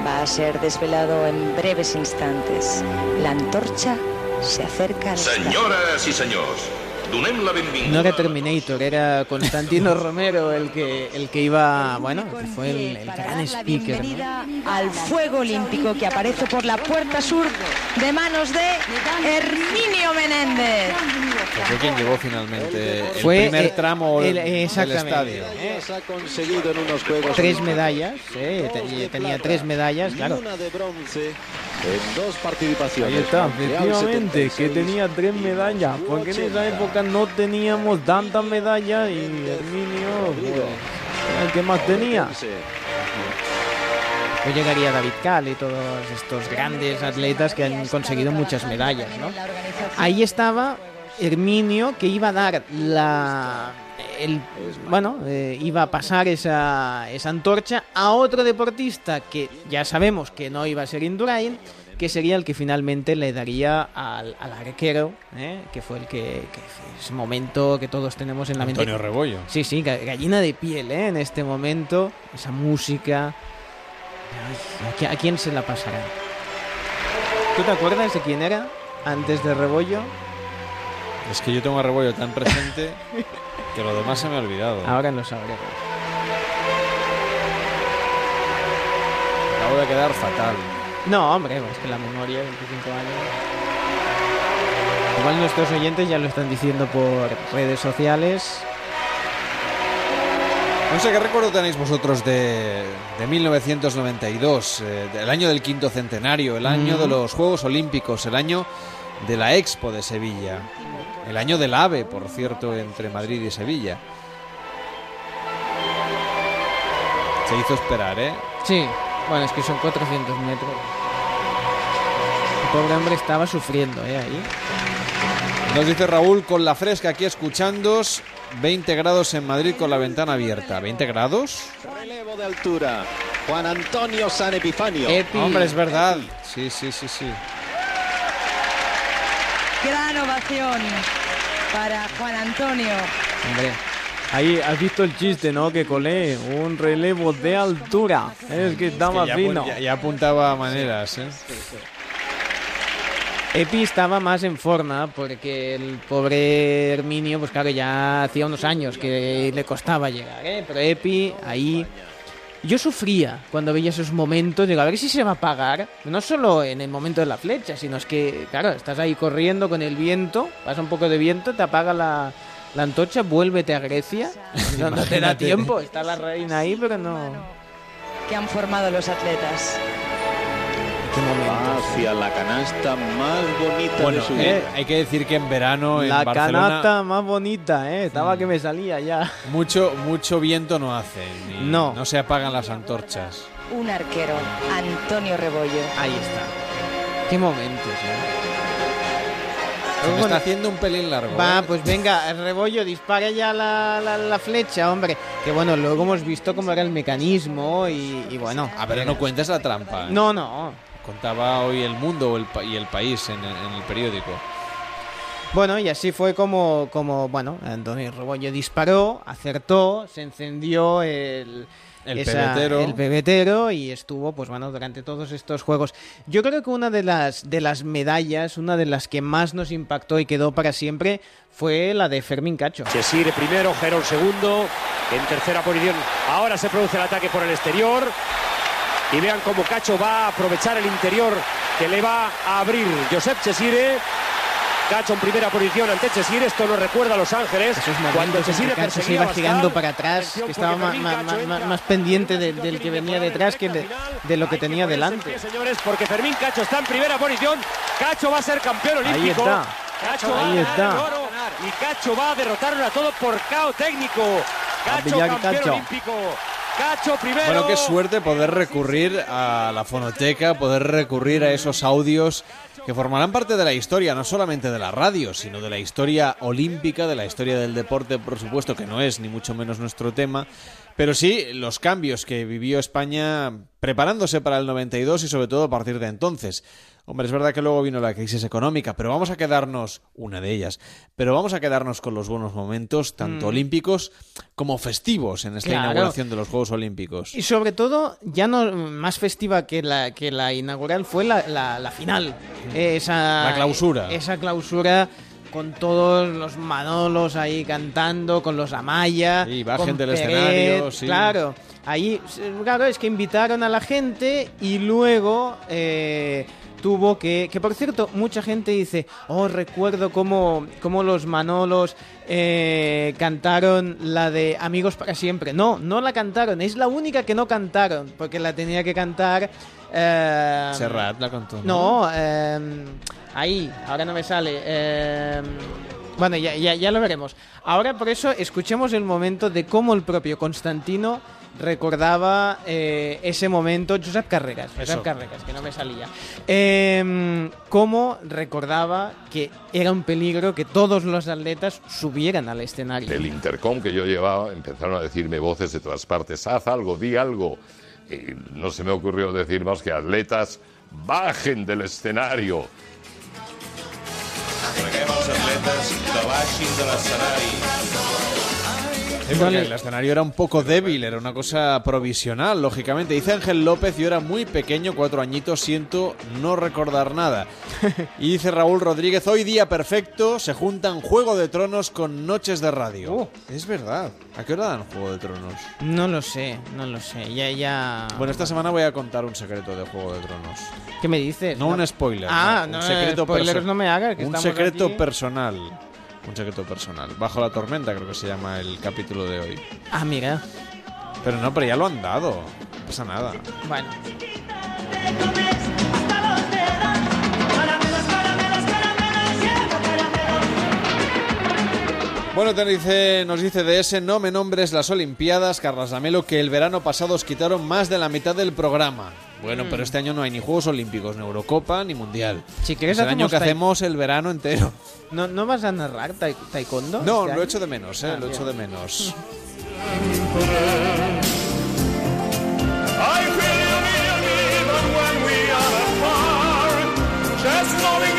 va a ser desvelado en breves instantes. La antorcha se acerca donem la benvinguda... No era Terminator, era Constantino Romero el que, el que iba, bueno, que fue el, el gran speaker, ¿no? al fuego olímpico que aparece por la puerta sur de manos de Herminio Menéndez. Que fue quien llevó finalmente el Fue, primer eh, tramo el- del exactamente. estadio. conseguido en unos Juegos Tres medallas, eh, tenía, tenía tres medallas, claro. una de bronce en dos participaciones. Ahí está, efectivamente, que 76. tenía tres medallas, porque en esa época no teníamos tantas medallas y Herminio, pues, el que más tenía. Pues llegaría David Cal y todos estos grandes atletas que han conseguido muchas medallas, ¿no? Ahí estaba Herminio que iba a dar la el bueno eh, iba a pasar esa, esa antorcha a otro deportista que ya sabemos que no iba a ser Indurain que sería el que finalmente le daría al, al arquero ¿eh? que fue el que, que ese momento que todos tenemos en la mente Antonio Rebollo. sí sí ga- gallina de piel ¿eh? en este momento esa música Ay, ¿a, qui- a quién se la pasará? ¿tú te acuerdas de quién era antes de Rebollo? Es que yo tengo a Rebollo tan presente que lo demás se me ha olvidado. Ahora lo sabremos. Acabo de quedar fatal. No, hombre, es que la memoria, 25 años. Igual nuestros oyentes ya lo están diciendo por redes sociales. No sé qué recuerdo tenéis vosotros de, de 1992, eh, del año del quinto centenario, el año Mm. de los Juegos Olímpicos, el año de la Expo de Sevilla, el año del AVE, por cierto, entre Madrid y Sevilla. Se hizo esperar, ¿eh? Sí, bueno, es que son 400 metros. Pobre hombre estaba sufriendo, ¿eh? Ahí. Nos dice Raúl, con la fresca aquí escuchándos, 20 grados en Madrid con la ventana abierta. ¿20 grados? Relevo de altura. Juan Antonio San Epifanio. Hombre, es verdad. Sí, sí, sí, sí. Gran ovación para Juan Antonio. Hombre. Ahí has visto el chiste, ¿no? Que colé un relevo de altura. Es que estaba ya, fino. ya- ya apuntaba maneras, ¿eh? Epi estaba más en forma porque el pobre Herminio, pues claro, ya hacía unos años que le costaba llegar, ¿eh? Pero Epi ahí... Yo sufría cuando veía esos momentos, digo, a ver si se va a apagar, no solo en el momento de la flecha, sino es que, claro, estás ahí corriendo con el viento, pasa un poco de viento, te apaga la, la antorcha, vuélvete a Grecia. No, no te da tiempo, está la reina ahí, pero no... Que han formado los atletas. Hacia la canasta más bonita Bueno, de su eh, vida. hay que decir que en verano en La Barcelona canasta más bonita, ¿eh? Estaba que me salía ya. mucho mucho viento no hace, ni- No. no se apagan las antorchas. Un arquero, Antonio Rebollo. Ahí está. Qué momentos, ¿eh? Se me está haciendo un pelín largo. Va, ¿eh? pues venga, rebollo, dispara ya la, la- la flecha, hombre. Que bueno, luego hemos visto cómo era el mecanismo y, y bueno. A ver, no cuentes la trampa. ¿eh? No, no. Contaba hoy el mundo y el país en, el- en el periódico. Bueno, y así fue como, como bueno, Antonio Rebollo disparó, acertó, se encendió el, El pebetero. el pebetero y estuvo, pues bueno, durante todos estos juegos. Yo creo que una de las, de las medallas, una de las que más nos impactó y quedó para siempre, fue la de Fermín Cacho. Chesire primero, Gerol segundo, en tercera posición. Ahora se produce el ataque por el exterior. Y vean cómo Cacho va a aprovechar el interior que le va a abrir Josep Chesire. Cacho en primera posición ante Chesire. Esto nos recuerda a Los Ángeles. cuando en que Chesire Cacho se iba girando para atrás, que estaba más, más- más- más pendiente de- del que venía detrás que de, de lo que tenía delante. Señores, porque Fermín Cacho está en primera posición. Cacho va a ser campeón Ahí olímpico. está. Cacho va Ahí a ganar está. oro y Cacho va a derrotarlo a todo por KO técnico. Cacho campeón Cacho. olímpico. Bueno, qué suerte poder recurrir a la fonoteca, poder recurrir a esos audios que formarán parte de la historia, no solamente de la radio, sino de la historia olímpica, de la historia del deporte, por supuesto, que no es ni mucho menos nuestro tema, pero sí los cambios que vivió España preparándose para el 92 y sobre todo a partir de entonces. Hombre, es verdad que luego vino la crisis económica, pero vamos a quedarnos, una de ellas, pero vamos a quedarnos con los buenos momentos, tanto Mm. olímpicos como festivos en esta Claro. inauguración de los Juegos Olímpicos. Y sobre todo, ya no más festiva que la, que la inaugural fue la, la- la final. Eh, esa, La clausura. Esa clausura con todos los Manolos ahí cantando, con los Amaya. Sí, bajen del Peret, escenario, sí. Claro, ahí, claro, es que invitaron a la gente y luego... eh, tuvo que, que por cierto, mucha gente dice, oh, recuerdo cómo, cómo los Manolos eh, cantaron la de Amigos para siempre. No, no la cantaron, es la única que no cantaron, porque la tenía que cantar... eh, Serrat la contó. no, eh, ahí, ahora no me sale. eh, bueno, ya, ya, ya lo veremos. Ahora por eso escuchemos el momento de cómo el propio Constantino recordaba eh, ese momento. Josep Carreras, Josep Eso. Carreras, que no me salía. Eh, cómo recordaba que era un peligro que todos los atletas subieran al escenario. El intercom que yo llevaba empezaron a decirme voces de todas partes, haz algo, di algo. Y no se me ocurrió decir más que atletas, bajen del escenario. Preguem als atletes que baixin de l'escenari. Sí, porque el escenario era un poco débil, era una cosa provisional, lógicamente. Dice Ángel López, yo era muy pequeño, cuatro añitos, siento no recordar nada. Y dice Raúl Rodríguez, hoy día perfecto, se juntan Juego de Tronos con Noches de Radio. Es verdad. ¿A qué hora dan Juego de Tronos? No lo sé, no lo sé. Ya, ya. Bueno, esta semana voy a contar un secreto de Juego de Tronos. ¿Qué me dices? No, un spoiler. Ah, un no, secreto spoilers no me hagas, Un secreto aquí. personal. Un secreto personal. Bajo la tormenta creo que se llama el capítulo de hoy. Ah, mira. Pero no, pero ya lo han dado. No pasa nada. Bueno. Bueno, te dice, nos dice ese no me nombres las Olimpiadas, Carlos Lamelo, que el verano pasado os quitaron más de la mitad del programa. Bueno, Mm. pero este año no hay ni Juegos Olímpicos, ni Eurocopa, ni Mundial. Si quieres es el año hacemos que tai- hacemos el verano entero. ¿No, ¿No vas a narrar tai- taekwondo? No, este lo año? echo de menos, eh, Ah, lo echo de bien. menos. Just knowing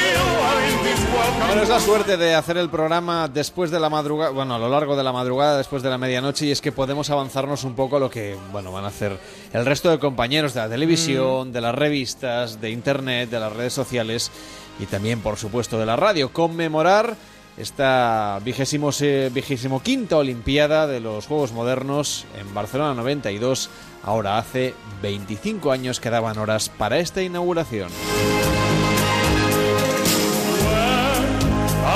Bueno, es la suerte de hacer el programa después de la madrugada, bueno, a lo largo de la madrugada, después de la medianoche, y es que podemos avanzarnos un poco a lo que, bueno, van a hacer el resto de compañeros de la televisión, de las revistas, de internet, de las redes sociales y también, por supuesto, de la radio. Conmemorar esta vigésimo, vigésimo quinta Olimpiada de los Juegos Modernos en Barcelona 92. Ahora hace 25 años que daban horas para esta inauguración.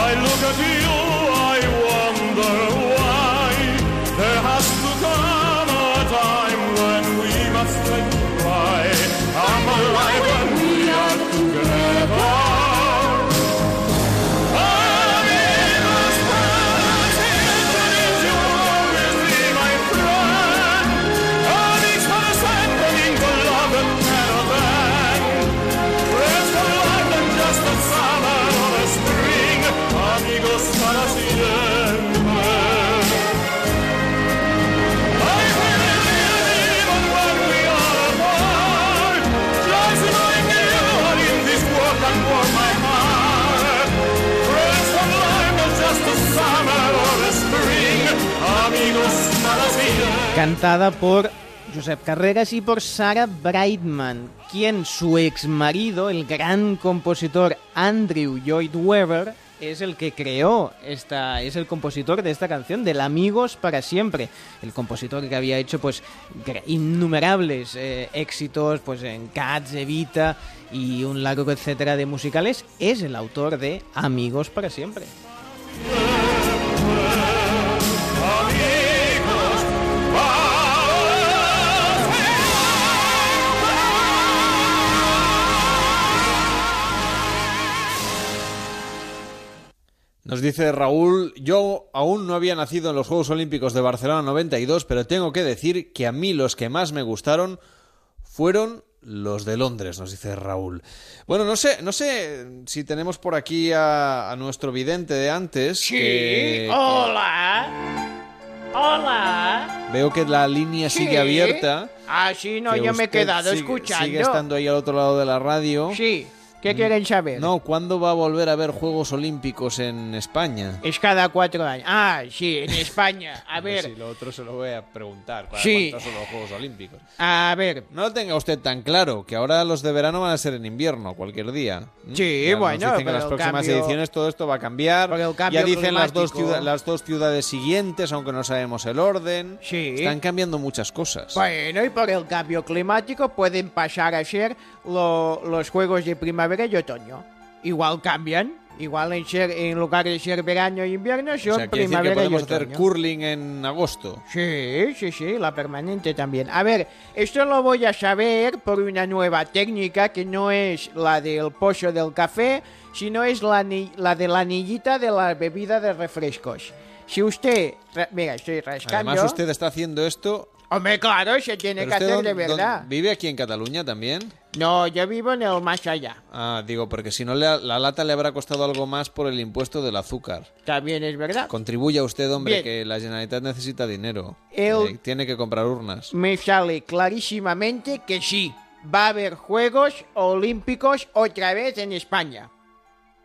I look at you, Cantada por Josep Carreras y por Sarah Brightman, quien su ex marido, el gran compositor Andrew Lloyd Webber, es el que creó esta, es el compositor de esta canción, del Amigos para siempre. El compositor que había hecho pues innumerables eh, éxitos pues en Cats, Evita y un largo etcétera de musicales, es el autor de Amigos para siempre. Nos dice Raúl, yo aún no había nacido en los Juegos Olímpicos de Barcelona 92, pero tengo que decir que a mí los que más me gustaron fueron los de Londres, nos dice Raúl. Bueno, no sé, no sé si tenemos por aquí a, a nuestro vidente de antes. Sí, que- hola. Hola. Veo que la línea Sí. sigue abierta. Ah, sí, no, yo me he quedado sigue- escuchando. Sigue estando ahí al otro lado de la radio. Sí, ¿qué quieren saber? No, ¿cuándo va a volver a haber Juegos Olímpicos en España? Es cada cuatro años. Ah, sí, en España. A ver, Si lo otro se lo voy a preguntar. ¿cuál- Sí. ¿Cuántos son los Juegos Olímpicos? a ver. No lo tenga usted tan claro, que ahora los de verano van a ser en invierno, cualquier día. ¿Mm? Sí, Ya bueno, dicen que pero las próximas cambio- ediciones todo esto va a cambiar. Por el cambio ya dicen las dos, ciudad- las dos ciudades siguientes, aunque no sabemos el orden. Sí. Están cambiando muchas cosas. Bueno, y por el cambio climático pueden pasar a ser lo- los juegos de primavera y otoño. Igual cambian. Igual en, ser, en lugar de ser verano e invierno o son sea, quiere decir que primavera y podemos otoño. hacer curling en agosto. Sí, sí, sí, la permanente también. A ver, esto lo voy a saber por una nueva técnica que no es la del pozo del café, sino es la, ni- la de la anillita de la bebida de refrescos. Si usted... ra- Mira, estoy rascando... Además, usted está haciendo esto. Hombre, claro, se tiene ¿Pero que hacer de verdad. ¿Vive aquí en Cataluña también? No, yo vivo en el más allá. Ah, digo, porque si no, le- la lata le habrá costado algo más por el impuesto del azúcar. También es verdad. Contribuya usted, hombre, Bien. que la Generalitat necesita dinero. El- Eh, tiene que comprar urnas. Me sale clarísimamente que sí, va a haber Juegos Olímpicos otra vez en España.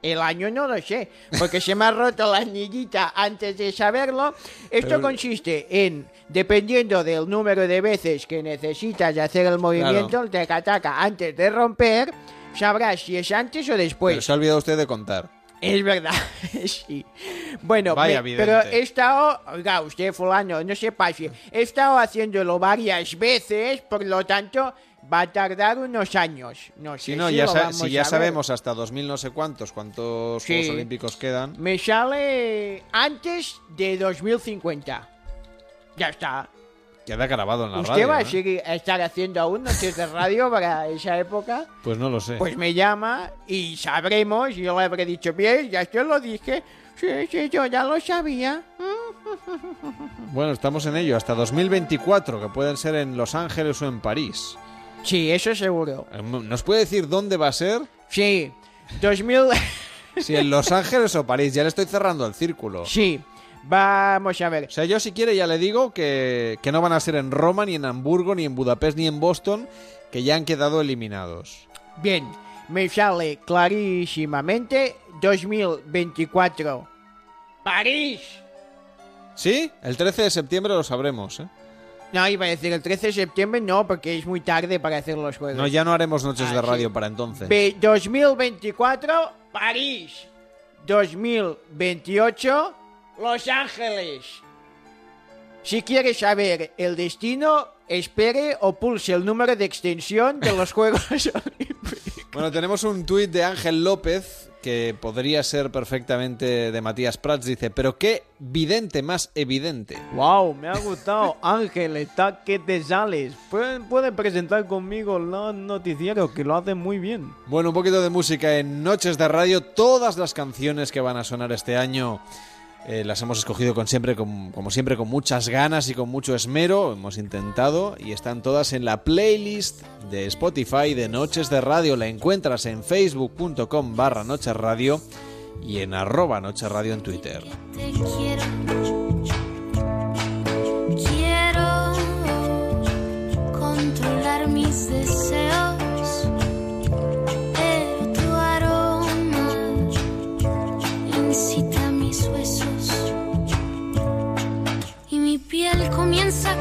El año no lo sé, porque se me ha roto la anillita antes de saberlo. Esto Pero- consiste en, dependiendo del número de veces que necesitas hacer el movimiento, el taca-taca, antes de romper, sabrás si es antes o después. Pero se ha olvidado usted de contar. Es verdad, sí. Bueno, Vaya me- pero he estado, oiga, usted fulano, no se pase, he estado haciéndolo varias veces, por lo tanto va a tardar unos años. No sé Si no, si ya, lo vamos si ya a sabemos hasta 2000 no sé cuántos, cuántos Sí. Juegos Olímpicos quedan. Me sale antes de 2050. Ya está. Queda grabado en la ¿Usted radio. va a ¿eh? seguir a estar haciendo aún noches de radio para esa época? Pues no lo sé. Pues me llama y sabremos. y Yo le habré dicho, bien, ya te lo dije. Sí, sí, yo ya lo sabía. Bueno, estamos en ello. Hasta 2024, que pueden ser en Los Ángeles o en París. Sí, eso seguro. Eh, ¿Nos puede decir dónde va a ser? Sí, 2000... Si en Los Ángeles o París. Ya le estoy cerrando el círculo. Sí, vamos a ver. O sea, yo si quiere ya le digo que, que no van a ser en Roma, ni en Hamburgo, ni en Budapest, ni en Boston, que ya han quedado eliminados. Bien, me sale clarísimamente 2024. París. ¿Sí? El 13 de septiembre lo sabremos, ¿eh? No, iba a decir el 13 de septiembre, no, porque es muy tarde para hacer los juegos. No, ya no haremos noches Ah, de sí. radio para entonces. Ve- 2024, París. 2028, Los Ángeles. Si quiere saber el destino, espere o pulse el número de extensión de los Juegos Olímpicos. Bueno, tenemos un tuit de Ángel López que podría ser perfectamente de Matías Prats, dice, pero qué vidente más evidente. Wow, me ha gustado. Ángel, está que te sales. Puede, puede presentar conmigo los noticieros, que lo hacen muy bien. Bueno, un poquito de música en Noches de Radio. Todas las canciones que van a sonar este año eh, las hemos escogido con siempre, como siempre, con muchas ganas y con mucho esmero. Hemos intentado y están todas en la playlist de Spotify de Noches de Radio. La encuentras en facebook.com barra Noches Radio y en arroba Noches Radio en Twitter. Te quiero. Controlar mis deseos. Tu piel comienza a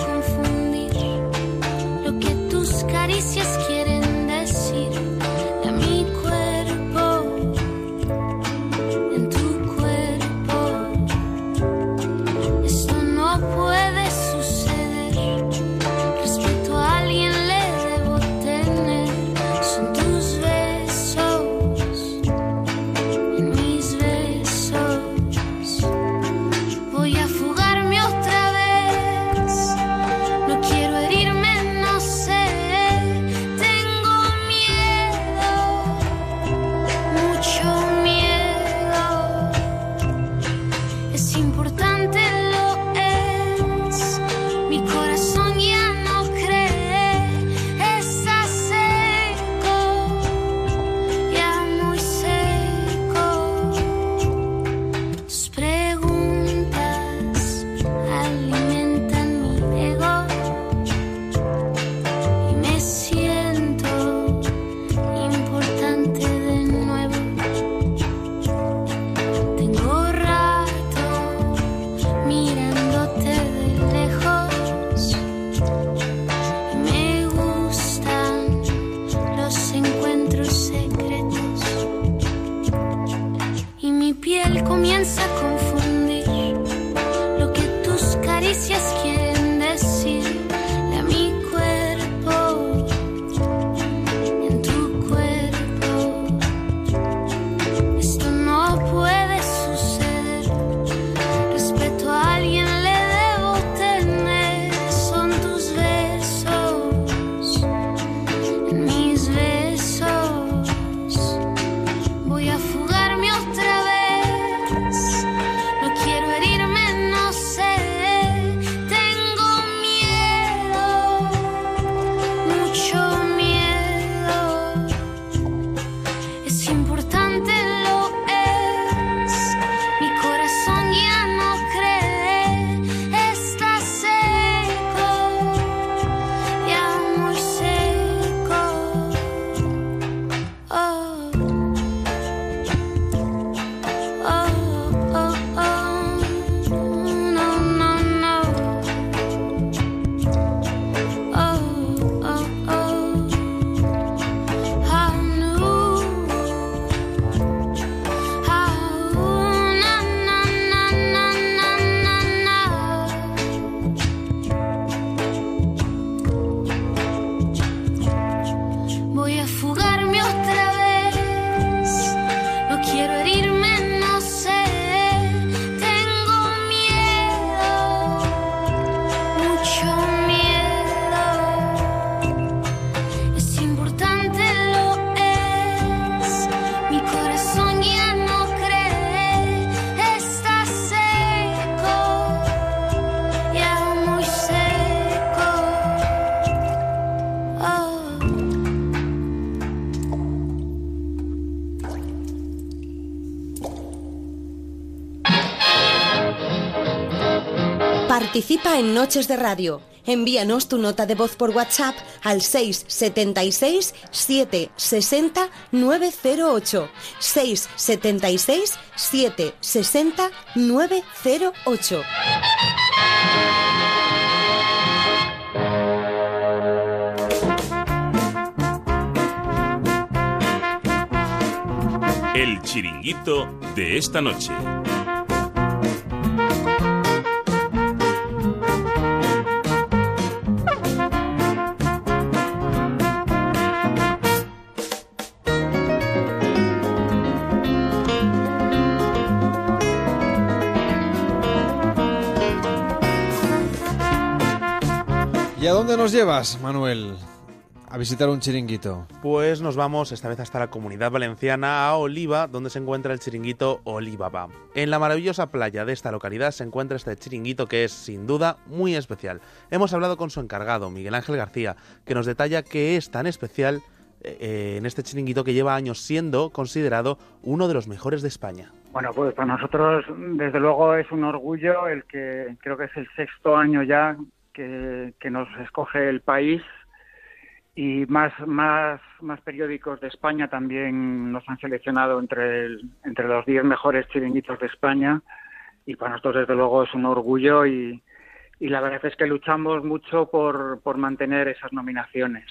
Noches de Radio. Envíanos tu nota de voz por WhatsApp al 676 760 908. 676 760 908. El chiringuito de esta noche. Nos llevas, Manuel? A visitar un chiringuito. Pues nos vamos esta vez hasta la comunidad valenciana, a Oliva, donde se encuentra el chiringuito Olivaba. En la maravillosa playa de esta localidad se encuentra este chiringuito que es, sin duda, muy especial. Hemos hablado con su encargado, Miguel Ángel García, que nos detalla qué es tan especial eh, en este chiringuito que lleva años siendo considerado uno de los mejores de España. Bueno, pues para nosotros, desde luego, es un orgullo el que creo que es el sexto año ya que, nos escoge el país y más, más, más periódicos de España también nos han seleccionado entre, entre los 10 mejores chiringuitos de España y para nosotros desde luego es un orgullo y, y la verdad es que luchamos mucho por, por mantener esas nominaciones.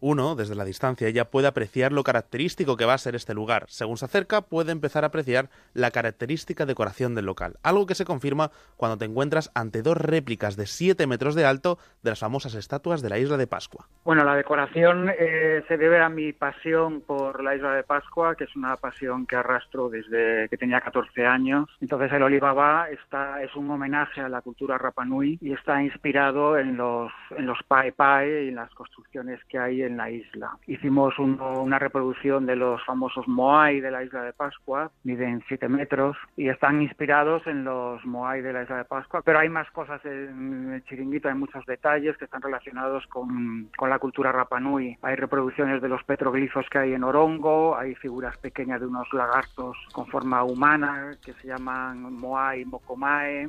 Uno, desde la distancia, ya puede apreciar lo característico que va a ser este lugar. Según se acerca, puede empezar a apreciar la característica decoración del local, algo que se confirma cuando te encuentras ante dos réplicas de 7 metros de alto de las famosas estatuas de la isla de Pascua. Bueno, la decoración eh, se debe a mi pasión por la isla de Pascua, que es una pasión que arrastro desde que tenía 14 años. Entonces el Olivaba está, es un homenaje a la cultura Rapanui y está inspirado en los, en los Pai Pai y en las construcciones que hay en la isla. Hicimos una reproducción de los famosos Moai de la isla de Pascua, miden 7 metros y están inspirados en los Moai de la isla de Pascua, pero hay más cosas en el chiringuito, hay muchos detalles que están relacionados con, con la cultura Rapanui. Hay reproducciones de los petroglifos que hay en Orongo, hay figuras pequeñas de unos lagartos con forma humana que se llaman Moai Mokomae.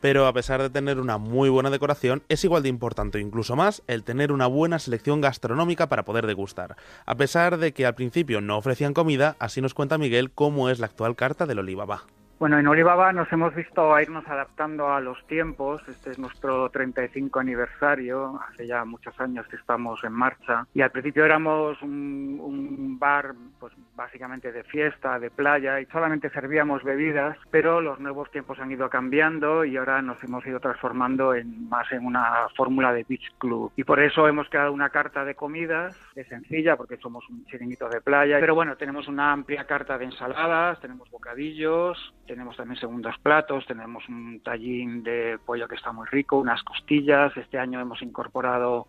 Pero a pesar de tener una muy buena decoración, es igual de importante, incluso más, el tener una buena selección gastronómica para poder degustar. A pesar de que al principio no ofrecían comida, así nos cuenta Miguel cómo es la actual carta del Olivaba. Bueno, en Olivaba nos hemos visto a irnos adaptando a los tiempos. Este es nuestro 35 aniversario. Hace ya muchos años que estamos en marcha. Y al principio éramos un, un bar, pues básicamente de fiesta, de playa, y solamente servíamos bebidas. Pero los nuevos tiempos han ido cambiando y ahora nos hemos ido transformando en más en una fórmula de beach club. Y por eso hemos creado una carta de comidas, es sencilla porque somos un chiringuito de playa. Pero bueno, tenemos una amplia carta de ensaladas, tenemos bocadillos, tenemos también segundos platos, tenemos un tallín de pollo que está muy rico, unas costillas. Este año hemos incorporado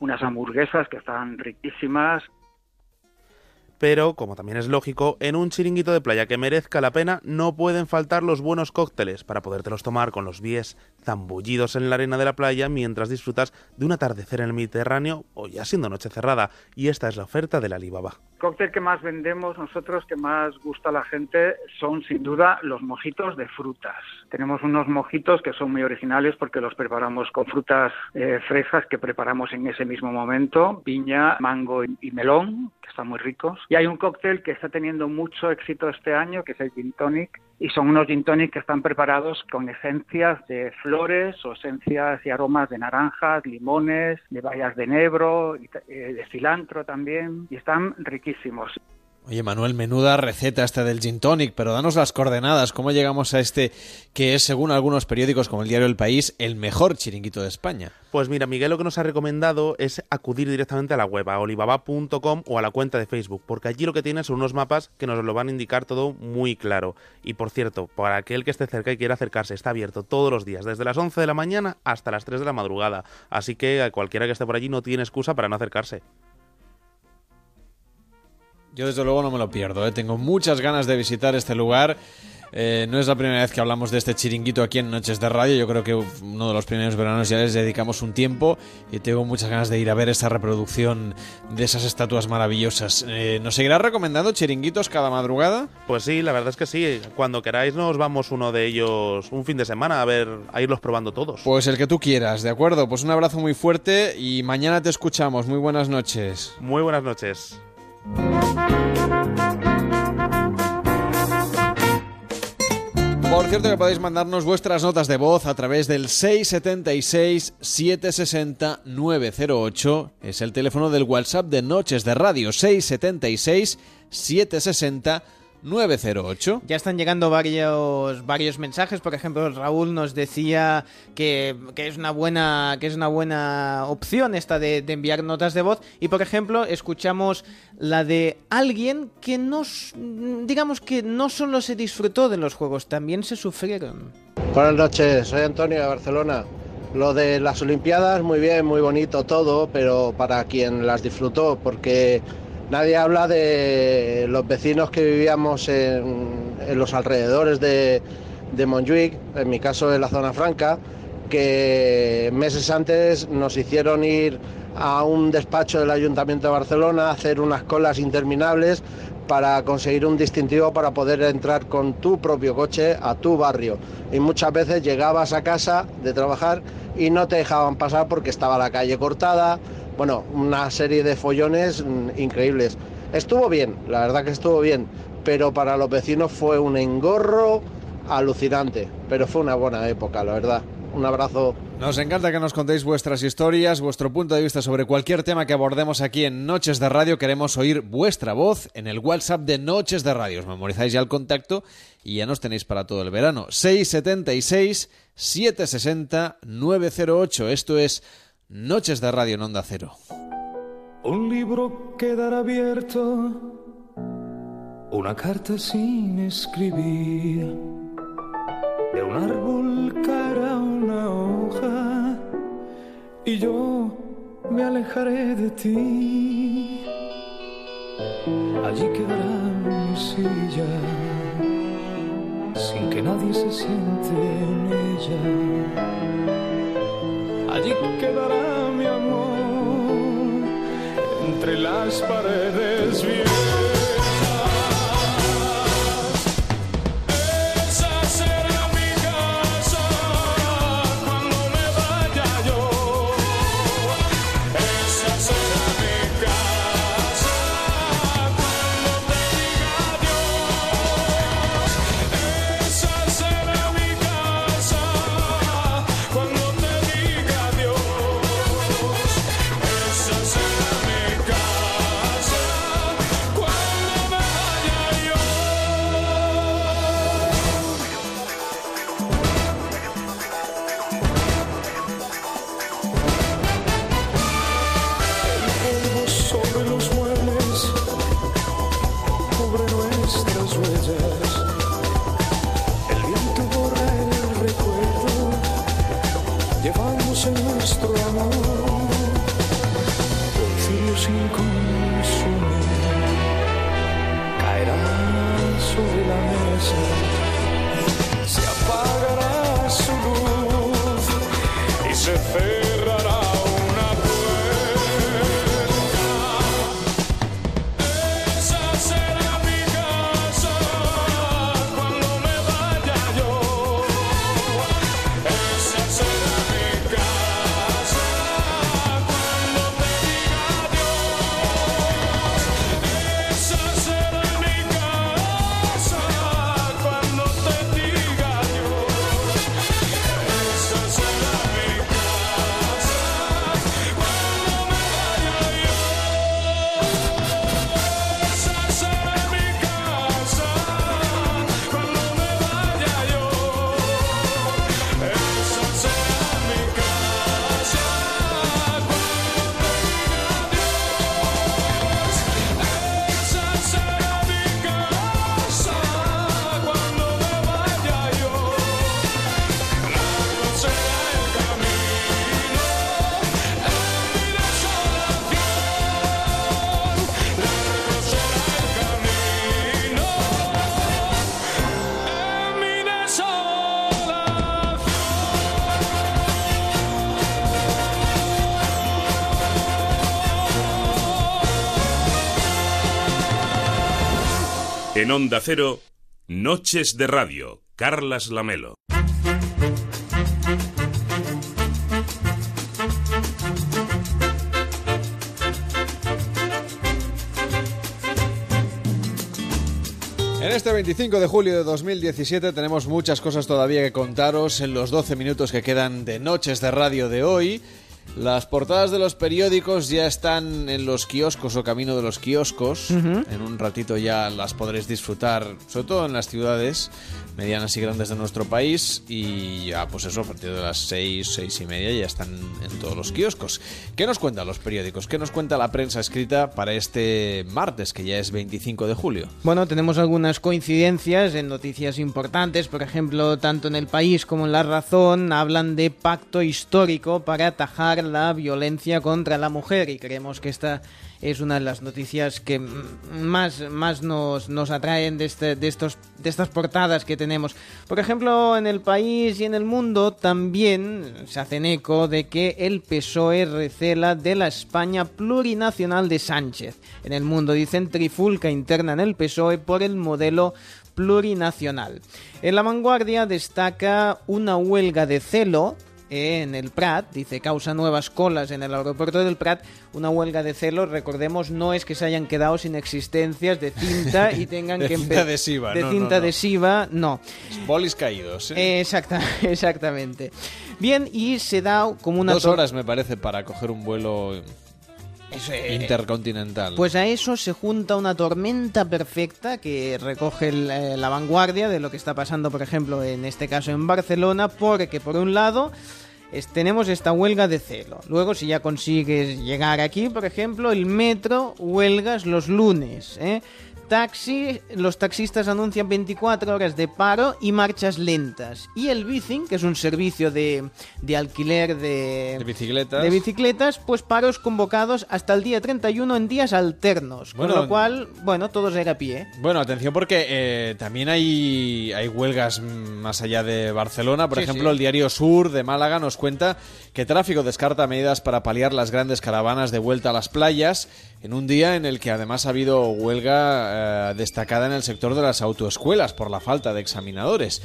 unas hamburguesas que están riquísimas. Pero, como también es lógico, en un chiringuito de playa que merezca la pena no pueden faltar los buenos cócteles para podértelos tomar con los pies zambullidos en la arena de la playa mientras disfrutas de un atardecer en el Mediterráneo o ya siendo noche cerrada. Y esta es la oferta del Alibaba. El cóctel que más vendemos nosotros, que más gusta a la gente, son sin duda los mojitos de frutas. Tenemos unos mojitos que son muy originales porque los preparamos con frutas eh, frescas que preparamos en ese mismo momento, piña, mango y melón, que están muy ricos. Hay un cóctel que está teniendo mucho éxito este año, que es el gin tonic, y son unos gin tonic que están preparados con esencias de flores o esencias y aromas de naranjas, limones, de bayas de enebro, y eh, de cilantro también, y están riquísimos. Oye, Manuel, menuda receta esta del gin tonic, pero danos las coordenadas. ¿Cómo llegamos a este que es, según algunos periódicos como el diario El País, el mejor chiringuito de España? Pues mira, Miguel lo que nos ha recomendado es acudir directamente a la web, a olivaba.com o a la cuenta de Facebook, porque allí lo que tiene son unos mapas que nos lo van a indicar todo muy claro. Y por cierto, para aquel que esté cerca y quiera acercarse, está abierto todos los días, desde las 11 de la mañana hasta las 3 de la madrugada. Así que a cualquiera que esté por allí no tiene excusa para no acercarse. Yo desde luego no me lo pierdo, ¿eh? tengo muchas ganas de visitar este lugar. Eh, no es la primera vez que hablamos de este chiringuito aquí en Noches de Radio. Yo creo que uno de los primeros veranos ya les dedicamos un tiempo y tengo muchas ganas de ir a ver esta reproducción de esas estatuas maravillosas. Eh, ¿Nos seguirás recomendando chiringuitos cada madrugada? Pues sí, la verdad es que sí. Cuando queráis nos vamos uno de ellos un fin de semana a ver, a irlos probando todos. Pues el que tú quieras, ¿de acuerdo? Pues un abrazo muy fuerte y mañana te escuchamos. Muy buenas noches. Muy buenas noches. Por cierto que podéis mandarnos vuestras notas de voz a través del 676-760-908. Es el teléfono del WhatsApp de Noches de Radio 676-760-908. Ya están llegando varios, varios mensajes. Por ejemplo, Raúl nos decía que, que es una buena que es una buena opción esta de, de enviar notas de voz. Y por ejemplo, escuchamos la de alguien que no digamos que no solo se disfrutó de los juegos, también se sufrieron. Buenas noches, soy Antonio de Barcelona. Lo de las Olimpiadas, muy bien, muy bonito todo, pero para quien las disfrutó, porque nadie habla de los vecinos que vivíamos en, los alrededores de, de Montjuic, en mi caso en la zona franca, que meses antes nos hicieron ir a un despacho del Ayuntamiento de Barcelona, a hacer unas colas interminables para conseguir un distintivo para poder entrar con tu propio coche a tu barrio. Y muchas veces llegabas a casa de trabajar y no te dejaban pasar porque estaba la calle cortada. Bueno, una serie de follones mm, increíbles. Estuvo bien, la verdad que estuvo bien, pero para los vecinos fue un engorro alucinante, pero fue una buena época, la verdad. Un abrazo. Nos encanta que nos contéis vuestras historias, vuestro punto de vista sobre cualquier tema que abordemos aquí en Noches de Radio. Queremos oír vuestra voz en el WhatsApp de Noches de Radio. Os memorizáis ya el contacto y ya nos tenéis para todo el verano. 676 760 908. Esto es Noches de Radio en Onda Cero. Un libro quedará abierto, una carta sin escribir. De un árbol caerá una hoja y yo me alejaré de ti. Allí quedará mi silla sin que nadie se siente en ella. Allí quedará mi amor entre las paredes viejas. En Onda Cero, Noches de Radio, Carlas Lamelo. En este 25 de julio de 2017 tenemos muchas cosas todavía que contaros en los 12 minutos que quedan de Noches de Radio de hoy. Las portadas de los periódicos ya están en los kioscos o camino de los kioscos. En un ratito ya las podréis disfrutar, sobre todo en las ciudades medianas y grandes de nuestro país. Y ya, pues eso, a partir de las seis, seis y media ya están en todos los kioscos. ¿Qué nos cuentan los periódicos? ¿Qué nos cuenta la prensa escrita para este martes, que ya es 25 de julio? Bueno, tenemos algunas coincidencias en noticias importantes. Por ejemplo, tanto en El País como en La Razón hablan de pacto histórico para atajar la violencia contra la mujer y creemos que esta es una de las noticias que más, más nos, nos atraen de, este, de, estos, de estas portadas que tenemos. Por ejemplo, en El País y en El Mundo también se hacen eco de que el PSOE recela de la España plurinacional de Sánchez. En El Mundo dicen trifulca interna en el PSOE por el modelo plurinacional. En la vanguardia destaca una huelga de celo en el Prat, dice causa nuevas colas en el aeropuerto del Prat, una huelga de celo, recordemos, no es que se hayan quedado sin existencias de cinta y tengan De que cinta adhesiva, de no, cinta no. adhesiva, no. Bolis caídos. ¿eh? Exacta- exactamente. Bien, y se da como una... Dos horas me parece para coger un vuelo intercontinental. Pues a eso se junta una tormenta perfecta que recoge el, eh, la vanguardia de lo que está pasando, por ejemplo, en este caso en Barcelona, porque por un lado tenemos esta huelga de celo. Luego, si ya consigues llegar aquí, por ejemplo, el metro huelgas los lunes. ¿eh? Taxi, los taxistas anuncian 24 horas de paro y marchas lentas. Y el Bicing, que es un servicio de, de alquiler de, de bicicletas. de bicicletas, pues paros convocados hasta el día 31 en días alternos. Bueno, con lo cual, bueno, todos a ir a pie. Bueno, atención porque eh, también hay, hay huelgas mm, más allá de Barcelona. Por Sí, ejemplo, sí. el diario Sur de Málaga nos cuenta que tráfico descarta medidas para paliar las grandes caravanas de vuelta a las playas en un día en el que además ha habido huelga eh, destacada en el sector de las autoescuelas por la falta de examinadores.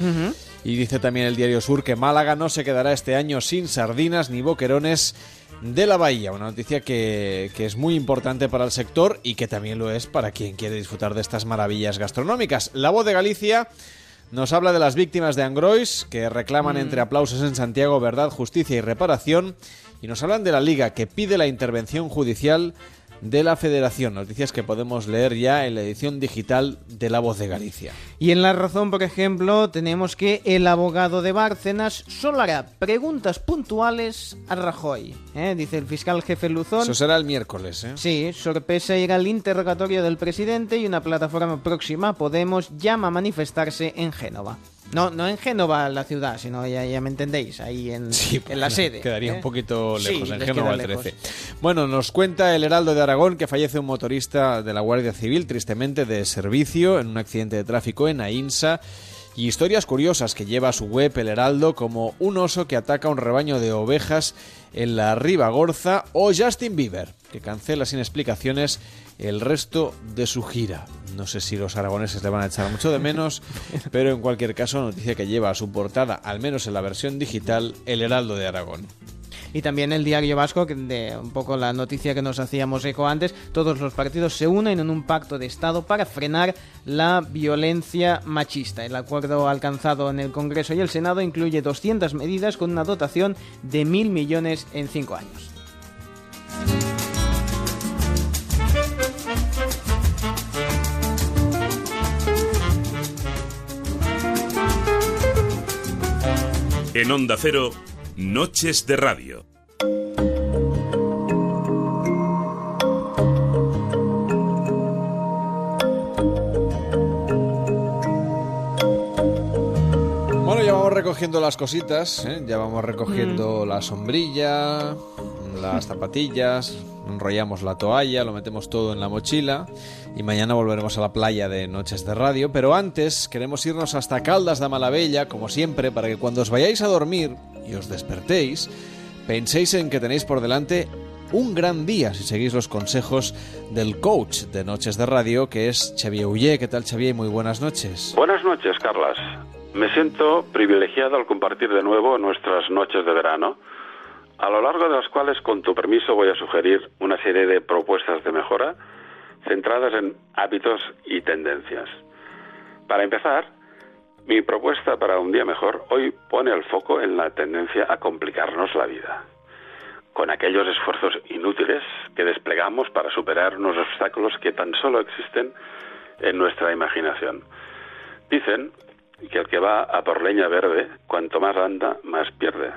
Y dice también el diario Sur que Málaga no se quedará este año sin sardinas ni boquerones de la bahía. Una noticia que, que es muy importante para el sector y que también lo es para quien quiere disfrutar de estas maravillas gastronómicas. La voz de Galicia nos habla de las víctimas de Angrois que reclaman Mm. entre aplausos en Santiago verdad, justicia y reparación. Y nos hablan de la Liga que pide la intervención judicial de la Federación. Noticias que podemos leer ya en la edición digital de La Voz de Galicia. Y en La Razón, por ejemplo, tenemos que el abogado de Bárcenas solo hará preguntas puntuales a Rajoy. ¿eh? Dice el fiscal jefe Luzón. Eso será el miércoles, ¿eh? Sí, sorpresa irá el interrogatorio del presidente y una plataforma próxima, Podemos, llama a manifestarse en Génova. No, no en Génova la ciudad, sino ya, ya me entendéis, ahí en, en la sede. Quedaría ¿eh? un poquito Sí, lejos, en les Génova el lejos. 13. Bueno, nos cuenta el Heraldo de Aragón que fallece un motorista de la Guardia Civil, tristemente de servicio, en un accidente de tráfico en Ainsa. Y historias curiosas que lleva a su web El Heraldo, como un oso que ataca a un rebaño de ovejas en la Ribagorza o Justin Bieber, que cancela sin explicaciones el resto de su gira. No sé si los aragoneses le van a echar mucho de menos, pero en cualquier caso, noticia que lleva a su portada, al menos en la versión digital, El Heraldo de Aragón. Y también el diario vasco, que de un poco la noticia que nos hacíamos eco antes, todos los partidos se unen en un pacto de Estado para frenar la violencia machista. El acuerdo alcanzado en el Congreso y el Senado incluye 200 medidas con una dotación de mil millones en cinco años. En Onda Cero, Noches de Radio. Bueno, ya vamos recogiendo las cositas, ¿eh? ya vamos recogiendo la sombrilla, las zapatillas, enrollamos la toalla, lo metemos todo en la mochila y mañana volveremos a la playa de Noches de Radio. Pero antes queremos irnos hasta Caldas de Malavella, como siempre, para que cuando os vayáis a dormir y os despertéis, penséis en que tenéis por delante un gran día si seguís los consejos del coach de Noches de Radio, que es Xavier Ullé. ¿Qué tal, Xavier? Muy buenas noches. Buenas noches, Carlas. Me siento privilegiado al compartir de nuevo nuestras noches de verano, a lo largo de las cuales, con tu permiso, voy a sugerir una serie de propuestas de mejora centradas en hábitos y tendencias. Para empezar, mi propuesta para un día mejor hoy pone el foco en la tendencia a complicarnos la vida. con aquellos esfuerzos inútiles que desplegamos para superar unos obstáculos que tan solo existen en nuestra imaginación. Dicen que el que va a por leña verde, cuanto más anda, más pierde.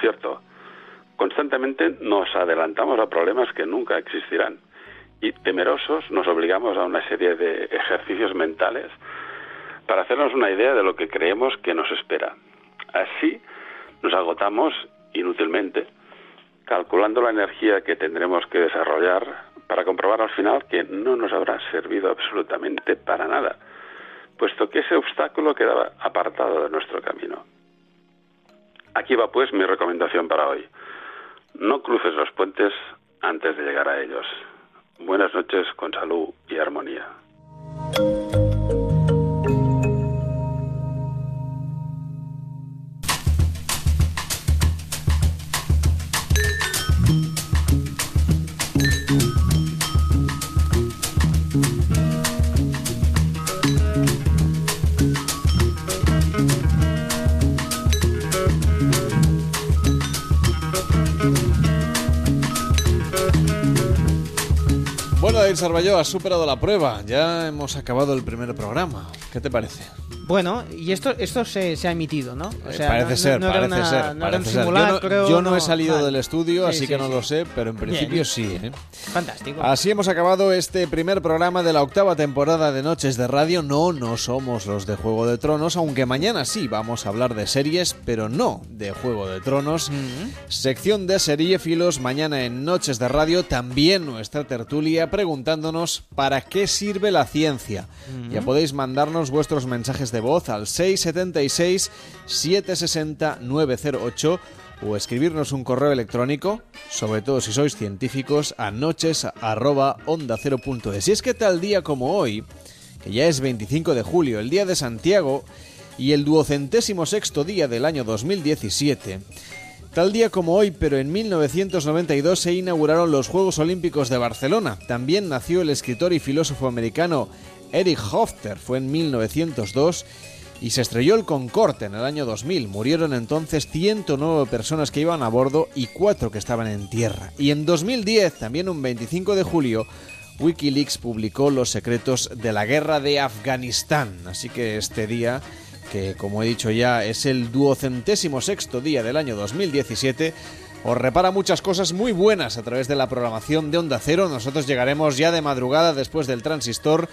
Cierto, constantemente nos adelantamos a problemas que nunca existirán y temerosos nos obligamos a una serie de ejercicios mentales para hacernos una idea de lo que creemos que nos espera. Así nos agotamos inútilmente, calculando la energía que tendremos que desarrollar para comprobar al final que no nos habrá servido absolutamente para nada, puesto que ese obstáculo quedaba apartado de nuestro camino. Aquí va pues mi recomendación para hoy. No cruces los puentes antes de llegar a ellos. Buenas noches con salud y armonía. David Sarballó, has superado la prueba. Ya hemos acabado el primer programa. ¿Qué te parece? Bueno, y esto esto se, se ha emitido, ¿no? O sea, parece no- ser, no parece una- ser. parece. Yo no, yo no he salido vale. del estudio, Sí, así sí, que no sí. lo sé, pero en principio Bien. sí. ¿eh? Fantástico. Así hemos acabado este primer programa de la octava temporada de Noches de Radio. No, no somos los de Juego de Tronos, aunque mañana sí vamos a hablar de series, pero no de Juego de Tronos. Sección de seriéfilos mañana en Noches de Radio, también nuestra tertulia preguntándonos para qué sirve la ciencia. Ya podéis mandarnos vuestros mensajes de voz al 676 760 908 o escribirnos un correo electrónico, sobre todo si sois científicos, a noches@onda0.es. Y es que tal día como hoy, que ya es 25 de julio, el día de Santiago y el duocentésimo sexto día del año 2017, Tal día como hoy, pero en 1992 se inauguraron los Juegos Olímpicos de Barcelona. También nació el escritor y filósofo americano Eric Hoffer, fue en 1902, y se estrelló el Concorde en el año 2000. Murieron entonces 109 personas que iban a bordo y 4 que estaban en tierra. Y en 2010, también un 25 de julio, Wikileaks publicó los secretos de la guerra de Afganistán. Así que este día que como he dicho ya es el duocentésimo sexto día del año 2017, os repara muchas cosas muy buenas a través de la programación de Onda Cero. Nosotros llegaremos ya de madrugada después del transistor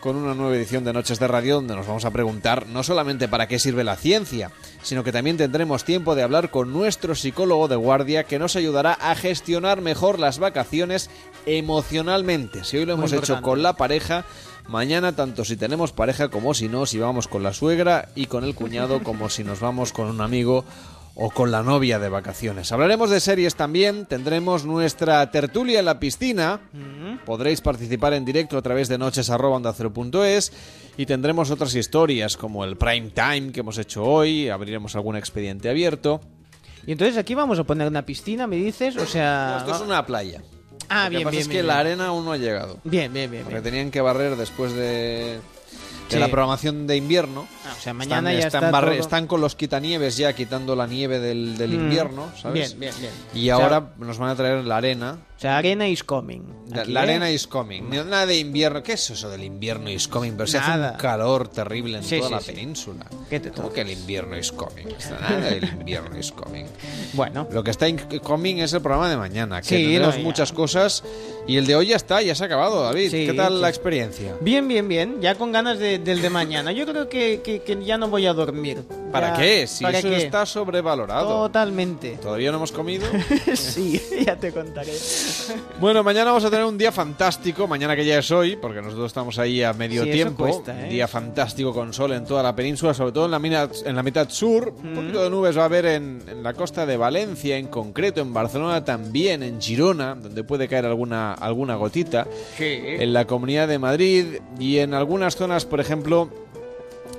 con una nueva edición de Noches de Radio donde nos vamos a preguntar no solamente para qué sirve la ciencia, sino que también tendremos tiempo de hablar con nuestro psicólogo de guardia que nos ayudará a gestionar mejor las vacaciones emocionalmente. Si hoy lo hemos hecho con la pareja, mañana tanto si tenemos pareja como si no, si vamos con la suegra y con el cuñado como si nos vamos con un amigo o con la novia de vacaciones. Hablaremos de series también, tendremos nuestra tertulia en la piscina, podréis participar en directo a través de noches.ondacero.es y tendremos otras historias como el prime time que hemos hecho hoy, abriremos algún expediente abierto. Y entonces aquí vamos a poner una piscina, me dices, o sea... Esto es una playa. Ah, Lo que bien, pasa bien, es que bien, la arena aún no ha llegado. Bien, bien, bien. Porque bien. tenían que barrer después de, de Sí. la programación de invierno. Ah, o sea, mañana están, ya están está barre- todo- están con los quitanieves ya quitando la nieve del, del Mm. invierno, ¿sabes? Bien, bien, bien. Y O sea- ahora nos van a traer la arena. O sea, arena is coming. La, la ¿eh? arena is coming. Ni Nada de invierno. ¿Qué es eso del invierno is coming? Pero se hace un calor terrible en Sí, toda sí, la sí. península. ¿Qué te ¿Cómo que el invierno is coming? Nada del invierno is coming. Bueno. Lo que está in- coming es el programa de mañana, que Sí, tendremos no, muchas cosas. Y el de hoy ya está, ya se ha acabado, David. ¿Qué tal la experiencia? Bien, bien, bien. Ya con ganas de- del de mañana. Yo creo que, que- que ya no voy a dormir. ¿Para Ya- qué? Si ¿para eso qué? está sobrevalorado. Totalmente. ¿Todavía no hemos comido? sí, ya te contaré. Bueno, mañana vamos a tener un día fantástico, mañana que ya es hoy, porque nosotros estamos ahí a medio Sí, tiempo. cuesta, ¿eh? Día fantástico con sol en toda la península, sobre todo en la, mina- en la mitad sur. Un poquito de nubes va a haber en, en la costa de Valencia, en concreto, en Barcelona también, en Girona, donde puede caer alguna, alguna gotita. En la Comunidad de Madrid y en algunas zonas, por ejemplo,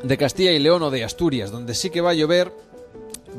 de Castilla y León o de Asturias, donde sí que va a llover.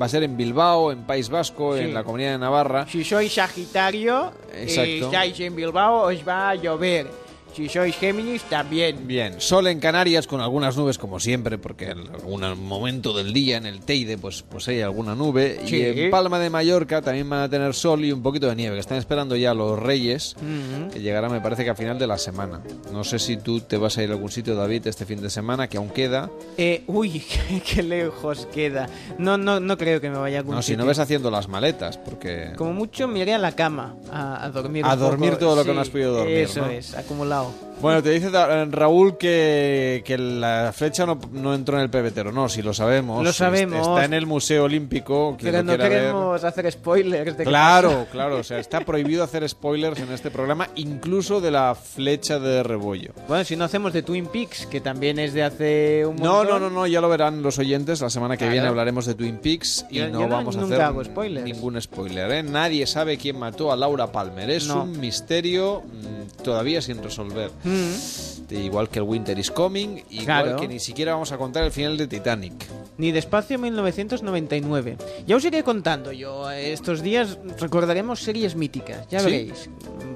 Va a ser en Bilbao, en País Vasco, Sí. en la Comunidad de Navarra. Si sois Sagitario y Exacto. estáis en Bilbao, os va a llover. Si sois Géminis, también. Bien, sol en Canarias con algunas nubes como siempre, porque en algún momento del día en el Teide pues, pues hay alguna nube. Sí. Y en Palma de Mallorca también van a tener sol y un poquito de nieve, que están esperando ya los Reyes, Ujú. que llegará me parece que a final de la semana. No sé si tú te vas a ir a algún sitio, David, este fin de semana, que aún queda. Eh, uy, qué, lejos queda. No, no, no creo que me vaya a algún No, si no sitio. ves haciendo las maletas, porque... Como mucho me iré a la cama a, a dormir. A un dormir poco. todo lo que no has podido dormir, Eso ¿no? es, acumulado. Tchau. Bueno, te dice Da- Raúl que, que la flecha no, no entró en el pebetero. No, si lo sabemos. Lo sabemos. Está en el Museo Olímpico. Pero no ver. queremos hacer spoilers. De Claro, claro. O sea, está prohibido hacer spoilers en este programa, incluso de la flecha de rebollo. Bueno, si no hacemos de Twin Peaks, que también es de hace un No, montón. no, no, no, ya lo verán los oyentes. La semana que Claro. viene hablaremos de Twin Peaks y Yo- no yo no- vamos a nunca hacer hago spoilers. ningún spoiler. ¿eh? Nadie sabe quién mató a Laura Palmer. Es un misterio mm, todavía sin resolver. Mm. Igual que el Winter is Coming, igual Claro. que ni siquiera vamos a contar el final de Titanic. Ni despacio 1999. Ya os iré contando yo. eh, Estos días recordaremos series míticas. Ya ¿Sí? veréis.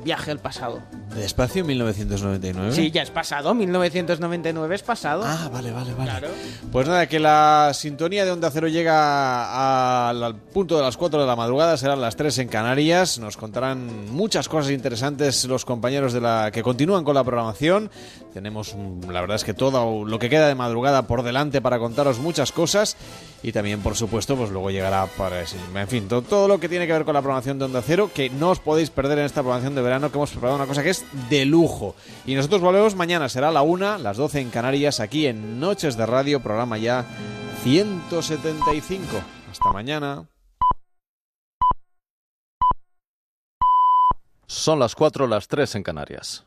Viaje al pasado. ¿Despacio 1999? Sí, ya es pasado. 1999 es pasado. Ah, vale, vale, vale. Claro. Pues nada, que la sintonía de Onda Cero llega al, al punto de las 4 de la madrugada, serán las 3 en Canarias. Nos contarán muchas cosas interesantes los compañeros de la que continúan con la programación. Tenemos, mm, la verdad es que todo lo que queda de madrugada por delante para contaros muchas cosas. Y también, por supuesto, pues luego llegará para... En fin, to- todo lo que tiene que ver con la programación de Onda Cero, que no os podéis perder en esta programación de verano, que hemos preparado una cosa que es de lujo. Y nosotros volvemos mañana, será la 1, las 12 en Canarias, aquí en Noches de Radio, programa ya 175. Hasta mañana. Son las 4, las 3 en Canarias.